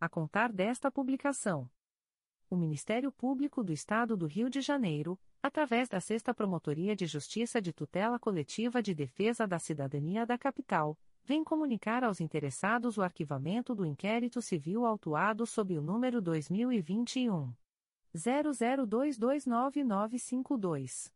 a contar desta publicação. O Ministério Público do Estado do Rio de Janeiro, através da Sexta Promotoria de Justiça de Tutela Coletiva de Defesa da Cidadania da Capital, vem comunicar aos interessados o arquivamento do inquérito civil autuado sob o número 2021 00229952.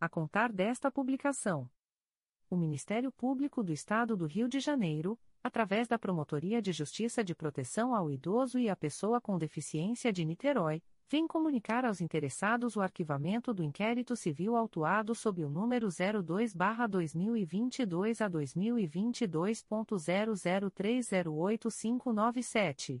a contar desta publicação. O Ministério Público do Estado do Rio de Janeiro, através da Promotoria de Justiça de Proteção ao Idoso e à Pessoa com Deficiência de Niterói, vem comunicar aos interessados o arquivamento do inquérito civil autuado sob o número 02-2022 a 2022.00308597.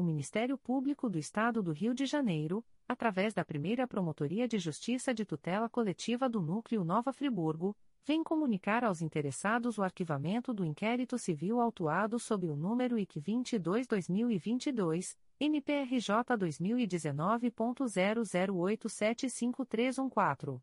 O Ministério Público do Estado do Rio de Janeiro, através da primeira Promotoria de Justiça de Tutela Coletiva do Núcleo Nova Friburgo, vem comunicar aos interessados o arquivamento do inquérito civil autuado sob o número IC 22-2022, MPRJ 2019.00875314.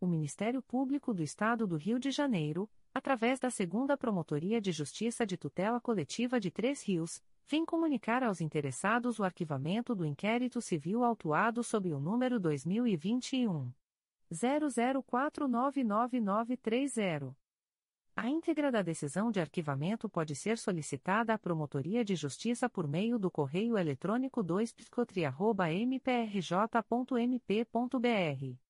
O Ministério Público do Estado do Rio de Janeiro, através da Segunda Promotoria de Justiça de Tutela Coletiva de Três Rios, vem comunicar aos interessados o arquivamento do inquérito civil autuado sob o número 2021 00499930. A íntegra da decisão de arquivamento pode ser solicitada à Promotoria de Justiça por meio do correio eletrônico 2 mprj.mp.br.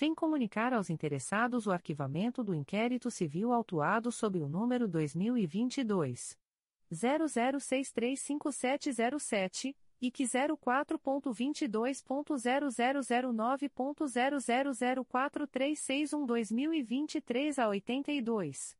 vem comunicar aos interessados o arquivamento do inquérito civil autuado sob o número 2022. 00635707. IC 04.22.0009.0004361 2023 a 82.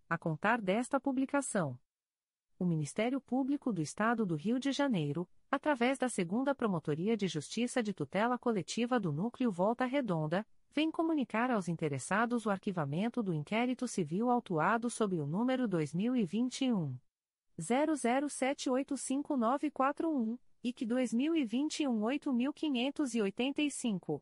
a contar desta publicação. O Ministério Público do Estado do Rio de Janeiro, através da Segunda Promotoria de Justiça de Tutela Coletiva do Núcleo Volta Redonda, vem comunicar aos interessados o arquivamento do inquérito civil autuado sob o número 2021 00785941 e que 2021 8585.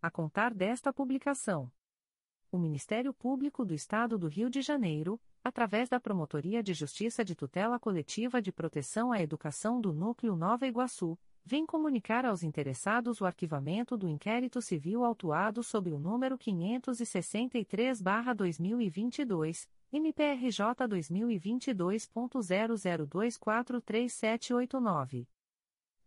a contar desta publicação. O Ministério Público do Estado do Rio de Janeiro, através da Promotoria de Justiça de Tutela Coletiva de Proteção à Educação do Núcleo Nova Iguaçu, vem comunicar aos interessados o arquivamento do inquérito civil autuado sob o número 563-2022, MPRJ 2022.00243789.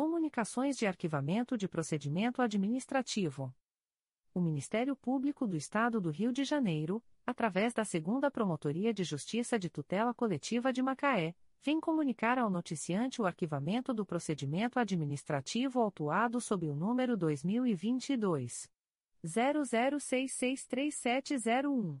Comunicações de arquivamento de procedimento administrativo. O Ministério Público do Estado do Rio de Janeiro, através da Segunda Promotoria de Justiça de Tutela Coletiva de Macaé, vem comunicar ao noticiante o arquivamento do procedimento administrativo autuado sob o número 2022 00663701.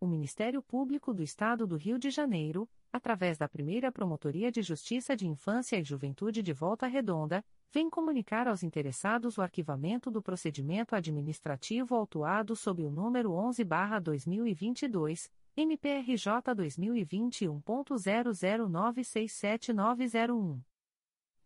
o Ministério Público do Estado do Rio de Janeiro, através da primeira Promotoria de Justiça de Infância e Juventude de Volta Redonda, vem comunicar aos interessados o arquivamento do procedimento administrativo autuado sob o número 11-2022, MPRJ 2021.00967901.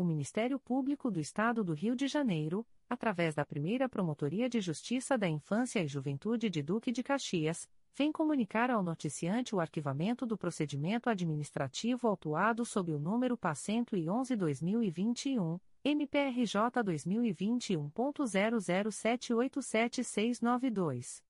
o Ministério Público do Estado do Rio de Janeiro, através da primeira Promotoria de Justiça da Infância e Juventude de Duque de Caxias, vem comunicar ao noticiante o arquivamento do procedimento administrativo autuado sob o número PA 111-2021, MPRJ 2021.00787692.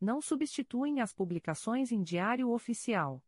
não substituem as publicações em Diário Oficial